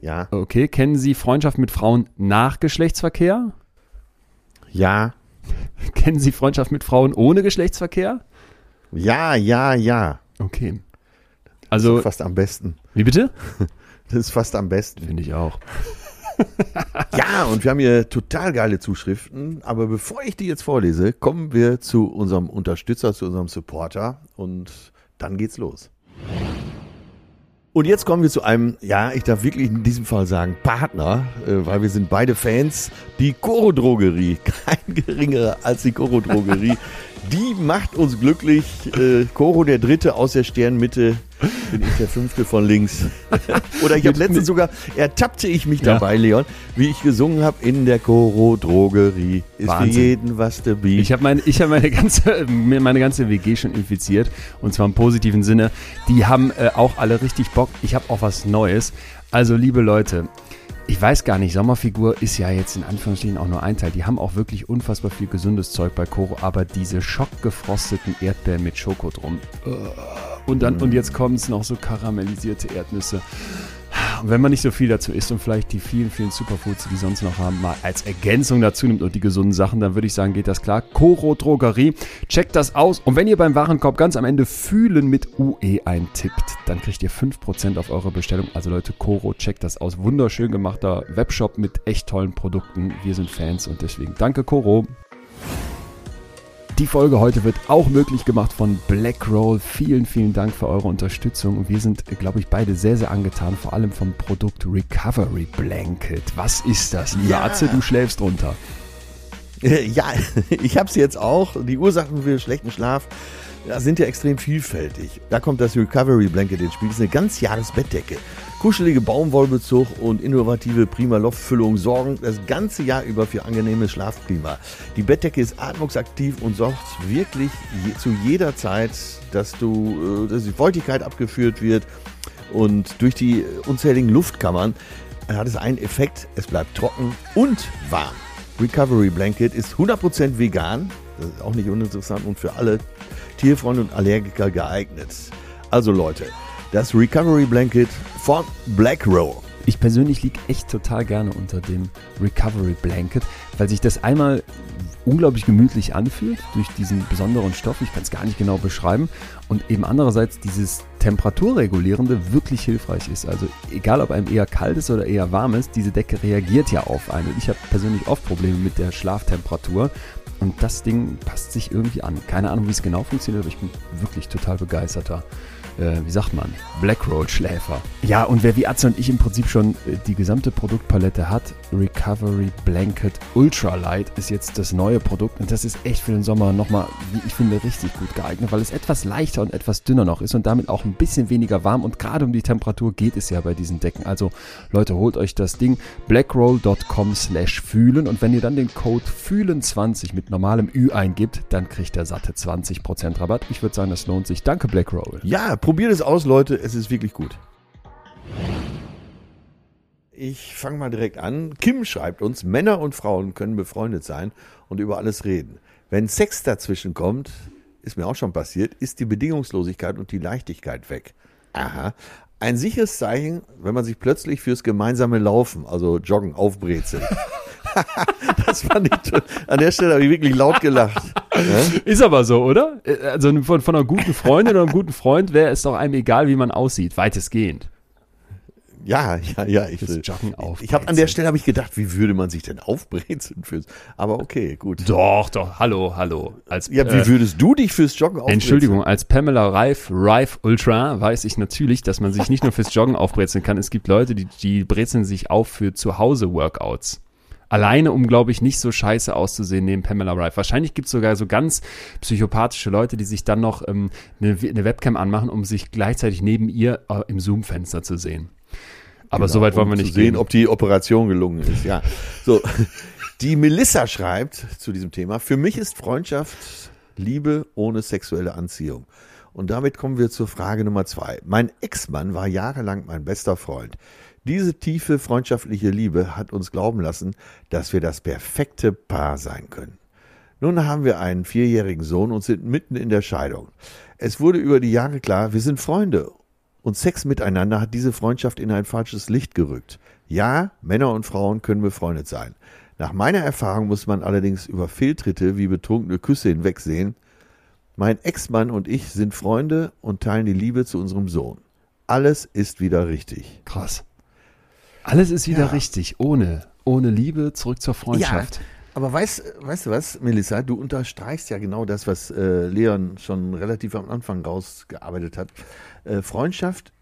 Speaker 1: Ja,
Speaker 2: Okay. Kennen Sie Freundschaft mit Frauen nach Geschlechtsverkehr?
Speaker 1: ja,
Speaker 2: Kennen Sie Freundschaft mit Frauen ohne Geschlechtsverkehr?
Speaker 1: ja, ja, ja.
Speaker 2: Okay.
Speaker 1: Das ist
Speaker 2: Also,
Speaker 1: fast am besten.
Speaker 2: wie bitte?
Speaker 1: Das ist fast am besten.
Speaker 2: Finde ich auch.
Speaker 1: Ja, und wir haben hier total geile Zuschriften. Aber bevor ich die jetzt vorlese, kommen wir zu unserem Unterstützer, zu unserem Supporter. Und dann geht's los. Und jetzt kommen wir zu einem, ja, ich darf wirklich in diesem Fall sagen, Partner, äh, weil wir sind beide Fans. Die Coro Drogerie, kein geringerer als die Coro Drogerie. Die macht uns glücklich. Äh, Coro der Dritte aus der Sternmitte, bin ich der Fünfte von links. Oder ich habe letztens sogar, ertappte ich mich
Speaker 2: Ja.
Speaker 1: dabei, Leon, wie ich gesungen habe in der Coro Drogerie. Ist
Speaker 2: Wahnsinn.
Speaker 1: für jeden was dabei.
Speaker 2: Ich habe meine, ich hab meine, ganze, meine ganze WG schon infiziert und zwar im positiven Sinne. Die haben äh, auch alle richtig Bock. Ich habe auch was Neues. Also, liebe Leute, ich weiß gar nicht, Sommerfigur ist ja jetzt in Anführungsstrichen auch nur ein Teil. Die haben auch wirklich unfassbar viel gesundes Zeug bei Koro, aber diese schockgefrosteten Erdbeeren mit Schoko drum. äh, Und dann, und jetzt kommen es noch so karamellisierte Erdnüsse. Und wenn man nicht so viel dazu isst und vielleicht die vielen, vielen Superfoods, die wir sonst noch haben, mal als Ergänzung dazu nimmt und die gesunden Sachen, dann würde ich sagen, geht das klar. Koro Drogerie, checkt das aus. Und wenn ihr beim Warenkorb ganz am Ende Fühlen mit UE eintippt, dann kriegt ihr 5% auf eure Bestellung. Also Leute, Koro, checkt das aus. Wunderschön gemachter Webshop mit echt tollen Produkten. Wir sind Fans und deswegen danke Koro. Die Folge heute wird auch möglich gemacht von Blackroll. Vielen, vielen Dank für eure Unterstützung. Und wir sind, glaube ich, beide sehr, sehr angetan, vor allem vom Produkt Recovery Blanket. Was ist das? Lieber
Speaker 1: Ja.
Speaker 2: Atze, du schläfst runter.
Speaker 1: Äh, Ja, ich habe es jetzt auch. Die Ursachen für schlechten Schlaf ja, sind ja extrem vielfältig. Da kommt das Recovery Blanket ins Spiel. Das ist eine Ganzjahresbettdecke. Kuschelige Baumwollbezug und innovative Primaloft-Füllung sorgen das ganze Jahr über für angenehmes Schlafklima. Die Bettdecke ist atmungsaktiv und sorgt wirklich je, zu jeder Zeit, dass, du, äh, dass die Feuchtigkeit abgeführt wird und durch die unzähligen Luftkammern hat es einen Effekt, es bleibt trocken und warm. Recovery Blanket ist 100% vegan, das ist auch nicht uninteressant und für alle Tierfreunde und Allergiker geeignet. Also Leute, das Recovery Blanket von Black Row.
Speaker 2: Ich persönlich liege echt total gerne unter dem Recovery Blanket, weil sich das einmal unglaublich gemütlich anfühlt durch diesen besonderen Stoff. Ich kann es gar nicht genau beschreiben. Und eben andererseits dieses Temperaturregulierende wirklich hilfreich ist. Also egal, ob einem eher kalt ist oder eher warm ist, diese Decke reagiert ja auf einen. Und ich habe persönlich oft Probleme mit der Schlaftemperatur. Und das Ding passt sich irgendwie an. Keine Ahnung, wie es genau funktioniert, aber ich bin wirklich total begeisterter äh, wie sagt man, Blackroll-Schläfer. Ja, und wer wie Atze und ich im Prinzip schon äh, die gesamte Produktpalette hat, Recovery Blanket Ultralight ist jetzt das neue Produkt und das ist echt für den Sommer nochmal, wie ich finde, richtig gut geeignet, weil es etwas leichter und etwas dünner noch ist und damit auch ein bisschen weniger warm und gerade um die Temperatur geht es ja bei diesen Decken. Also Leute, holt euch das Ding blackroll.com slash fühlen und wenn ihr dann den Code fühlen20 mit normalem Ü eingibt, dann kriegt der satte 20% Rabatt. Ich würde sagen, das lohnt sich. Danke Blackroll.
Speaker 1: Ja, probiert es aus, Leute. Es ist wirklich gut. Ich fange mal direkt an. Kim schreibt uns, Männer und Frauen können befreundet sein und über alles reden. Wenn Sex dazwischen kommt, ist mir auch schon passiert, ist die Bedingungslosigkeit und die Leichtigkeit weg. Aha. Ein sicheres Zeichen, wenn man sich plötzlich fürs gemeinsame Laufen, also Joggen, aufbrezelt. das fand ich, an der Stelle habe ich wirklich laut gelacht.
Speaker 2: Ist aber so, oder? Also von, von einer guten Freundin oder einem guten Freund wäre es doch einem egal, wie man aussieht, weitestgehend.
Speaker 1: Ja, ja, ja. Ich,
Speaker 2: Fürs Joggen
Speaker 1: ich habe an der Stelle habe ich gedacht, wie würde man sich denn aufbrezeln fürs? Aber okay, gut.
Speaker 2: Doch, doch. Hallo, hallo.
Speaker 1: Als, ja, wie würdest du dich fürs Joggen
Speaker 2: aufbrezeln? Entschuldigung, als Pamela Reif, Reif Ultra weiß ich natürlich, dass man sich nicht nur fürs Joggen aufbrezeln kann. Es gibt Leute, die, die brezeln sich auf für zu Hause Workouts. Alleine, um, glaube ich, nicht so scheiße auszusehen neben Pamela Reif. Wahrscheinlich gibt es sogar so ganz psychopathische Leute, die sich dann noch ähm, eine, eine Webcam anmachen, um sich gleichzeitig neben ihr äh, im Zoom-Fenster zu sehen. Aber genau, soweit wollen wir um nicht
Speaker 1: zu sehen, gehen. ob die Operation gelungen ist. Ja, so. Die Melissa schreibt zu diesem Thema: Für mich ist Freundschaft Liebe ohne sexuelle Anziehung. Und damit kommen wir zur Frage Nummer zwei. Mein Ex-Mann war jahrelang mein bester Freund. Diese tiefe freundschaftliche Liebe hat uns glauben lassen, dass wir das perfekte Paar sein können. Nun haben wir einen vierjährigen Sohn und sind mitten in der Scheidung. Es wurde über die Jahre klar, wir sind Freunde. Und Sex miteinander hat diese Freundschaft in ein falsches Licht gerückt. Ja, Männer und Frauen können befreundet sein. Nach meiner Erfahrung muss man allerdings über Fehltritte wie betrunkene Küsse hinwegsehen. Mein Ex-Mann und ich sind Freunde und teilen die Liebe zu unserem Sohn. Alles ist wieder richtig.
Speaker 2: Krass. Alles ist wieder ja. richtig, ohne, ohne Liebe zurück zur Freundschaft. Ja,
Speaker 1: aber weißt, weißt du was, Melissa, du unterstreichst ja genau das, was äh, Leon schon relativ am Anfang rausgearbeitet hat. Äh, Freundschaft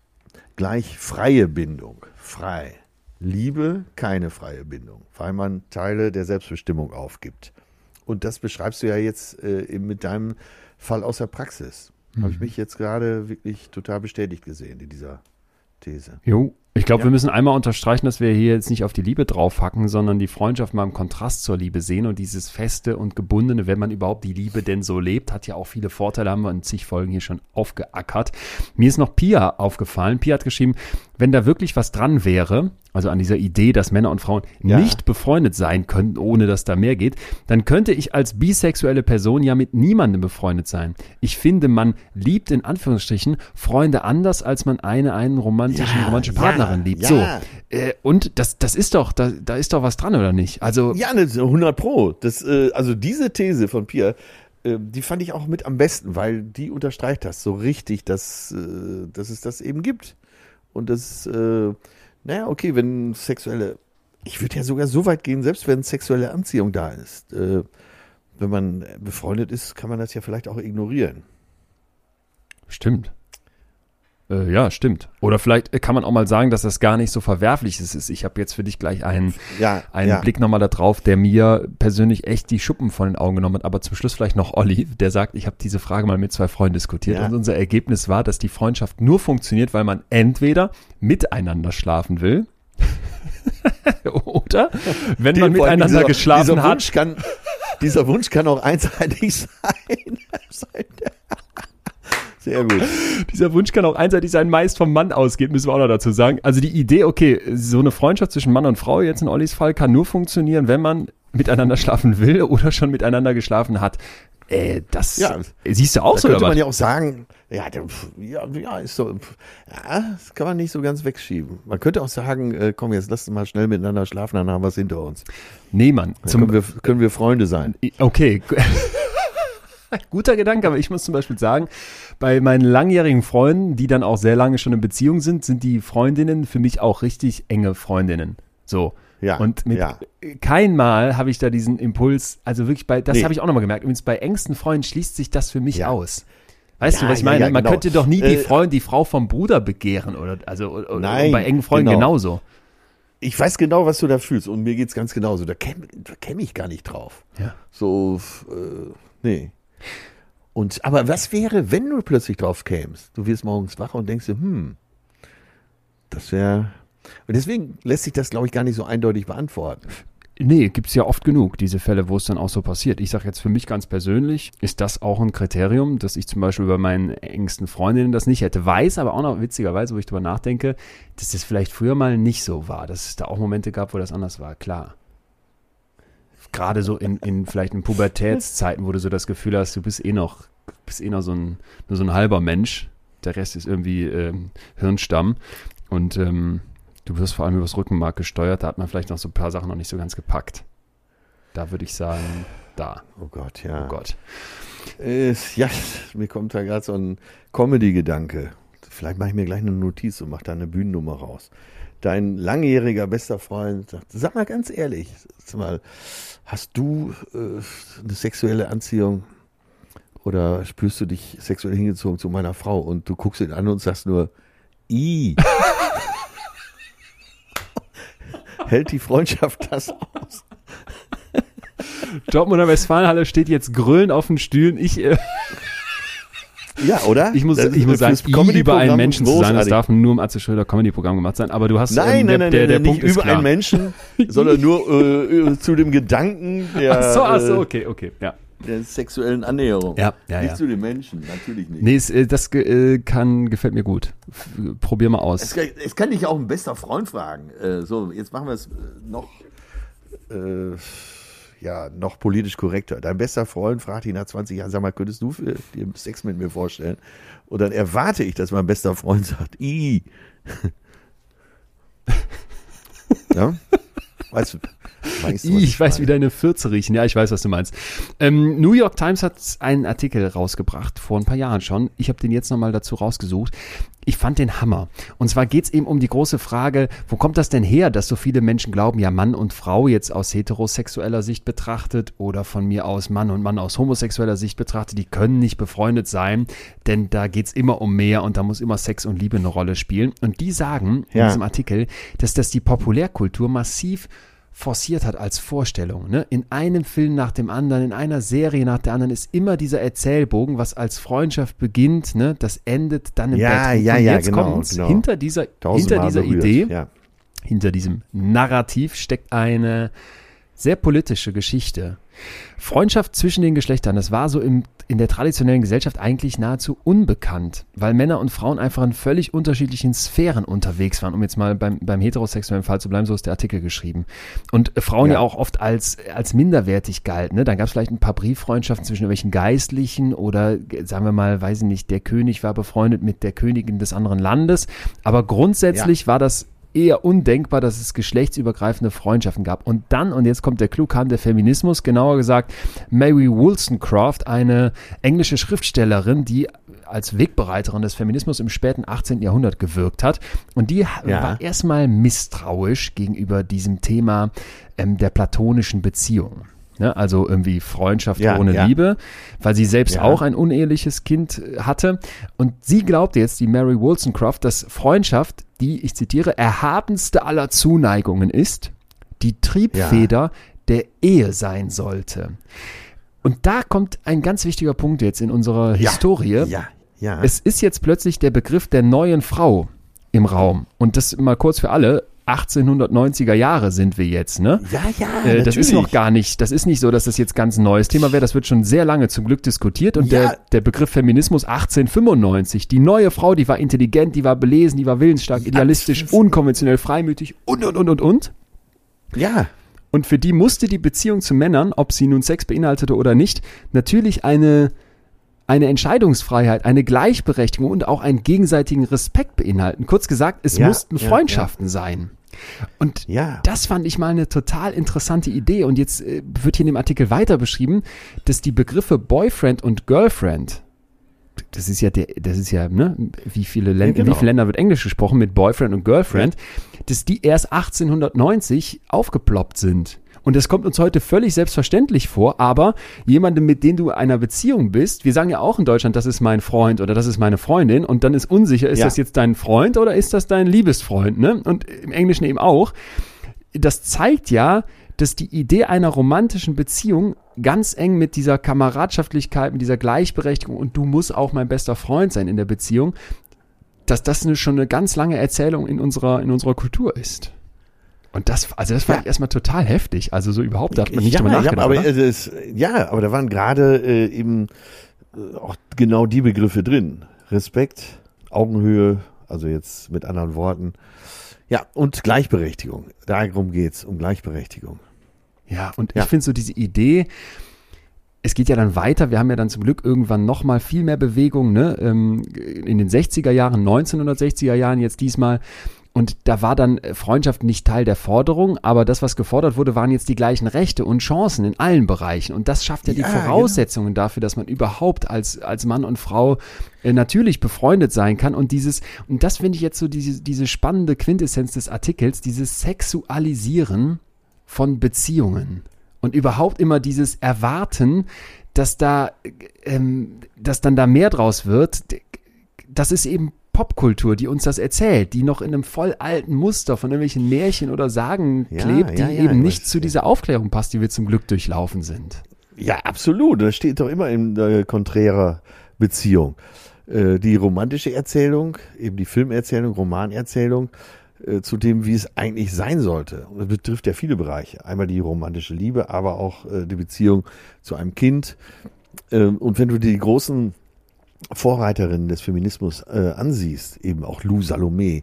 Speaker 1: gleich freie Bindung, frei. Liebe keine freie Bindung, weil man Teile der Selbstbestimmung aufgibt. Und das beschreibst du ja jetzt äh, mit deinem Fall aus der Praxis. Mhm. Habe ich mich jetzt gerade wirklich total bestätigt gesehen in dieser These.
Speaker 2: Jo, ich glaube, ja. wir müssen einmal unterstreichen, dass wir hier jetzt nicht auf die Liebe draufhacken, sondern die Freundschaft mal im Kontrast zur Liebe sehen und dieses Feste und Gebundene, wenn man überhaupt die Liebe denn so lebt, hat ja auch viele Vorteile, haben wir in zig Folgen hier schon aufgeackert. Mir ist noch Pia aufgefallen. Pia hat geschrieben, wenn da wirklich was dran wäre, also an dieser Idee, dass Männer und Frauen ja. nicht befreundet sein können, ohne dass da mehr geht, dann könnte ich als bisexuelle Person ja mit niemandem befreundet sein. Ich finde, man liebt in Anführungsstrichen Freunde anders, als man eine einen romantischen, ja, romantische Partnerin ja, liebt. So. Äh, und das, das ist doch, da, da ist doch was dran, oder nicht? Also.
Speaker 1: Ja, 100 Pro. Das, äh, also diese These von Pia, äh, die fand ich auch mit am besten, weil die unterstreicht das so richtig, dass, äh, dass es das eben gibt. Und das, äh, naja, okay, wenn sexuelle, ich würde ja sogar so weit gehen, selbst wenn sexuelle Anziehung da ist, äh, wenn man befreundet ist, kann man das ja vielleicht auch ignorieren.
Speaker 2: Stimmt. Äh, ja, stimmt. Oder vielleicht kann man auch mal sagen, dass das gar nicht so verwerflich ist. Ich habe jetzt für dich gleich einen, ja, einen ja. Blick nochmal da drauf, der mir persönlich echt die Schuppen von den Augen genommen hat. Aber zum Schluss vielleicht noch Olli, der sagt, ich habe diese Frage mal mit zwei Freunden diskutiert ja. und unser Ergebnis war, dass die Freundschaft nur funktioniert, weil man entweder miteinander schlafen will oder wenn Den man miteinander dieser, geschlafen dieser hat.
Speaker 1: Wunsch kann, dieser Wunsch kann auch einseitig sein.
Speaker 2: Sehr gut. Dieser Wunsch kann auch einseitig sein, meist vom Mann ausgeht, müssen wir auch noch dazu sagen. Also die Idee, okay, so eine Freundschaft zwischen Mann und Frau, jetzt in Ollis Fall, kann nur funktionieren, wenn man miteinander schlafen will oder schon miteinander geschlafen hat. Äh, das
Speaker 1: ja,
Speaker 2: siehst du auch
Speaker 1: da
Speaker 2: so,
Speaker 1: könnte man ja auch sagen, Ja, der- ja, ja, ist so. Ja, das kann man nicht so ganz wegschieben. Man könnte auch sagen, äh, komm, jetzt lass uns mal schnell miteinander schlafen, dann haben wir es hinter uns.
Speaker 2: Nee, Mann. Zum,
Speaker 1: können, wir, können wir Freunde sein.
Speaker 2: Okay. Guter Gedanke, aber ich muss zum Beispiel sagen, bei meinen langjährigen Freunden, die dann auch sehr lange schon in Beziehung sind, sind die Freundinnen für mich auch richtig enge Freundinnen. So.
Speaker 1: Ja,
Speaker 2: Und mit
Speaker 1: ja.
Speaker 2: kein Mal habe ich da diesen Impuls, also wirklich bei, das
Speaker 1: Nee.
Speaker 2: habe ich auch nochmal gemerkt. Übrigens, bei engsten Freunden schließt sich das für mich
Speaker 1: Ja.
Speaker 2: aus. Weißt
Speaker 1: Ja,
Speaker 2: du, was ich meine?
Speaker 1: ja,
Speaker 2: Man
Speaker 1: genau.
Speaker 2: könnte doch nie die
Speaker 1: Äh,
Speaker 2: Freund, die Frau vom Bruder begehren oder also
Speaker 1: Nein,
Speaker 2: bei engen Freunden
Speaker 1: genau.
Speaker 2: genauso.
Speaker 1: Ich weiß genau, was du da fühlst und mir geht's ganz genauso. Da käme da käm ich gar nicht drauf.
Speaker 2: Ja.
Speaker 1: So, äh, nee. Und, aber was wäre, wenn du plötzlich drauf kämst? Du wirst morgens wach und denkst dir, hm, das wäre. Und deswegen lässt sich das, glaube ich, gar nicht so eindeutig beantworten.
Speaker 2: Nee, gibt's ja oft genug, diese Fälle, wo es dann auch so passiert. Ich sage jetzt für mich ganz persönlich, ist das auch ein Kriterium, dass ich zum Beispiel bei meinen engsten Freundinnen das nicht hätte. Weiß aber auch noch witzigerweise, wo ich drüber nachdenke, dass das vielleicht früher mal nicht so war, dass es da auch Momente gab, wo das anders war, klar. Gerade so in, in vielleicht in Pubertätszeiten, wo du so das Gefühl hast, du bist eh noch, bist eh noch so ein, nur so ein halber Mensch. Der Rest ist irgendwie ähm, Hirnstamm. Und ähm, du wirst vor allem übers Rückenmark gesteuert. Da hat man vielleicht noch so ein paar Sachen noch nicht so ganz gepackt. Da würde ich sagen, da.
Speaker 1: Oh Gott, ja.
Speaker 2: Oh Gott.
Speaker 1: Äh, ja, mir kommt da gerade so ein Comedy-Gedanke. Vielleicht mache ich mir gleich eine Notiz und mache da eine Bühnennummer raus. Dein langjähriger bester Freund sagt, sag mal ganz ehrlich, mal, hast du äh, eine sexuelle Anziehung oder spürst du dich sexuell hingezogen zu meiner Frau und du guckst ihn an und sagst nur, i. Hält die Freundschaft das aus?
Speaker 2: Dortmunder Westfalenhalle steht jetzt grölend auf den Stühlen. Ich, äh,
Speaker 1: Ja, oder?
Speaker 2: ich muss, ich muss sagen, I über einen Menschen zu sagen, das darf nur im Atze Schröder Comedy-Programm gemacht sein. Aber du hast
Speaker 1: Nein,
Speaker 2: ähm, der,
Speaker 1: nein, nein,
Speaker 2: der, der
Speaker 1: nein,
Speaker 2: Punkt
Speaker 1: nicht über
Speaker 2: klar.
Speaker 1: einen Menschen, sondern nur äh, zu dem Gedanken der,
Speaker 2: Ach so, ach so,
Speaker 1: äh,
Speaker 2: okay, okay, ja.
Speaker 1: der sexuellen Annäherung.
Speaker 2: Ja, ja,
Speaker 1: nicht
Speaker 2: ja.
Speaker 1: zu den Menschen, natürlich nicht.
Speaker 2: Nee, es, äh, das äh, kann, gefällt mir gut. Probier mal aus.
Speaker 1: Es, kann, es kann dich auch ein bester Freund fragen. Äh, so, jetzt machen wir es äh, noch, äh, ja, noch politisch korrekter. Dein bester Freund fragt ihn nach 20 Jahren, sag mal, könntest du für, dir Sex mit mir vorstellen? Und dann erwarte ich, dass mein bester Freund sagt, i. ja? Weißt du? Weißt du, was
Speaker 2: Ich weiß, wie deine Fürze riechen. Ja, ich weiß, was du meinst. Ähm, New York Times hat einen Artikel rausgebracht, vor ein paar Jahren schon. Ich habe den jetzt nochmal dazu rausgesucht. Ich fand den Hammer. Und zwar geht's eben um die große Frage, wo kommt das denn her, dass so viele Menschen glauben, ja, Mann und Frau jetzt aus heterosexueller Sicht betrachtet oder von mir aus Mann und Mann aus homosexueller Sicht betrachtet, die können nicht befreundet sein, denn da geht's immer um mehr und da muss immer Sex und Liebe eine Rolle spielen. Und die sagen in
Speaker 1: Ja.
Speaker 2: diesem Artikel, dass das die Populärkultur massiv forciert hat als Vorstellung. Ne? In einem Film nach dem anderen, in einer Serie nach der anderen ist immer dieser Erzählbogen, was als Freundschaft beginnt, ne? das endet dann im
Speaker 1: Ja,
Speaker 2: Bett.
Speaker 1: ja,
Speaker 2: Und
Speaker 1: ja,
Speaker 2: jetzt
Speaker 1: genau,
Speaker 2: kommt's.
Speaker 1: genau.
Speaker 2: Hinter dieser, hinter dieser
Speaker 1: berührt.
Speaker 2: Idee,
Speaker 1: Ja.
Speaker 2: hinter diesem Narrativ steckt eine sehr politische Geschichte. Freundschaft zwischen den Geschlechtern, das war so im, in der traditionellen Gesellschaft eigentlich nahezu unbekannt, weil Männer und Frauen einfach in völlig unterschiedlichen Sphären unterwegs waren, um jetzt mal beim, beim heterosexuellen Fall zu bleiben, so ist der Artikel geschrieben. Und Frauen ja,
Speaker 1: Ja.
Speaker 2: auch oft als, als minderwertig galten. Ne? Dann gab es vielleicht ein paar Brieffreundschaften zwischen irgendwelchen Geistlichen oder, äh, sagen wir mal, weiß ich nicht, der König war befreundet mit der Königin des anderen Landes. Aber grundsätzlich war das eher undenkbar, dass es geschlechtsübergreifende Freundschaften gab. Und dann, und jetzt kommt der Clou, kam der Feminismus, genauer gesagt Mary Wollstonecraft, eine englische Schriftstellerin, die als Wegbereiterin des Feminismus im späten 18. Jahrhundert gewirkt hat. Und die
Speaker 1: Ja.
Speaker 2: war erstmal misstrauisch gegenüber diesem Thema ähm, der platonischen Beziehung. Ne? Also irgendwie Freundschaft
Speaker 1: Ja,
Speaker 2: ohne
Speaker 1: ja.
Speaker 2: Liebe, weil sie selbst
Speaker 1: Ja.
Speaker 2: auch ein uneheliches Kind äh, hatte. Und sie glaubte jetzt, die Mary Wollstonecraft, dass Freundschaft die, ich zitiere, erhabenste aller Zuneigungen ist, die Triebfeder der Ehe sein sollte. Und da kommt ein ganz wichtiger Punkt jetzt in unserer Historie.
Speaker 1: Ja, ja.
Speaker 2: Es ist jetzt plötzlich der Begriff der neuen Frau im Raum. Und das mal kurz für alle. 1890er Jahre sind wir jetzt, ne?
Speaker 1: ja, ja.
Speaker 2: Äh, das ist noch gar nicht, das ist nicht so, dass das jetzt ganz ein neues Thema wäre. Das wird schon sehr lange zum Glück diskutiert. Und
Speaker 1: Ja.
Speaker 2: der, der Begriff Feminismus 1895, die neue Frau, die war intelligent, die war belesen, die war willensstark, idealistisch, unkonventionell, freimütig und, und, und, und, und.
Speaker 1: Ja,
Speaker 2: Und für die musste die Beziehung zu Männern, ob sie nun Sex beinhaltete oder nicht, natürlich eine, eine Entscheidungsfreiheit, eine Gleichberechtigung und auch einen gegenseitigen Respekt beinhalten. Kurz gesagt, es
Speaker 1: Ja,
Speaker 2: mussten
Speaker 1: ja,
Speaker 2: Freundschaften sein. Und
Speaker 1: Ja.
Speaker 2: das fand ich mal eine total interessante Idee. Und jetzt äh, wird hier in dem Artikel weiter beschrieben, dass die Begriffe Boyfriend und Girlfriend, das ist ja der, das ist ja, ne, wie viele Länder,
Speaker 1: Ja, genau.
Speaker 2: wie viele Länder wird Englisch gesprochen mit Boyfriend und Girlfriend, dass die erst 1890 aufgeploppt sind. Und das kommt uns heute völlig selbstverständlich vor, aber jemandem, mit dem du in einer Beziehung bist, wir sagen ja auch in Deutschland, das ist mein Freund oder das ist meine Freundin und dann ist unsicher, ist
Speaker 1: Ja.
Speaker 2: das jetzt dein Freund oder ist das dein Liebesfreund, ne? Und im Englischen eben auch. Das zeigt ja, dass die Idee einer romantischen Beziehung ganz eng mit dieser Kameradschaftlichkeit, mit dieser Gleichberechtigung und du musst auch mein bester Freund sein in der Beziehung, dass das eine, schon eine ganz lange Erzählung in unserer, in unserer Kultur ist. Und das, also das fand
Speaker 1: Ja.
Speaker 2: ich erstmal total heftig. Also so überhaupt, da hat man nicht
Speaker 1: ja,
Speaker 2: drüber
Speaker 1: ja,
Speaker 2: nachgedacht.
Speaker 1: aber
Speaker 2: oder?
Speaker 1: es ist, ja, aber da waren gerade äh, eben äh, auch genau die Begriffe drin. Respekt, Augenhöhe, also jetzt mit anderen Worten. Ja, und Gleichberechtigung. Darum geht's, um Gleichberechtigung.
Speaker 2: Ja, und
Speaker 1: Ja.
Speaker 2: ich finde so diese Idee, es geht ja dann weiter, wir haben ja dann zum Glück irgendwann nochmal viel mehr Bewegung, ne? ähm, in den 60er Jahren, 1960er Jahren jetzt diesmal. Und da war dann äh, Freundschaft nicht Teil der Forderung, aber das, was gefordert wurde, waren jetzt die gleichen Rechte und Chancen in allen Bereichen. Und das schafft ja die
Speaker 1: Ja, genau.
Speaker 2: Voraussetzungen dafür, dass man überhaupt als, als Mann und Frau äh, natürlich befreundet sein kann. Und dieses, und das finde ich jetzt so diese, diese spannende Quintessenz des Artikels, dieses Sexualisieren von Beziehungen und überhaupt immer dieses Erwarten, dass da, ähm, dass dann da mehr draus wird, das ist eben Popkultur, die uns das erzählt, die noch in einem voll alten Muster von irgendwelchen Märchen oder Sagen
Speaker 1: Ja,
Speaker 2: klebt, die
Speaker 1: ja,
Speaker 2: eben
Speaker 1: ich
Speaker 2: nicht zu dieser Aufklärung passt, die wir zum Glück durchlaufen sind.
Speaker 1: Ja, absolut. Das steht doch immer in äh, konträrer Beziehung. Äh, die romantische Erzählung, eben die Filmerzählung, Romanerzählung, äh, zu dem, wie es eigentlich sein sollte. Und das betrifft ja viele Bereiche. Einmal die romantische Liebe, aber auch äh, die Beziehung zu einem Kind. Ähm, und wenn du die großen Vorreiterinnen des Feminismus äh, ansiehst, eben auch Lou Salome,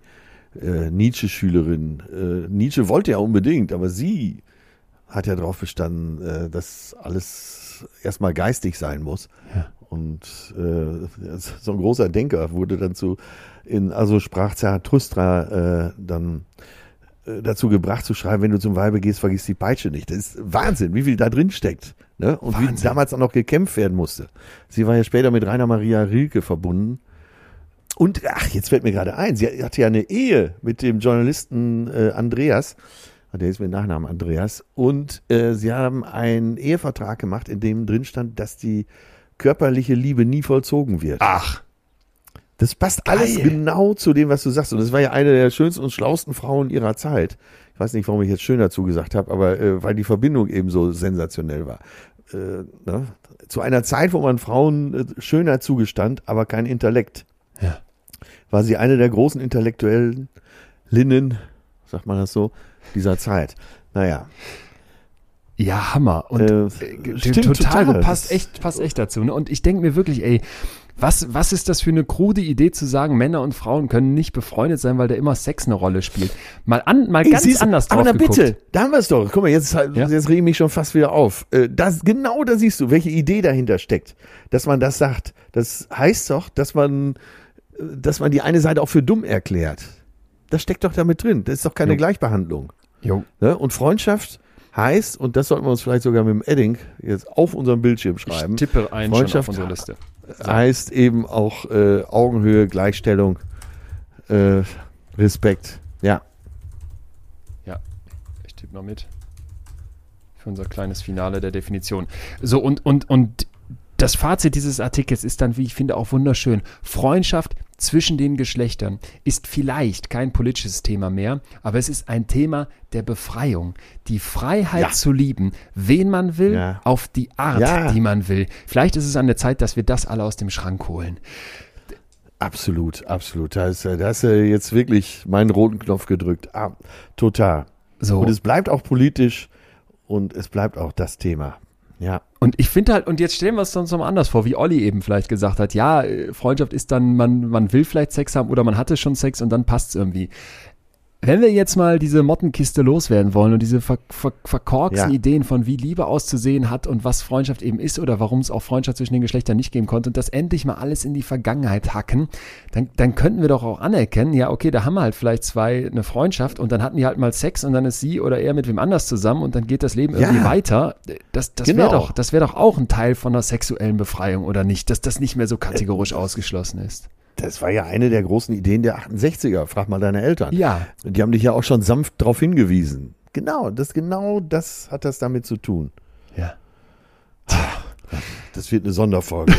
Speaker 1: äh, Nietzsche-Schülerin. Äh, Nietzsche wollte ja unbedingt, aber sie hat ja darauf bestanden, äh, dass alles erstmal geistig sein muss.
Speaker 2: Ja.
Speaker 1: Und äh, so ein großer Denker wurde dann zu, in, also sprach Zarathustra äh, dann dazu gebracht zu schreiben, wenn du zum Weibe gehst, vergiss die Peitsche nicht. Das ist Wahnsinn, wie viel da drin steckt. Ne? Und wie
Speaker 2: Wahnsinn.
Speaker 1: damals auch noch gekämpft werden musste. Sie war ja später mit Rainer Maria Rilke verbunden. Und ach, jetzt fällt mir gerade ein, sie hatte ja eine Ehe mit dem Journalisten äh, Andreas. Der ist mit Nachnamen Andreas. Und äh, sie haben einen Ehevertrag gemacht, in dem drin stand, dass die körperliche Liebe nie vollzogen wird.
Speaker 2: Ach,
Speaker 1: Das passt alles
Speaker 2: Geil.
Speaker 1: genau zu dem, was du sagst. Und das war ja eine der schönsten und schlausten Frauen ihrer Zeit. Ich weiß nicht, warum ich jetzt schön dazu gesagt habe, aber äh, weil die Verbindung eben so sensationell war. Äh, ne? Zu einer Zeit, wo man Frauen äh, schöner zugestand, aber kein Intellekt,
Speaker 2: Ja.
Speaker 1: war sie eine der großen Intellektuellen, Linnen, sagt man das so, dieser Zeit. Naja,
Speaker 2: ja, Hammer. Und
Speaker 1: Äh,
Speaker 2: äh,
Speaker 1: stimmt
Speaker 2: total,
Speaker 1: total.
Speaker 2: passt echt, passt echt dazu. Ne? Und ich denke mir wirklich, ey, was, was ist das für eine krude Idee zu sagen, Männer und Frauen können nicht befreundet sein, weil da immer Sex eine Rolle spielt. Mal an, mal
Speaker 1: Ey,
Speaker 2: ganz
Speaker 1: siehst
Speaker 2: anders drauf
Speaker 1: Aber na
Speaker 2: geguckt.
Speaker 1: bitte, da haben wir es doch. Guck mal, jetzt,
Speaker 2: Ja.
Speaker 1: jetzt rege ich mich schon fast wieder auf. Äh, Das, genau da siehst du, welche Idee dahinter steckt, dass man das sagt. Das heißt doch, dass man, äh, dass man die eine Seite auch für dumm erklärt. Das steckt doch damit drin. Das ist doch keine
Speaker 2: Jo.
Speaker 1: Gleichbehandlung.
Speaker 2: Jo.
Speaker 1: Ne? Und Freundschaft heißt, und das sollten wir uns vielleicht sogar mit dem Edding jetzt auf unserem Bildschirm schreiben,
Speaker 2: Ich tippe ein schon auf
Speaker 1: Freundschaft
Speaker 2: unsere Liste.
Speaker 1: Heißt eben auch äh, Augenhöhe, Gleichstellung, äh, Respekt. Ja.
Speaker 2: Ja, ich tippe noch mit. Für unser kleines Finale der Definition. So, und, und, und das Fazit dieses Artikels ist dann, wie ich finde, auch wunderschön. Freundschaft zwischen den Geschlechtern ist vielleicht kein politisches Thema mehr, aber es ist ein Thema der Befreiung. Die Freiheit
Speaker 1: Ja.
Speaker 2: zu lieben, wen man will,
Speaker 1: Ja.
Speaker 2: auf die Art,
Speaker 1: Ja.
Speaker 2: die man will. Vielleicht ist es an der Zeit, dass wir das alle aus dem Schrank holen.
Speaker 1: Absolut, absolut. Da ist, äh, hast du jetzt wirklich meinen roten Knopf gedrückt. Ah, total.
Speaker 2: So.
Speaker 1: Und es bleibt auch politisch und es bleibt auch das Thema. Ja.
Speaker 2: Und ich finde halt, und jetzt stellen wir es uns nochmal anders vor, wie Olli eben vielleicht gesagt hat, ja, äh, Freundschaft ist dann, man, man will vielleicht Sex haben oder man hatte schon Sex und dann passt es irgendwie. Wenn wir jetzt mal diese Mottenkiste loswerden wollen und diese ver ver verkorksten
Speaker 1: Ja.
Speaker 2: Ideen von wie Liebe auszusehen hat und was Freundschaft eben ist oder warum es auch Freundschaft zwischen den Geschlechtern nicht geben konnte und das endlich mal alles in die Vergangenheit hacken, dann, dann könnten wir doch auch anerkennen, ja, okay, da haben wir halt vielleicht zwei eine Freundschaft und dann hatten die halt mal Sex und dann ist sie oder er mit wem anders zusammen und dann geht das Leben irgendwie
Speaker 1: Ja.
Speaker 2: weiter. Das, das
Speaker 1: Genau.
Speaker 2: wäre doch, das wäre doch auch ein Teil von einer sexuellen Befreiung, oder nicht? Dass das nicht mehr so kategorisch ausgeschlossen ist.
Speaker 1: Das war ja eine der großen Ideen der 68er. Frag mal deine Eltern.
Speaker 2: Ja.
Speaker 1: Die haben dich ja auch schon sanft darauf hingewiesen. Genau, das genau das hat das damit zu tun.
Speaker 2: Ja.
Speaker 1: Das wird eine Sonderfolge.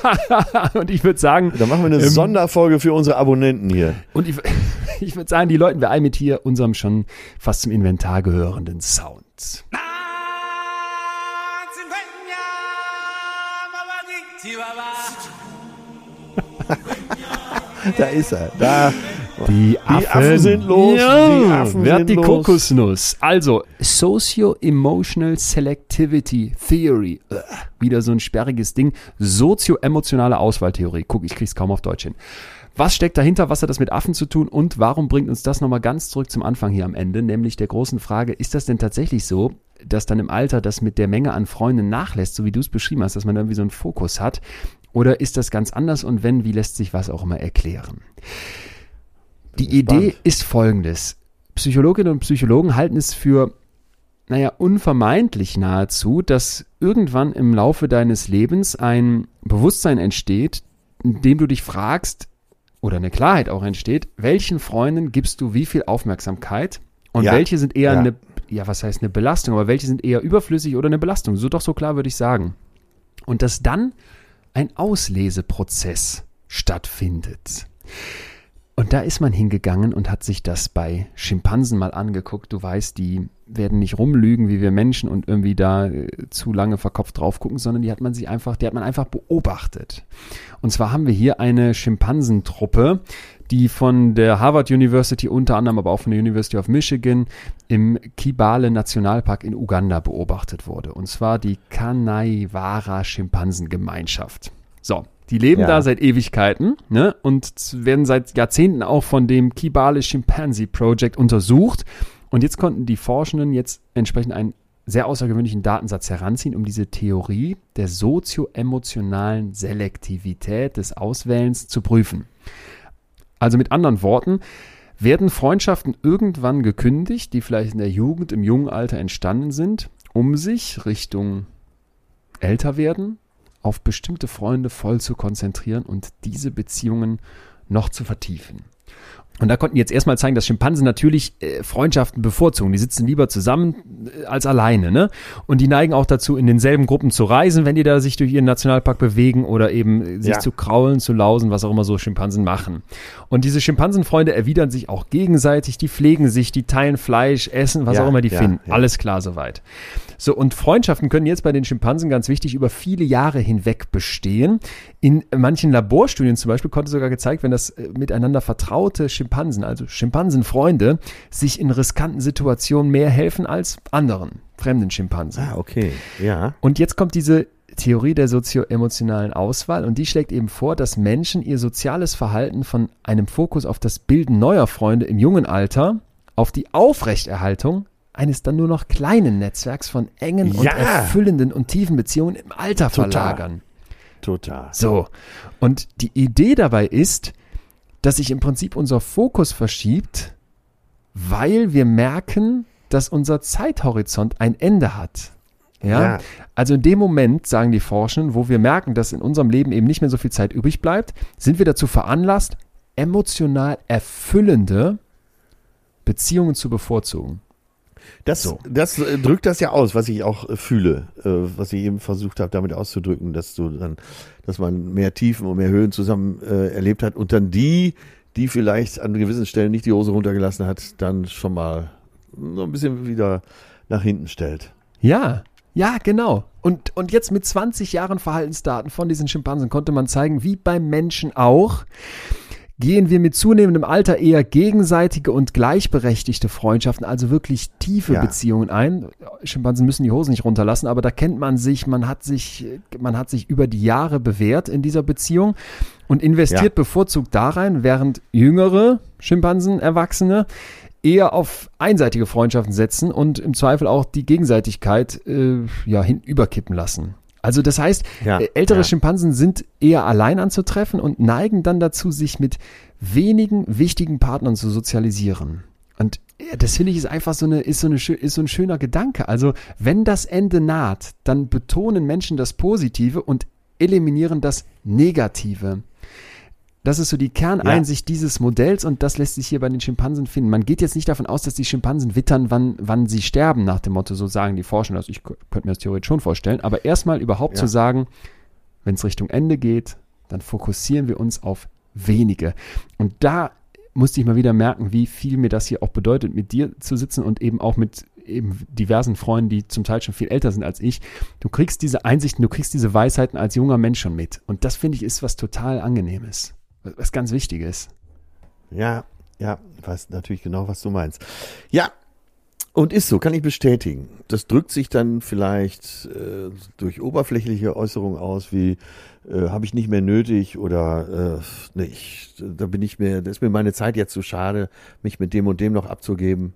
Speaker 2: Und ich würde sagen,
Speaker 1: Da machen wir eine
Speaker 2: Ähm,
Speaker 1: Sonderfolge für unsere Abonnenten hier.
Speaker 2: Und ich, ich würde sagen, die läuten wir ein mit hier unserem schon fast zum Inventar gehörenden Sound.
Speaker 1: Da ist er. Da.
Speaker 2: Die
Speaker 1: Affen sind los,
Speaker 2: Ja,
Speaker 1: die Affen
Speaker 2: wer hat die
Speaker 1: los.
Speaker 2: Kokosnuss? Also, Socio-Emotional Selectivity Theory. Ugh, wieder so ein sperriges Ding. Sozio-emotionale Auswahltheorie. Guck, ich krieg's kaum auf Deutsch hin. Was steckt dahinter? Was hat das mit Affen zu tun? Und warum bringt uns das nochmal ganz zurück zum Anfang hier am Ende? Nämlich der großen Frage, ist das denn tatsächlich so, dass dann im Alter das mit der Menge an Freunden nachlässt, so wie du es beschrieben hast, dass man irgendwie so einen Fokus hat? Oder ist das ganz anders? Und wenn, wie lässt sich was auch immer erklären? Die Idee ist folgendes. Psychologinnen und Psychologen halten es für, naja, unvermeidlich nahezu, dass irgendwann im Laufe deines Lebens ein Bewusstsein entsteht, in dem du dich fragst, oder eine Klarheit auch entsteht, welchen Freunden gibst du wie viel Aufmerksamkeit und
Speaker 1: Ja.
Speaker 2: welche sind eher
Speaker 1: Ja.
Speaker 2: eine, ja, was heißt eine Belastung, aber welche sind eher überflüssig oder eine Belastung. So doch so klar würde ich sagen. Und dass dann ein Ausleseprozess stattfindet. Und da ist man hingegangen und hat sich das bei Schimpansen mal angeguckt. Du weißt, die werden nicht rumlügen wie wir Menschen und irgendwie da äh, zu lange verkopft drauf gucken, sondern die hat man sich einfach, die hat man einfach beobachtet. Und zwar haben wir hier eine Schimpansentruppe, die von der Harvard University unter anderem, aber auch von der University of Michigan im Kibale Nationalpark in Uganda beobachtet wurde. Und zwar die Kanaiwara Schimpansengemeinschaft. So, die leben
Speaker 1: Ja.
Speaker 2: da seit Ewigkeiten ne, und werden seit Jahrzehnten auch von dem Kibale Chimpanzee Project untersucht. Und jetzt konnten die Forschenden jetzt entsprechend einen sehr außergewöhnlichen Datensatz heranziehen, um diese Theorie der sozioemotionalen Selektivität des Auswählens zu prüfen. Also mit anderen Worten, werden Freundschaften irgendwann gekündigt, die vielleicht in der Jugend, im jungen Alter entstanden sind, um sich Richtung älter werden auf bestimmte Freunde voll zu konzentrieren und diese Beziehungen noch zu vertiefen. Und da konnten die jetzt erstmal zeigen, dass Schimpansen natürlich äh, Freundschaften bevorzugen. Die sitzen lieber zusammen äh, als alleine, ne? Und die neigen auch dazu, in denselben Gruppen zu reisen, wenn die da sich durch ihren Nationalpark bewegen oder eben äh, sich
Speaker 1: Ja.
Speaker 2: zu kraulen, zu lausen, was auch immer so Schimpansen machen. Und diese Schimpansenfreunde erwidern sich auch gegenseitig, die pflegen sich, die teilen Fleisch, essen, was
Speaker 1: Ja,
Speaker 2: auch immer die
Speaker 1: ja,
Speaker 2: finden. Alles klar soweit. So, und Freundschaften können jetzt bei den Schimpansen ganz wichtig über viele Jahre hinweg bestehen. In manchen Laborstudien zum Beispiel konnte sogar gezeigt werden, dass äh, miteinander vertraute Schimpansen, also Schimpansenfreunde, sich in riskanten Situationen mehr helfen als anderen, fremden Schimpansen.
Speaker 1: Ah, okay. Ja.
Speaker 2: Und jetzt kommt diese Theorie der sozioemotionalen Auswahl und die schlägt eben vor, dass Menschen ihr soziales Verhalten von einem Fokus auf das Bilden neuer Freunde im jungen Alter auf die Aufrechterhaltung eines dann nur noch kleinen Netzwerks von engen und
Speaker 1: Ja.
Speaker 2: erfüllenden und tiefen Beziehungen im Alter
Speaker 1: Total.
Speaker 2: verlagern.
Speaker 1: Total.
Speaker 2: So. Und die Idee dabei ist, dass sich im Prinzip unser Fokus verschiebt, weil wir merken, dass unser Zeithorizont ein Ende hat. Ja?
Speaker 1: Ja.
Speaker 2: Also in dem Moment, sagen die Forschenden, wo wir merken, dass in unserem Leben eben nicht mehr so viel Zeit übrig bleibt, sind wir dazu veranlasst, emotional erfüllende Beziehungen zu bevorzugen.
Speaker 1: Das,
Speaker 2: So.
Speaker 1: das äh, drückt das ja aus, was ich auch äh, fühle, äh, was ich eben versucht habe, damit auszudrücken, dass du dann, dass man mehr Tiefen und mehr Höhen zusammen äh, erlebt hat und dann die, die vielleicht an gewissen Stellen nicht die Hose runtergelassen hat, dann schon mal so ein bisschen wieder nach hinten stellt.
Speaker 2: Ja, ja, genau. Und, und jetzt mit 20 Jahren Verhaltensdaten von diesen Schimpansen konnte man zeigen, wie beim Menschen auch, gehen wir mit zunehmendem Alter eher gegenseitige und gleichberechtigte Freundschaften, also wirklich tiefe
Speaker 1: Ja.
Speaker 2: Beziehungen ein. Schimpansen müssen die Hose nicht runterlassen, aber da kennt man sich, man hat sich, man hat sich über die Jahre bewährt in dieser Beziehung und investiert
Speaker 1: Ja.
Speaker 2: bevorzugt da rein, während jüngere Schimpansen, Erwachsene, eher auf einseitige Freundschaften setzen und im Zweifel auch die Gegenseitigkeit äh, ja hinüberkippen lassen. Also das heißt,
Speaker 1: Ja,
Speaker 2: äh, ältere
Speaker 1: ja.
Speaker 2: Schimpansen sind eher allein anzutreffen und neigen dann dazu, sich mit wenigen wichtigen Partnern zu sozialisieren. Und ja, das finde ich ist einfach so eine, ist so eine, ist so ein schöner Gedanke. Also wenn das Ende naht, dann betonen Menschen das Positive und eliminieren das Negative. Das ist so die Kerneinsicht dieses Modells und das lässt sich hier bei den Schimpansen finden. Man geht jetzt nicht davon aus, dass die Schimpansen wittern, wann, wann sie sterben, nach dem Motto, so sagen die Forscher. Also ich könnte mir das theoretisch schon vorstellen. Aber erstmal überhaupt
Speaker 1: Ja.
Speaker 2: zu sagen, wenn es Richtung Ende geht, dann fokussieren wir uns auf wenige. Und da musste ich mal wieder merken, wie viel mir das hier auch bedeutet, mit dir zu sitzen und eben auch mit eben diversen Freunden, die zum Teil schon viel älter sind als ich. Du kriegst diese Einsichten, du kriegst diese Weisheiten als junger Mensch schon mit. Und das finde ich ist was total angenehmes. Was ganz Wichtiges.
Speaker 1: Ja, ja, weiß natürlich genau, was du meinst. Ja, und ist so, kann ich bestätigen. Das drückt sich dann vielleicht äh, durch oberflächliche Äußerungen aus, wie äh, habe ich nicht mehr nötig oder äh, nee, ich, da bin ich mir, da ist mir meine Zeit jetzt zu schade, mich mit dem und dem noch abzugeben.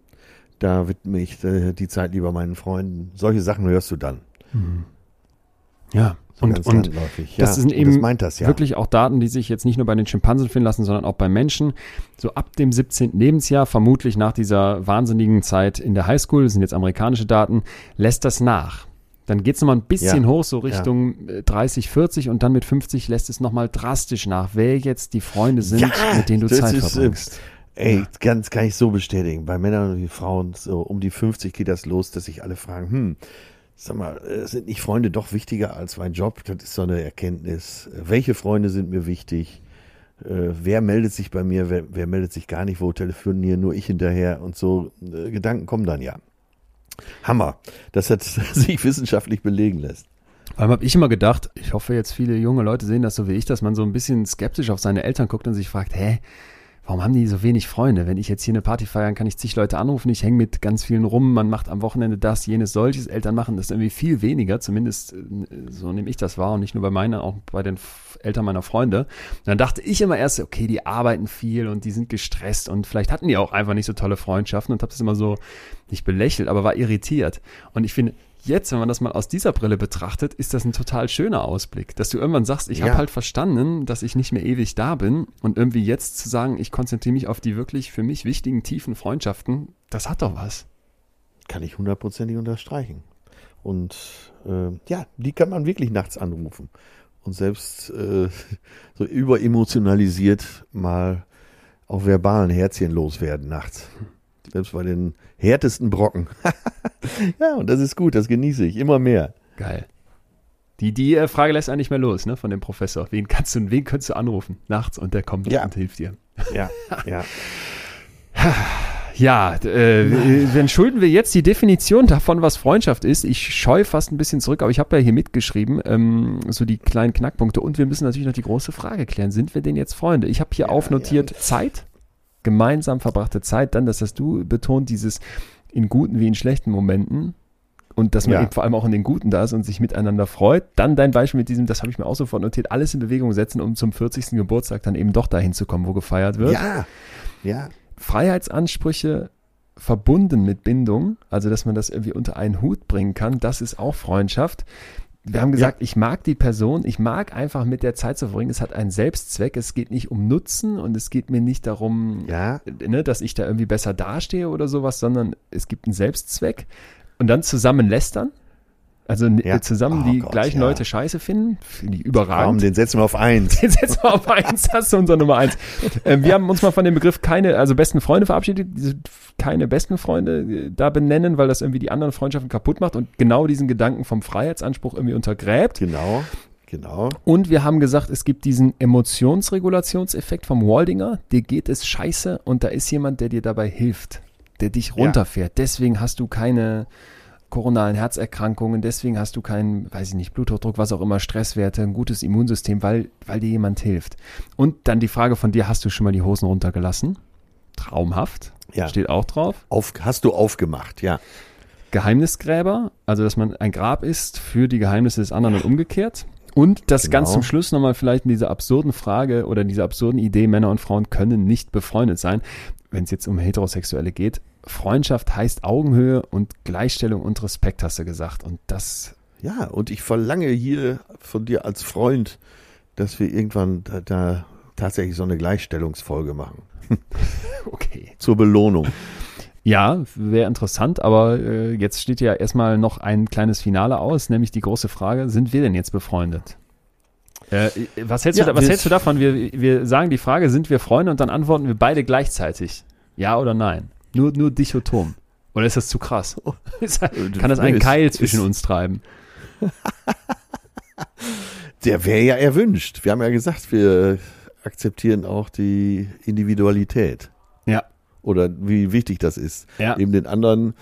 Speaker 1: Da widme ich äh, die Zeit lieber meinen Freunden. Solche Sachen hörst du dann.
Speaker 2: Ja.
Speaker 1: So
Speaker 2: und, und
Speaker 1: landläufig.
Speaker 2: das
Speaker 1: Ja,
Speaker 2: sind eben
Speaker 1: das das ja.
Speaker 2: wirklich auch Daten, die sich jetzt nicht nur bei den Schimpansen finden lassen, sondern auch bei Menschen. So ab dem 17. Lebensjahr, vermutlich nach dieser wahnsinnigen Zeit in der Highschool, das sind jetzt amerikanische Daten, lässt das nach. Dann geht es nochmal ein bisschen
Speaker 1: Ja.
Speaker 2: hoch, so Richtung äh, 30, 40 und dann mit 50 lässt es nochmal drastisch nach, wer jetzt die Freunde sind,
Speaker 1: Ja,
Speaker 2: mit denen du Zeit
Speaker 1: ist, äh,
Speaker 2: verbringst.
Speaker 1: Ey, ganz kann ich so bestätigen. Bei Männern und Frauen, so um die 50 geht das los, dass sich alle fragen, hm, sag mal, äh, sind nicht Freunde doch wichtiger als mein Job? Das ist so eine Erkenntnis. Welche Freunde sind mir wichtig? Äh, wer meldet sich bei mir? Wer, wer meldet sich gar nicht? Wo telefonieren nur ich hinterher? Und so äh, Gedanken kommen dann ja. Hammer, dass das sich wissenschaftlich belegen lässt.
Speaker 2: Vor allem habe ich immer gedacht, ich hoffe jetzt viele junge Leute sehen das so wie ich, dass man so ein bisschen skeptisch auf seine Eltern guckt und sich fragt, hä, warum haben die so wenig Freunde? Wenn ich jetzt hier eine Party feiern, kann ich zig Leute anrufen, ich hänge mit ganz vielen rum, man macht am Wochenende das, jenes, solches. Eltern machen das irgendwie viel weniger, zumindest äh, so nehme ich das wahr und nicht nur bei meinen, auch bei den Eltern meiner Freunde. Und dann dachte ich immer erst, okay, die arbeiten viel und die sind gestresst und vielleicht hatten die auch einfach nicht so tolle Freundschaften und habe das immer so nicht belächelt, aber war irritiert. Und ich finde, jetzt, wenn man das mal aus dieser Brille betrachtet, ist das ein total schöner Ausblick, dass du irgendwann sagst, ich
Speaker 1: Ja.
Speaker 2: habe halt verstanden, dass ich nicht mehr ewig da bin und irgendwie jetzt zu sagen, ich konzentriere mich auf die wirklich für mich wichtigen, tiefen Freundschaften, das hat doch was.
Speaker 1: Kann ich hundertprozentig unterstreichen. Und äh, ja, die kann man wirklich nachts anrufen. Und selbst äh, so überemotionalisiert mal auch verbalen Herzchen loswerden nachts. Selbst bei den härtesten Brocken. ja, und das ist gut, das genieße ich immer mehr.
Speaker 2: Geil. Die, die äh, Frage lässt einen nicht mehr los, ne, von dem Professor. Wen kannst du, wen könntest du anrufen nachts und der kommt
Speaker 1: Ja.
Speaker 2: und hilft dir.
Speaker 1: Ja, ja.
Speaker 2: Ja, äh, dann schulden wir jetzt die Definition davon, was Freundschaft ist. Ich scheue fast ein bisschen zurück, aber ich habe ja hier mitgeschrieben, ähm, so die kleinen Knackpunkte. Und wir müssen natürlich noch die große Frage klären. Sind wir denn jetzt Freunde? Ich habe hier aufnotiert Zeit, gemeinsam verbrachte Zeit. Dann, das hast du betont, dieses in guten wie in schlechten Momenten. Und dass man
Speaker 1: Ja.
Speaker 2: eben vor allem auch in den Guten da ist und sich miteinander freut. Dann dein Beispiel mit diesem, das habe ich mir auch sofort notiert, alles in Bewegung setzen, um zum 40. Geburtstag dann eben doch dahin zu kommen, wo gefeiert wird.
Speaker 1: Ja, ja.
Speaker 2: Freiheitsansprüche verbunden mit Bindung, also dass man das irgendwie unter einen Hut bringen kann, das ist auch Freundschaft. Wir haben gesagt, ich mag die Person, ich mag einfach mit der Zeit zu verbringen. Es hat einen Selbstzweck. Es geht nicht um Nutzen und es geht mir nicht darum,
Speaker 1: Ja.
Speaker 2: ne, dass ich da irgendwie besser dastehe oder sowas, sondern es gibt einen Selbstzweck. Und dann zusammen lästern. Also
Speaker 1: Ja.
Speaker 2: zusammen
Speaker 1: Oh
Speaker 2: die
Speaker 1: Gott,
Speaker 2: gleichen
Speaker 1: ja.
Speaker 2: Leute scheiße finden, finde ich überragend.
Speaker 1: den setzen wir auf eins.
Speaker 2: Jetzt setzen wir auf eins, das ist unser Nummer eins. Ähm, wir haben uns mal von dem Begriff keine, also besten Freunde verabschiedet, diese keine besten Freunde äh, da benennen, weil das irgendwie die anderen Freundschaften kaputt macht und genau diesen Gedanken vom Freiheitsanspruch irgendwie untergräbt.
Speaker 1: Genau, genau.
Speaker 2: Und wir haben gesagt, es gibt diesen Emotionsregulationseffekt vom Waldinger, dir geht es scheiße und da ist jemand, der dir dabei hilft, der dich runterfährt. Deswegen hast du keine koronalen Herzerkrankungen, deswegen hast du keinen, weiß ich nicht, Bluthochdruck, was auch immer, Stresswerte, ein gutes Immunsystem, weil, weil dir jemand hilft. Und dann die Frage von dir, hast du schon mal die Hosen runtergelassen? Traumhaft.
Speaker 1: Ja.
Speaker 2: Steht auch drauf.
Speaker 1: Auf, hast du aufgemacht, ja.
Speaker 2: Geheimnisgräber, also dass man ein Grab ist für die Geheimnisse des anderen und umgekehrt. Und das
Speaker 1: Genau.
Speaker 2: ganz zum Schluss nochmal vielleicht in dieser absurden Frage oder dieser absurden Idee, Männer und Frauen können nicht befreundet sein, wenn es jetzt um Heterosexuelle geht. Freundschaft heißt Augenhöhe und Gleichstellung und Respekt, hast du gesagt. Und das,
Speaker 1: Ja, und ich verlange hier von dir als Freund, dass wir irgendwann da, da tatsächlich so eine Gleichstellungsfolge machen.
Speaker 2: okay.
Speaker 1: Zur Belohnung.
Speaker 2: Ja, wäre interessant, aber äh, jetzt steht ja erstmal noch ein kleines Finale aus, nämlich die große Frage, sind wir denn jetzt befreundet? Äh, was hältst,
Speaker 1: Ja,
Speaker 2: du, was hältst du davon? Wir, wir sagen die Frage, sind wir Freunde und dann antworten wir beide gleichzeitig. Ja oder nein? Nur, nur dichotom. Oder ist das zu krass? Ist- Kann das einen Keil zwischen uns treiben?
Speaker 1: Der wäre ja erwünscht. Wir haben ja gesagt, wir akzeptieren auch die Individualität.
Speaker 2: Ja.
Speaker 1: Oder wie wichtig das ist,
Speaker 2: Ja.
Speaker 1: eben den anderen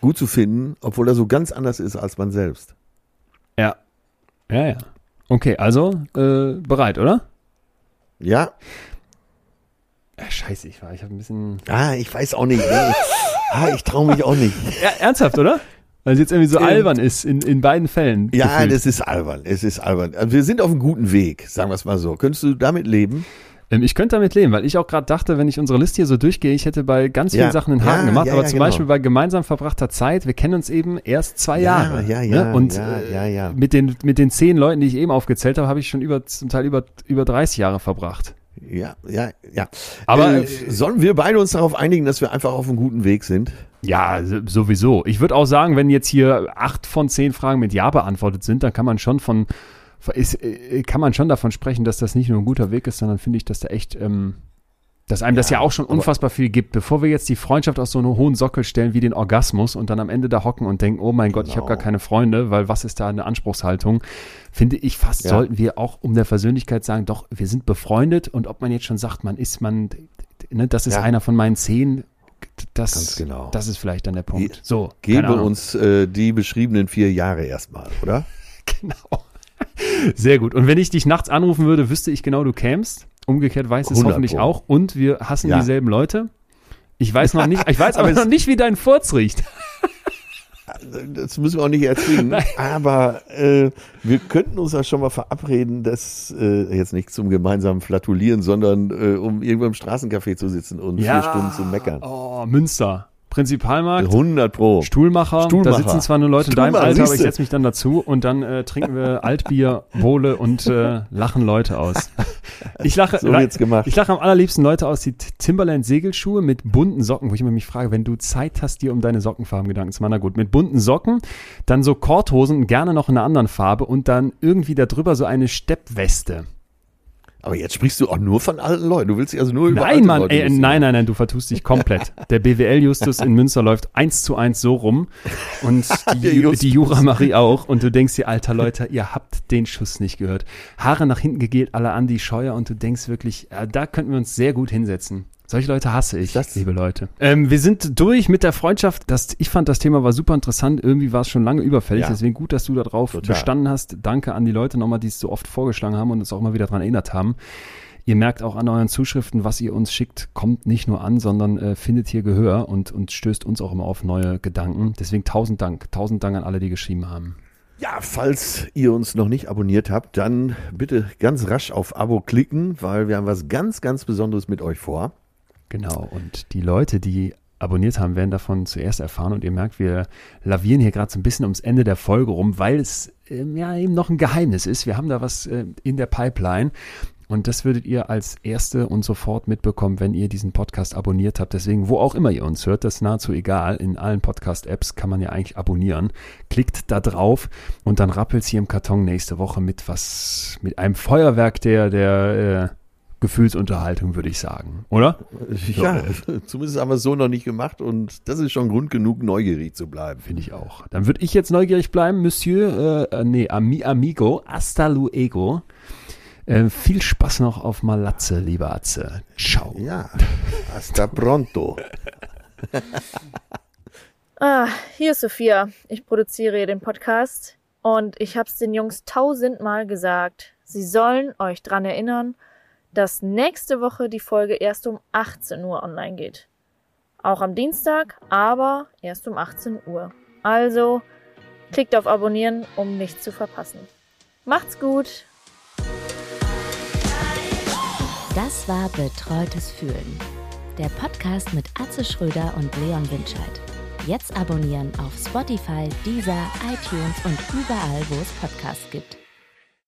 Speaker 1: gut zu finden, obwohl er so ganz anders ist als man selbst.
Speaker 2: Ja. Ja, ja. Okay, also äh, bereit, oder?
Speaker 1: Ja,
Speaker 2: Ja, scheiße, ich war, ich habe ein bisschen.
Speaker 1: ah, ich weiß auch nicht. Ne? ah, ich traue mich auch nicht.
Speaker 2: Ja, ernsthaft, oder? Weil es jetzt irgendwie so
Speaker 1: Ähm,
Speaker 2: albern ist in, in beiden Fällen.
Speaker 1: Ja,
Speaker 2: gefühlt.
Speaker 1: das ist albern. Es ist albern. Also wir sind auf einem guten Weg, sagen wir es mal so. Könntest du damit leben?
Speaker 2: Ähm, Ich könnte damit leben, weil ich auch gerade dachte, wenn ich unsere Liste hier so durchgehe, ich hätte bei ganz vielen
Speaker 1: Ja.
Speaker 2: Sachen einen Haken
Speaker 1: Ja,
Speaker 2: gemacht,
Speaker 1: ja,
Speaker 2: aber
Speaker 1: ja,
Speaker 2: zum
Speaker 1: genau.
Speaker 2: Beispiel bei gemeinsam verbrachter Zeit, wir kennen uns eben erst zwei
Speaker 1: Ja,
Speaker 2: Jahre.
Speaker 1: ja, ja,
Speaker 2: ne? Und
Speaker 1: ja,
Speaker 2: äh,
Speaker 1: ja, ja.
Speaker 2: Mit, den, mit den zehn Leuten, die ich eben aufgezählt habe, habe ich schon über, zum Teil über, über 30 Jahre verbracht.
Speaker 1: Ja, ja, ja.
Speaker 2: Aber,
Speaker 1: äh, sollen wir beide uns darauf einigen, dass wir einfach auf einem guten Weg sind?
Speaker 2: Ja, sowieso. Ich würde auch sagen, wenn jetzt hier acht von zehn Fragen mit Ja beantwortet sind, dann kann man schon von, ist, äh, kann man schon davon sprechen, dass das nicht nur ein guter Weg ist, sondern finde ich, dass da echt, ähm, dass einem das ja auch schon unfassbar viel gibt. Bevor wir jetzt die Freundschaft auf so einen hohen Sockel stellen wie den Orgasmus und dann am Ende da hocken und denken, oh mein Gott, ich habe
Speaker 1: Genau.
Speaker 2: gar keine Freunde, weil was ist da eine Anspruchshaltung? Finde ich fast,
Speaker 1: Ja.
Speaker 2: sollten wir auch um der Versöhnlichkeit sagen, doch, wir sind befreundet und ob man jetzt schon sagt, man ist, man, ne, das ist
Speaker 1: Ja.
Speaker 2: einer von meinen zehn, das,
Speaker 1: Ganz genau.
Speaker 2: das ist vielleicht dann der Punkt. So,
Speaker 1: Gebe uns äh, die beschriebenen vier Jahre erstmal, oder?
Speaker 2: Genau. Sehr gut. Und wenn ich dich nachts anrufen würde, wüsste ich genau, du kämst. Umgekehrt weiß es
Speaker 1: 100
Speaker 2: hoffentlich
Speaker 1: Pro.
Speaker 2: auch. Und wir hassen
Speaker 1: Ja.
Speaker 2: dieselben Leute. Ich weiß noch nicht, ich weiß
Speaker 1: Aber
Speaker 2: aber noch nicht, wie dein Furz riecht.
Speaker 1: Das müssen wir auch nicht erzwingen. aber äh, wir könnten uns ja schon mal verabreden, dass äh, jetzt nicht zum gemeinsamen Flatulieren, sondern äh, um irgendwo im Straßencafé zu sitzen und vier Stunden zu meckern.
Speaker 2: Oh, Münster. Prinzipalmarkt.
Speaker 1: 100 Pro.
Speaker 2: Stuhlmacher.
Speaker 1: Stuhlmacher.
Speaker 2: Da sitzen zwar nur Leute in deinem Alter, aber ich setze mich dann dazu und dann äh, trinken wir Altbier, Bohle und äh, lachen Leute aus. Ich lache,
Speaker 1: So wird's gemacht.
Speaker 2: ich lache am allerliebsten Leute aus, die Timberland Segelschuhe mit bunten Socken, wo ich immer mich frage, wenn du Zeit hast, dir um deine Sockenfarben Gedanken zu machen, na gut, mit bunten Socken, dann so Korthosen, gerne noch in einer anderen Farbe und dann irgendwie darüber so eine Steppweste.
Speaker 1: Aber jetzt sprichst du auch nur von alten Leuten. Du willst dich also nur über alte
Speaker 2: Nein, Mann,
Speaker 1: Leute
Speaker 2: ey, nein, nein, nein, du vertust dich komplett. Der BWL-Justus in Münster läuft eins zu eins so rum und die, die Jura-Marie auch und du denkst dir, alter Leute, ihr habt den Schuss nicht gehört. Haare nach hinten gegelt, alle Andi Scheuer und du denkst wirklich, ja, da könnten wir uns sehr gut hinsetzen. Solche Leute hasse ich,
Speaker 1: Das-
Speaker 2: liebe Leute. Ähm, wir sind durch mit der Freundschaft. Das, ich fand, das Thema war super interessant. Irgendwie war es schon lange überfällig.
Speaker 1: Ja.
Speaker 2: Deswegen gut, dass du da drauf
Speaker 1: Total.
Speaker 2: bestanden hast. Danke an die Leute nochmal, die es so oft vorgeschlagen haben und uns auch immer wieder daran erinnert haben. Ihr merkt auch an euren Zuschriften, was ihr uns schickt, kommt nicht nur an, sondern äh, findet hier Gehör und, und stößt uns auch immer auf neue Gedanken. Deswegen tausend Dank. Tausend Dank an alle, die geschrieben haben.
Speaker 1: Ja, falls ihr uns noch nicht abonniert habt, dann bitte ganz rasch auf Abo klicken, weil wir haben was ganz, ganz Besonderes mit euch vor.
Speaker 2: Genau. Und die Leute, die abonniert haben, werden davon zuerst erfahren. Und ihr merkt, wir lavieren hier gerade so ein bisschen ums Ende der Folge rum, weil es ähm, ja eben noch ein Geheimnis ist. Wir haben da was äh, in der Pipeline. Und das würdet ihr als Erste und sofort mitbekommen, wenn ihr diesen Podcast abonniert habt. Deswegen, wo auch immer ihr uns hört, das ist nahezu egal. In allen Podcast-Apps kann man ja eigentlich abonnieren. Klickt da drauf und dann rappelt's hier im Karton nächste Woche mit was, mit einem Feuerwerk der, der äh, Gefühlsunterhaltung, würde ich sagen. Oder?
Speaker 1: Ja, zumindest haben wir es so noch nicht gemacht und das ist schon Grund genug, neugierig zu bleiben.
Speaker 2: Finde ich auch. Dann würde ich jetzt neugierig bleiben, Monsieur, äh, äh, nee, ami, amigo, hasta luego. Äh, viel Spaß noch auf Malatze, lieber Atze. Ciao.
Speaker 1: Ja, hasta pronto.
Speaker 5: Ah, hier ist Sophia. Ich produziere den Podcast und ich habe es den Jungs tausendmal gesagt. Sie sollen euch dran erinnern, dass nächste Woche die Folge erst um 18 Uhr online geht. Auch am Dienstag, aber erst um 18 Uhr. Also klickt auf Abonnieren, um nichts zu verpassen. Macht's gut!
Speaker 3: Das war Betreutes Fühlen. Der Podcast mit Atze Schröder und Leon Winscheid. Jetzt abonnieren auf Spotify, Deezer, iTunes und überall, wo es Podcasts gibt.